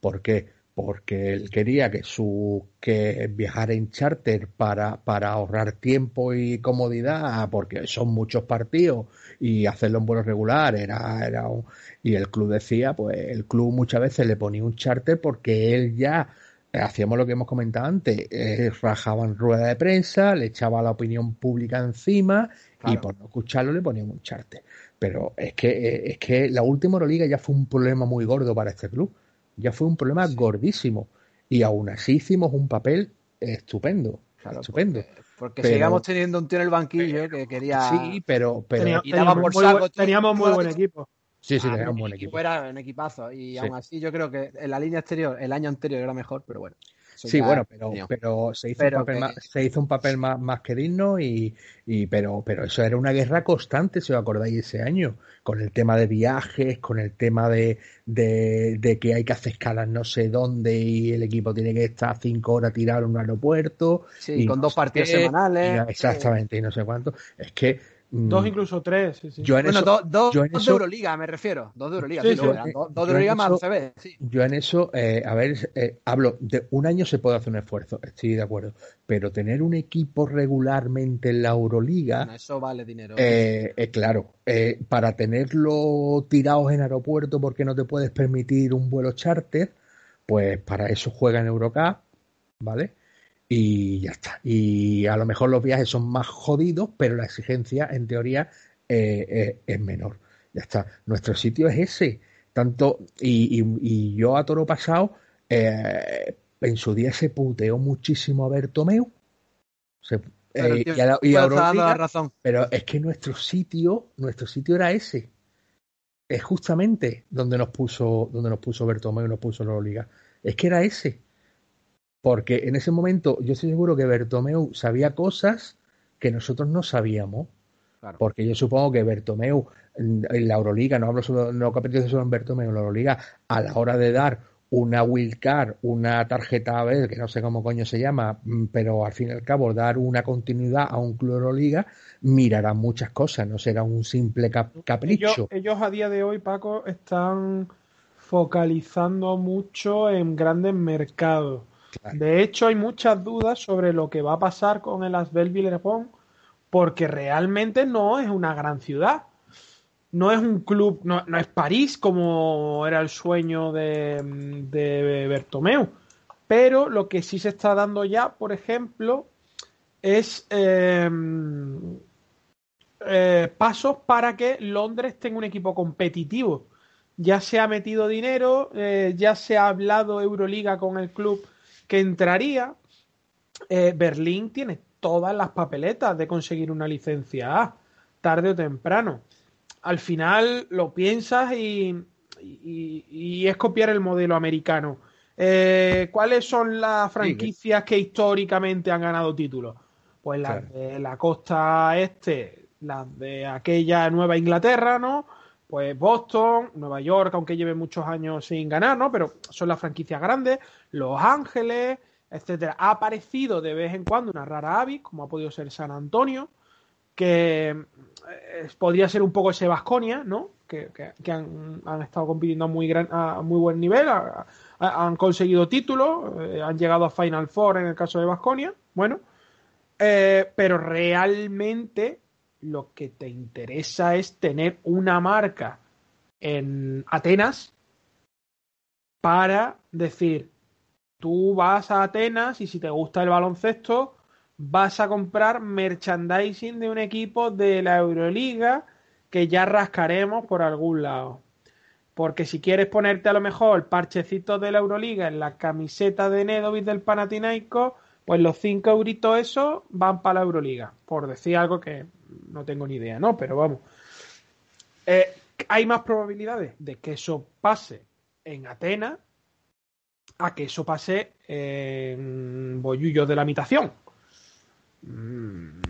¿Por qué? Porque él quería que su que viajar en charter para, para ahorrar tiempo y comodidad, porque son muchos partidos y hacerlo en vuelo regular era, era un- y el club decía, pues el club muchas veces le ponía un charter porque él ya hacíamos lo que hemos comentado antes, eh, rajaban rueda de prensa, le echaba la opinión pública encima y por no escucharlo le ponían un charter. Pero es que, eh, es que la última Euroliga ya fue un problema muy gordo para este club. Ya fue un problema gordísimo. Y aún así hicimos un papel estupendo. estupendo. Porque, Pero- sigamos teniendo un tío en el banquillo que quería. Sí, pero, pero Tenía- y daba teníamos, por muy, saco buen- teníamos muy buen equipo. sí, sí, Ah, tenía un buen equipo. Era un equipazo. Y Sí. aún así, yo creo que en la línea exterior, el año anterior era mejor, pero bueno. Sí, ya bueno, pero, pero se hizo Pero un papel, que- más, se hizo un papel más, más que digno y, y pero, pero eso era una guerra constante, si os acordáis, ese año, con el tema de viajes, con el tema de, de, de que hay que hacer escalas no sé dónde y el equipo tiene que estar cinco horas tirado en un aeropuerto. Sí, y con no dos partidos qué, semanales. y exactamente, y no sé cuánto. Es que Dos, incluso tres. Sí, sí. yo en Bueno, eso, dos, dos- yo en dos eso- de Euroliga, me refiero. Dos de Euroliga, Sí, sí, sí. no, eran dos, de Euroliga más CB, sí. Yo en eso, eh, a ver, eh, hablo de un año se puede hacer un esfuerzo, estoy de acuerdo, pero tener un equipo regularmente en la Euroliga, Bueno, eso vale dinero. eh, eh, claro, eh, para tenerlo tirados en aeropuerto porque no te puedes permitir un vuelo charter, pues para eso juega en Eurocup, ¿vale? Y ya está. Y a lo mejor los viajes son más jodidos, pero la exigencia, en teoría, eh, eh, es menor. Ya está. Nuestro sitio es ese. Tanto, y, y- y yo a toro pasado, eh, en su día se puteó muchísimo a Bertomeu. Se- Pero, tío, y a, y a razón. pero es que nuestro sitio, nuestro sitio era ese. Es justamente donde nos puso, donde nos puso Bertomeu y nos puso la Liga. Es que era ese. Porque en ese momento yo estoy seguro que Bertomeu sabía cosas que nosotros no sabíamos. Claro. Porque yo supongo que Bertomeu en la Euroliga, no hablo solo, no capítulo solo en Bertomeu, en la Euroliga, a la hora de dar una wildcard, una tarjeta a ver, que no sé cómo coño se llama, mm, pero al fin y al cabo dar una continuidad a un club Euroliga, mirará muchas cosas, no será un simple cap- Ellos, capricho. ellos a día de hoy, Paco, están focalizando mucho en grandes mercados. De hecho, hay muchas dudas sobre lo que va a pasar con el Asbel Villers-Pont, porque realmente no es una gran ciudad. No es un club, no, es París como era el sueño de, Bertomeu. Pero lo que sí se está dando ya, por ejemplo, es eh, eh, pasos para que Londres tenga un equipo competitivo. Ya se ha metido dinero, eh, ya se ha hablado Euroliga con el club que entraría. Eh, Berlín tiene todas las papeletas de conseguir una licencia A, tarde o temprano. Al final lo piensas y, y- y es copiar el modelo americano. Eh, ¿Cuáles son las franquicias que históricamente han ganado títulos? Pues las Claro. de la costa este, las de aquella Nueva Inglaterra, ¿no? Pues Boston, Nueva York, aunque lleve muchos años sin ganar, ¿no? Pero son las franquicias grandes, Los Ángeles, etcétera. Ha aparecido de vez en cuando una rara avis, como ha podido ser San Antonio, que eh, podría ser un poco ese Vasconia, ¿no? Que, que- han, han estado compitiendo a muy, gran, a muy buen nivel, han conseguido títulos, eh, han llegado a Final Four en el caso de Vasconia, bueno, eh, pero realmente lo que te interesa es tener una marca en Atenas para decir, tú vas a Atenas y si te gusta el baloncesto, vas a comprar merchandising de un equipo de la Euroliga que ya rascaremos por algún lado. Porque si quieres ponerte a lo mejor parchecitos de la Euroliga en la camiseta de Nedovic del Panathinaikos, pues los 5 euritos esos van para la Euroliga. Por decir algo que no tengo ni idea, ¿no? Pero vamos. Eh, hay más probabilidades de que eso pase en Atenas a que eso pase en Bollullos de la Habitación. Mm,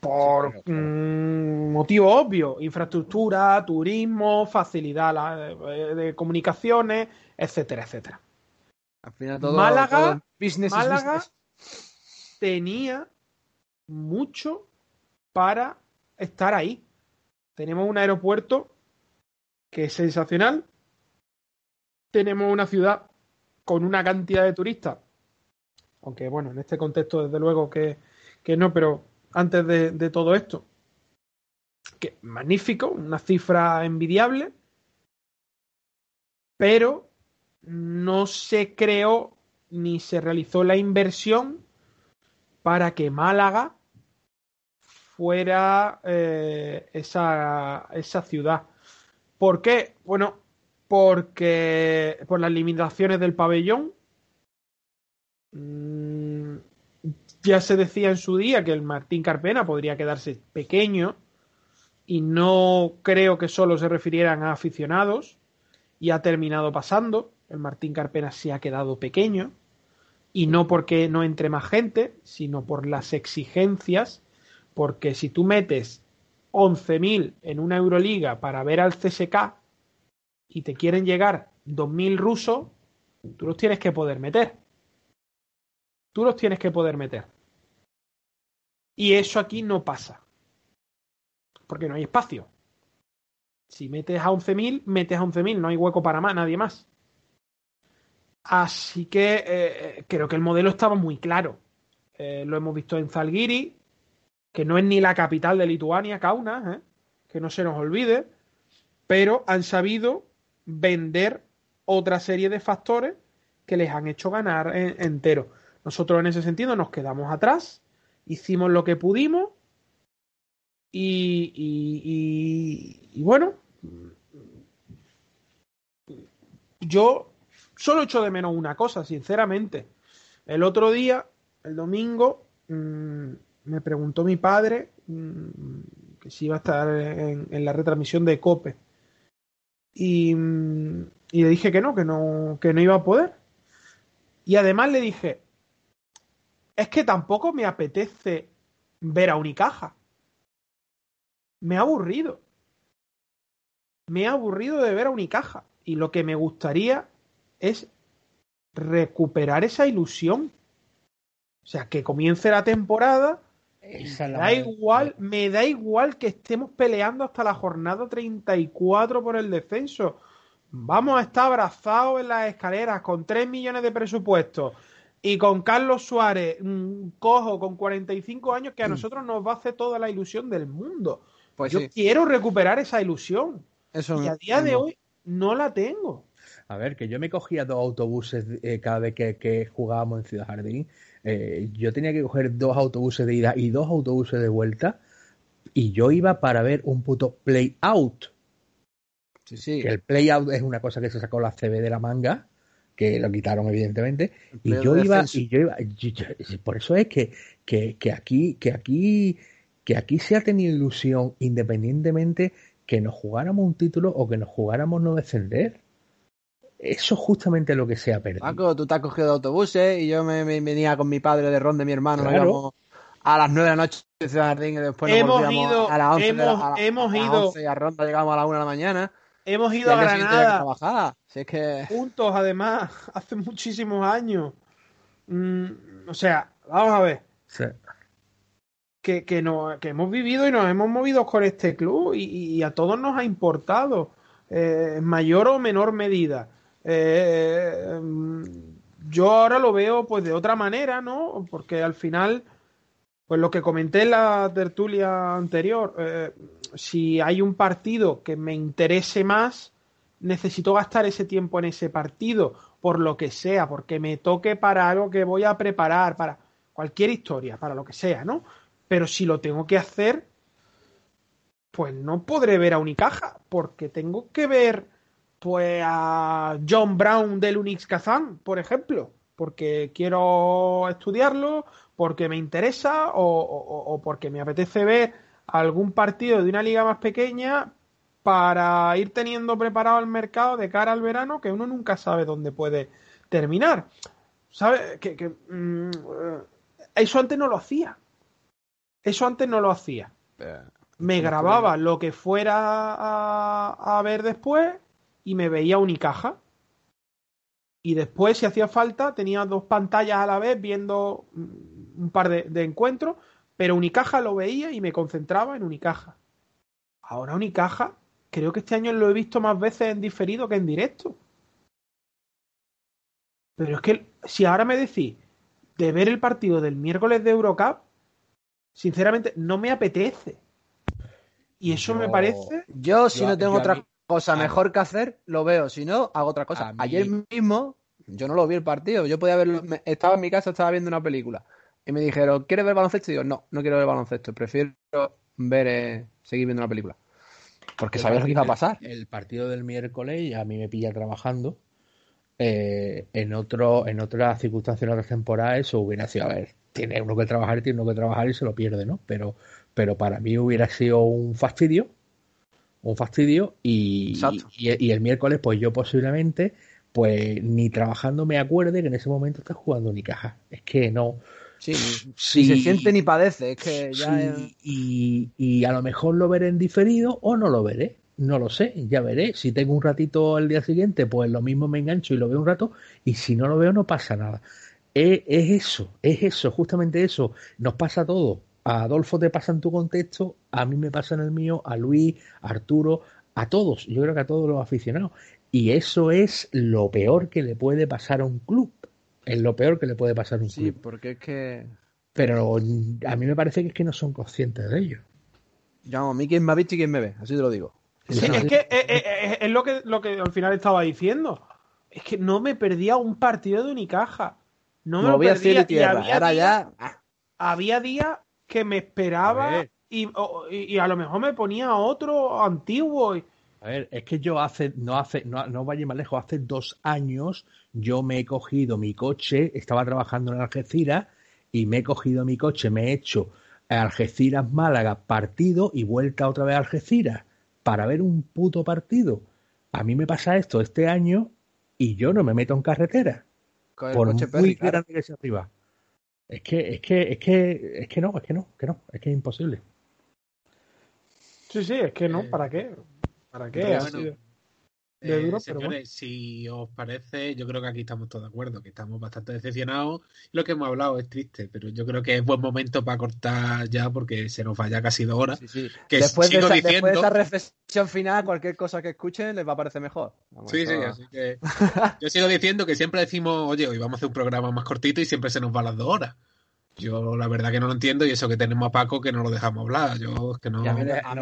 Por Sí, claro. mm, motivo obvio, infraestructura, turismo, facilidad la- de, comunicaciones, etcétera, etcétera. Al final todo, Málaga- todo business is Málaga business. tenía mucho para estar ahí. Tenemos un aeropuerto que es sensacional. Tenemos una ciudad con una cantidad de turistas. Aunque bueno, en este contexto desde luego que, que no, pero antes de, todo esto, que magnífico, una cifra envidiable, pero no se creó ni se realizó la inversión para que Málaga fuera eh, esa, esa ciudad. ¿Por qué? Bueno, porque por las limitaciones del pabellón. mm, ya se decía en su día que el Martín Carpena podría quedarse pequeño y no creo que solo se refirieran a aficionados y ha terminado pasando. El Martín Carpena se ha quedado pequeño y no porque no entre más gente, sino por las exigencias, porque si tú metes 11.000 en una Euroliga para ver al CSK y te quieren llegar 2.000 rusos, tú los tienes que poder meter. Tú los tienes que poder meter. Y eso aquí no pasa. Porque no hay espacio. Si metes a 11.000, metes a 11.000. No hay hueco para más, nadie más. Así que eh, eh, creo que el modelo estaba muy claro. Eh, lo hemos visto en Zalgiri, que no es ni la capital de Lituania, Kaunas, que no se nos olvide, pero han sabido vender otra serie de factores que les han hecho ganar entero. Nosotros en ese sentido nos quedamos atrás, hicimos lo que pudimos y, y, bueno, yo solo echo de menos una cosa, sinceramente. El otro día, el domingo, mmm, me preguntó mi padre mmm, que si iba a estar en, en la retransmisión de Cope. Y, le dije que no, que no, que no iba a poder. Y además le dije, es que tampoco me apetece ver a Unicaja. Me ha aburrido. Me ha aburrido de ver a Unicaja. Y lo que me gustaría es recuperar esa ilusión. O sea, que comience la temporada. Esa me da igual, me da igual que estemos peleando hasta la jornada 34 por el descenso. Vamos a estar abrazados en las escaleras con 3 millones de presupuesto y con Carlos Suárez, un cojo con 45 años que a mm. nosotros nos va a hacer toda la ilusión del mundo. Pues Yo sí. quiero recuperar esa ilusión. Eso y a día de hoy no la tengo. A ver, que yo me cogía dos autobuses eh, cada vez que, que, jugábamos en Ciudad Jardín. Eh, yo tenía que coger dos autobuses de ida y dos autobuses de vuelta. Y yo iba para ver un puto play out. Sí, sí. Que el play out es una cosa que se sacó la CB de la manga, que lo quitaron evidentemente. Y yo, iba, y yo iba, y yo, por eso es que, que, que aquí, que aquí, que aquí se ha tenido ilusión independientemente que nos jugáramos un título o que nos jugáramos no descender. Eso es justamente lo que se ha perdido. Paco, tú te has cogido de autobuses y yo me, me, venía con mi padre de ron de mi hermano. Claro. A las 9 de la noche de Ciudad Jardín y después hemos nos ido, a las 11 hemos, de la, a, hemos a las ido, 11 y a Ronda llegamos a las 1 de la mañana. Hemos ido a Granada. trabajar. Si es que... Juntos, además, hace muchísimos años. Mm, o sea, vamos a ver. Sí. Que, que, no, que hemos vivido y nos hemos movido con este club y, y a todos nos ha importado, eh, en mayor o menor medida. Eh, yo ahora lo veo pues de otra manera, ¿no? Porque al final, pues lo que comenté en la tertulia anterior, eh, si hay un partido que me interese más, necesito gastar ese tiempo en ese partido, por lo que sea, porque me toque para algo que voy a preparar, para cualquier historia, para lo que sea, ¿no? Pero si lo tengo que hacer, pues no podré ver a Unicaja, porque tengo que ver pues a John Brown del Unix Kazan, por ejemplo, porque quiero estudiarlo, porque me interesa o, o, o, porque me apetece ver algún partido de una liga más pequeña para ir teniendo preparado el mercado de cara al verano que uno nunca sabe dónde puede terminar. ¿Sabe? Que, que mm, eso antes no lo hacía. Eso antes no lo hacía. Me grababa lo que fuera a, a ver después y me veía Unicaja. Y después, si hacía falta, tenía dos pantallas a la vez viendo un par de, de, encuentros, pero Unicaja lo veía y me concentraba en Unicaja. Ahora Unicaja, creo que este año lo he visto más veces en diferido que en directo. Pero es que si ahora me decís de ver el partido del miércoles de Eurocup, sinceramente no me apetece. Y eso yo, me parece. Yo, si yo, no tengo otra mí, cosa mejor que hacer, lo veo. Si no, hago otra cosa. Ayer mismo, yo no lo vi el partido. Yo podía verlo. Estaba en mi casa, estaba viendo una película. Y me dijeron, ¿quieres ver baloncesto? Y digo, no, no quiero ver baloncesto. Prefiero ver, eh, seguir viendo una película. Porque sabía lo que iba a pasar. El, el partido del miércoles a mí me pilla trabajando. eh, en otro, en otras circunstancias, en otras temporadas, eso hubiera sido, a ver, tiene uno que trabajar, tiene uno que trabajar y se lo pierde, ¿no? Pero, pero para mí hubiera sido un fastidio, un fastidio, y, y, y, el miércoles, pues yo posiblemente, pues ni trabajando me acuerde que en ese momento estás jugando ni caja. Es que no. Sí, si se siente ni padece, es que ya. y, y a lo mejor lo veré en diferido o no lo veré. No lo sé, ya veré. Si tengo un ratito el día siguiente, pues lo mismo me engancho y lo veo un rato. Y si no lo veo, no pasa nada. Es, eso, es eso, justamente eso. Nos pasa todo. A Adolfo te pasa en tu contexto, a mí me pasa en el mío, a Luis, a Arturo, a todos. Yo creo que a todos los aficionados. Y eso es lo peor que le puede pasar a un club. Es lo peor que le puede pasar a un club. Sí, porque es que. Pero a mí me parece que es que no son conscientes de ello. Llamo a mí quien me ha visto y quien me ve, así te lo digo. Sí, es que eh, eh, eh, es, lo que lo que al final estaba diciendo. Es que no me perdía un partido de Unicaja. No me lo perdía. Y había Ahora ya. Había días que me esperaba y, y, a lo mejor me ponía otro antiguo. A ver, es que yo hace, no hace, no, no vaya más lejos, hace dos años yo me he cogido mi coche, estaba trabajando en Algeciras y me he cogido mi coche, me he hecho Algeciras Málaga partido y vuelta otra vez a Algeciras para ver un puto partido. A mí me pasa esto este año y yo no me meto en carretera. por muy grande que sea arriba. Es que, es que, es que, es que no, es que no, que no, es que es imposible. Sí, sí, es que no, eh, ¿para qué? ¿Para qué? Eh, señores, si os parece, yo creo que aquí estamos todos de acuerdo, que estamos bastante decepcionados. Lo que hemos hablado es triste, pero yo creo que es buen momento para cortar ya porque se nos vaya casi dos horas. después, de esa, reflexión final, cualquier cosa que escuchen les va a parecer mejor. sí, sí, así que yo sigo diciendo que siempre decimos, oye, hoy vamos a hacer un programa más cortito y siempre se nos va las dos horas. Yo la verdad que no lo entiendo y eso que tenemos a Paco que no lo dejamos hablar. Yo es que no. a mí, me, a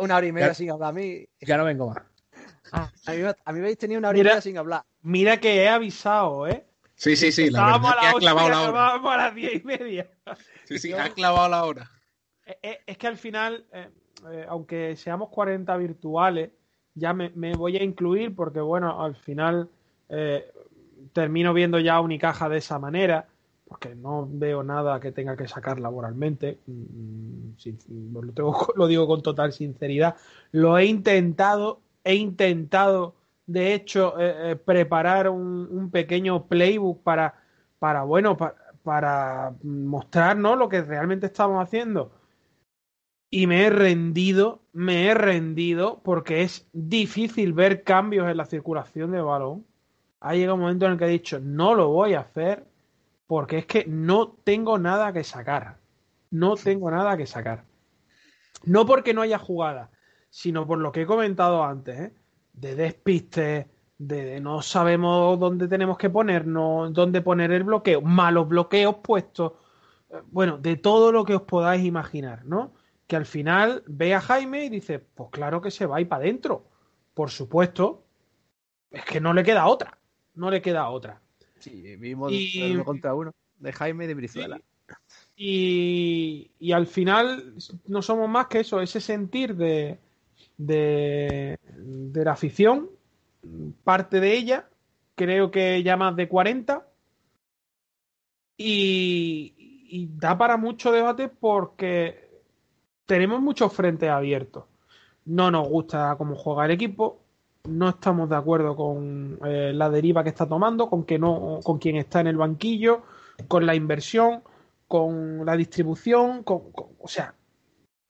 una hora y media sin hablar a mí. Ya no vengo más. Ah, a, mí, a mí me habéis tenido una hora sin hablar. Mira que he avisado, ¿eh? Sí, sí, sí. La verdad que ha clavado la hora. A las diez y media. Sí, sí, ha clavado la hora. Eh, eh, es que al final, eh, aunque seamos 40 virtuales, ya me, voy a incluir porque, bueno, al final termino viendo ya Unicaja de esa manera porque no veo nada que tenga que sacar laboralmente. Mm, lo, lo, digo con total sinceridad. Lo he intentado he intentado, de hecho, eh, eh, preparar un, pequeño playbook para, para bueno, para, para mostrarnos lo que realmente estamos haciendo. Y me he rendido, me he rendido porque es difícil ver cambios en la circulación de balón. Ha llegado un momento en el que he dicho, no lo voy a hacer porque es que no tengo nada que sacar. No tengo nada que sacar. No porque no haya jugada, sino por lo que he comentado antes, ¿eh? de despiste, de no sabemos dónde tenemos que ponernos, dónde poner el bloqueo, malos bloqueos puestos, eh, bueno, de todo lo que os podáis imaginar, ¿no? Que al final ve a Jaime y dice, pues claro que se va y para adentro, por supuesto, es que no le queda otra, no le queda otra. Sí, vimos uno contra uno de Jaime de Brizuela. Y, y al final no somos más que eso, ese sentir de, de, la afición, parte de ella, creo que ya más de 40, y, da para mucho debate porque tenemos muchos frentes abiertos. No nos gusta cómo juega el equipo, no estamos de acuerdo con eh, la deriva que está tomando, con que no, con quien está en el banquillo, con la inversión, con la distribución, o sea,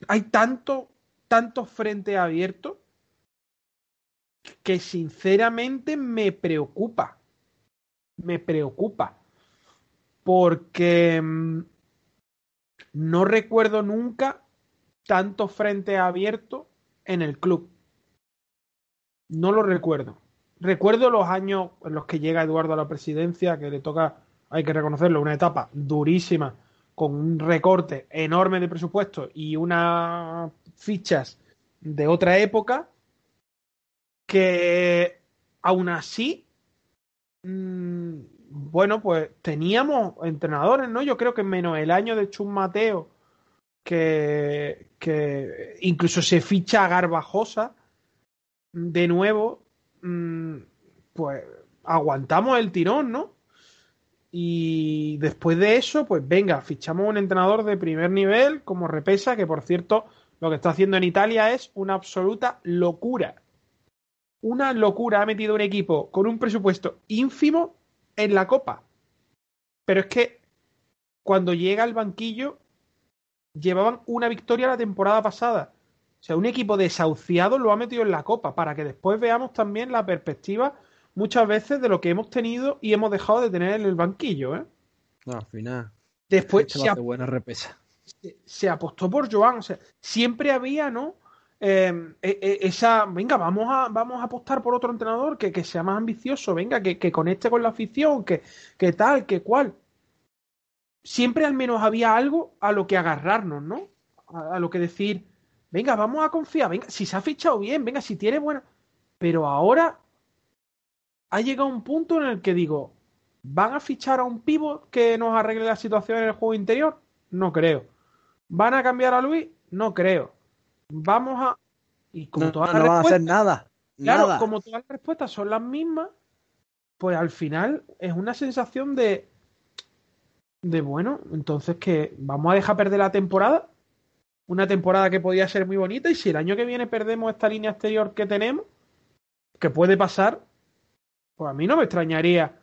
hay tanto tantos frentes abiertos que sinceramente me preocupa. Me preocupa. Porque mm, no recuerdo nunca tantos frentes abiertos en el club. No lo recuerdo. Recuerdo los años en los que llega Eduardo a la presidencia, que le toca, hay que reconocerlo, una etapa durísima, con un recorte enorme de presupuesto y una fichas de otra época que aún así, mmm, bueno, pues teníamos entrenadores, ¿no? Yo creo que menos el año de Chum Mateo, que, que incluso se ficha a Garbajosa, de nuevo, mmm, pues aguantamos el tirón, ¿no? Y después de eso, pues venga, fichamos un entrenador de primer nivel como Repesa, que por cierto, lo que está haciendo en Italia es una absoluta locura. Una locura. Ha metido un equipo con un presupuesto ínfimo en la Copa. Pero es que cuando llega al banquillo, llevaban una victoria la temporada pasada. O sea, un equipo desahuciado lo ha metido en la Copa para que después veamos también la perspectiva muchas veces de lo que hemos tenido y hemos dejado de tener en el banquillo. ¿eh? No, al final. Después se, se, ap- buena repesa. se- se apostó por Joan. O sea, siempre había, ¿no? Eh, e- e- esa, venga, vamos a, vamos a apostar por otro entrenador que, que sea más ambicioso, venga, que, que conecte con la afición, que, que tal, que cual. Siempre al menos había algo a lo que agarrarnos, ¿no? A, a lo que decir, venga, vamos a confiar, venga, si se ha fichado bien, venga, si tiene buena. Pero ahora ha llegado un punto en el que digo, ¿van a fichar a un pivot que nos arregle la situación en el juego interior? No creo. ¿Van a cambiar a Luis? No creo. Vamos a. Y como No, todas no las van a hacer nada. claro, nada. como todas las respuestas son las mismas, pues al final es una sensación de. De bueno, entonces que vamos a dejar perder la temporada. Una temporada que podía ser muy bonita. Y si el año que viene perdemos esta línea exterior que tenemos, que puede pasar, pues a mí no me extrañaría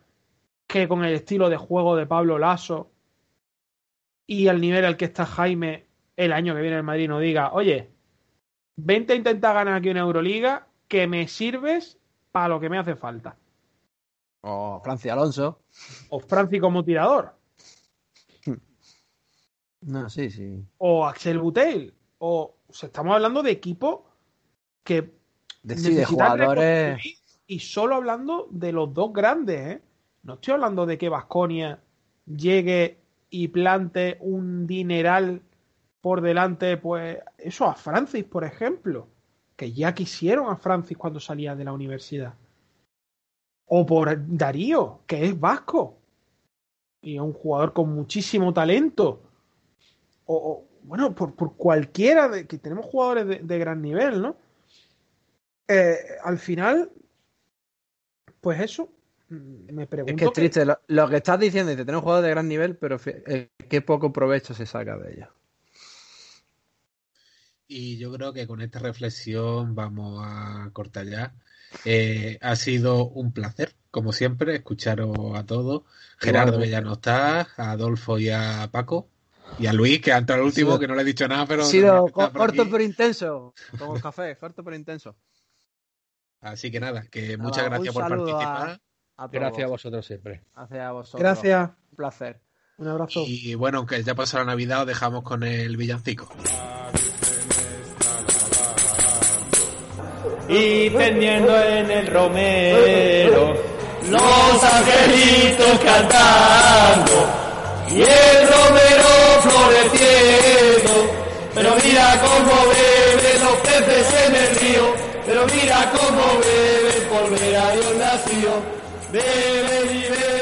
que con el estilo de juego de Pablo Lasso y al nivel al que está Jaime el año que viene el Madrid no diga, oye, vente a intentar ganar aquí una Euroliga que me sirves para lo que me hace falta. O Francia Alonso. O Franci como tirador. No, sí, sí. O Axel Butel. O, o sea, estamos hablando de equipo que necesitan jugadores. Y solo hablando de los dos grandes, ¿eh? No estoy hablando de que Vasconia llegue y plante un dineral por delante, pues eso a Francis, por ejemplo, que ya quisieron a Francis cuando salía de la universidad. O por Darío, que es vasco y es un jugador con muchísimo talento. O, bueno, por, por cualquiera de que tenemos jugadores de, de gran nivel, ¿no? Eh, al final, pues eso, mm, me pregunto. Es que es que- triste. Lo, lo que estás diciendo, dice, tenemos jugadores de gran nivel, pero eh, qué poco provecho se saca de ellos. Y yo creo que con esta reflexión vamos a cortar ya. Eh, ha sido un placer, como siempre, escucharos a todos. Gerardo ya no está, a Adolfo y a Paco. Y a Luis, que ha entrado el último, sido- que no le he dicho nada, pero ha sido corto aquí. pero intenso. Como el café, corto pero intenso. Así que nada, que Nada, muchas gracias por a- participar. A. Gracias a vosotros siempre. Gracias a vosotros. Gracias, Un placer. un abrazo. Y bueno, aunque ya pasó la Navidad, os dejamos con el villancico. y tendiendo en el romero los angelitos cantando y el romero floreciendo pero mira cómo beben mira cómo beben por ver a Dios nació beben y beben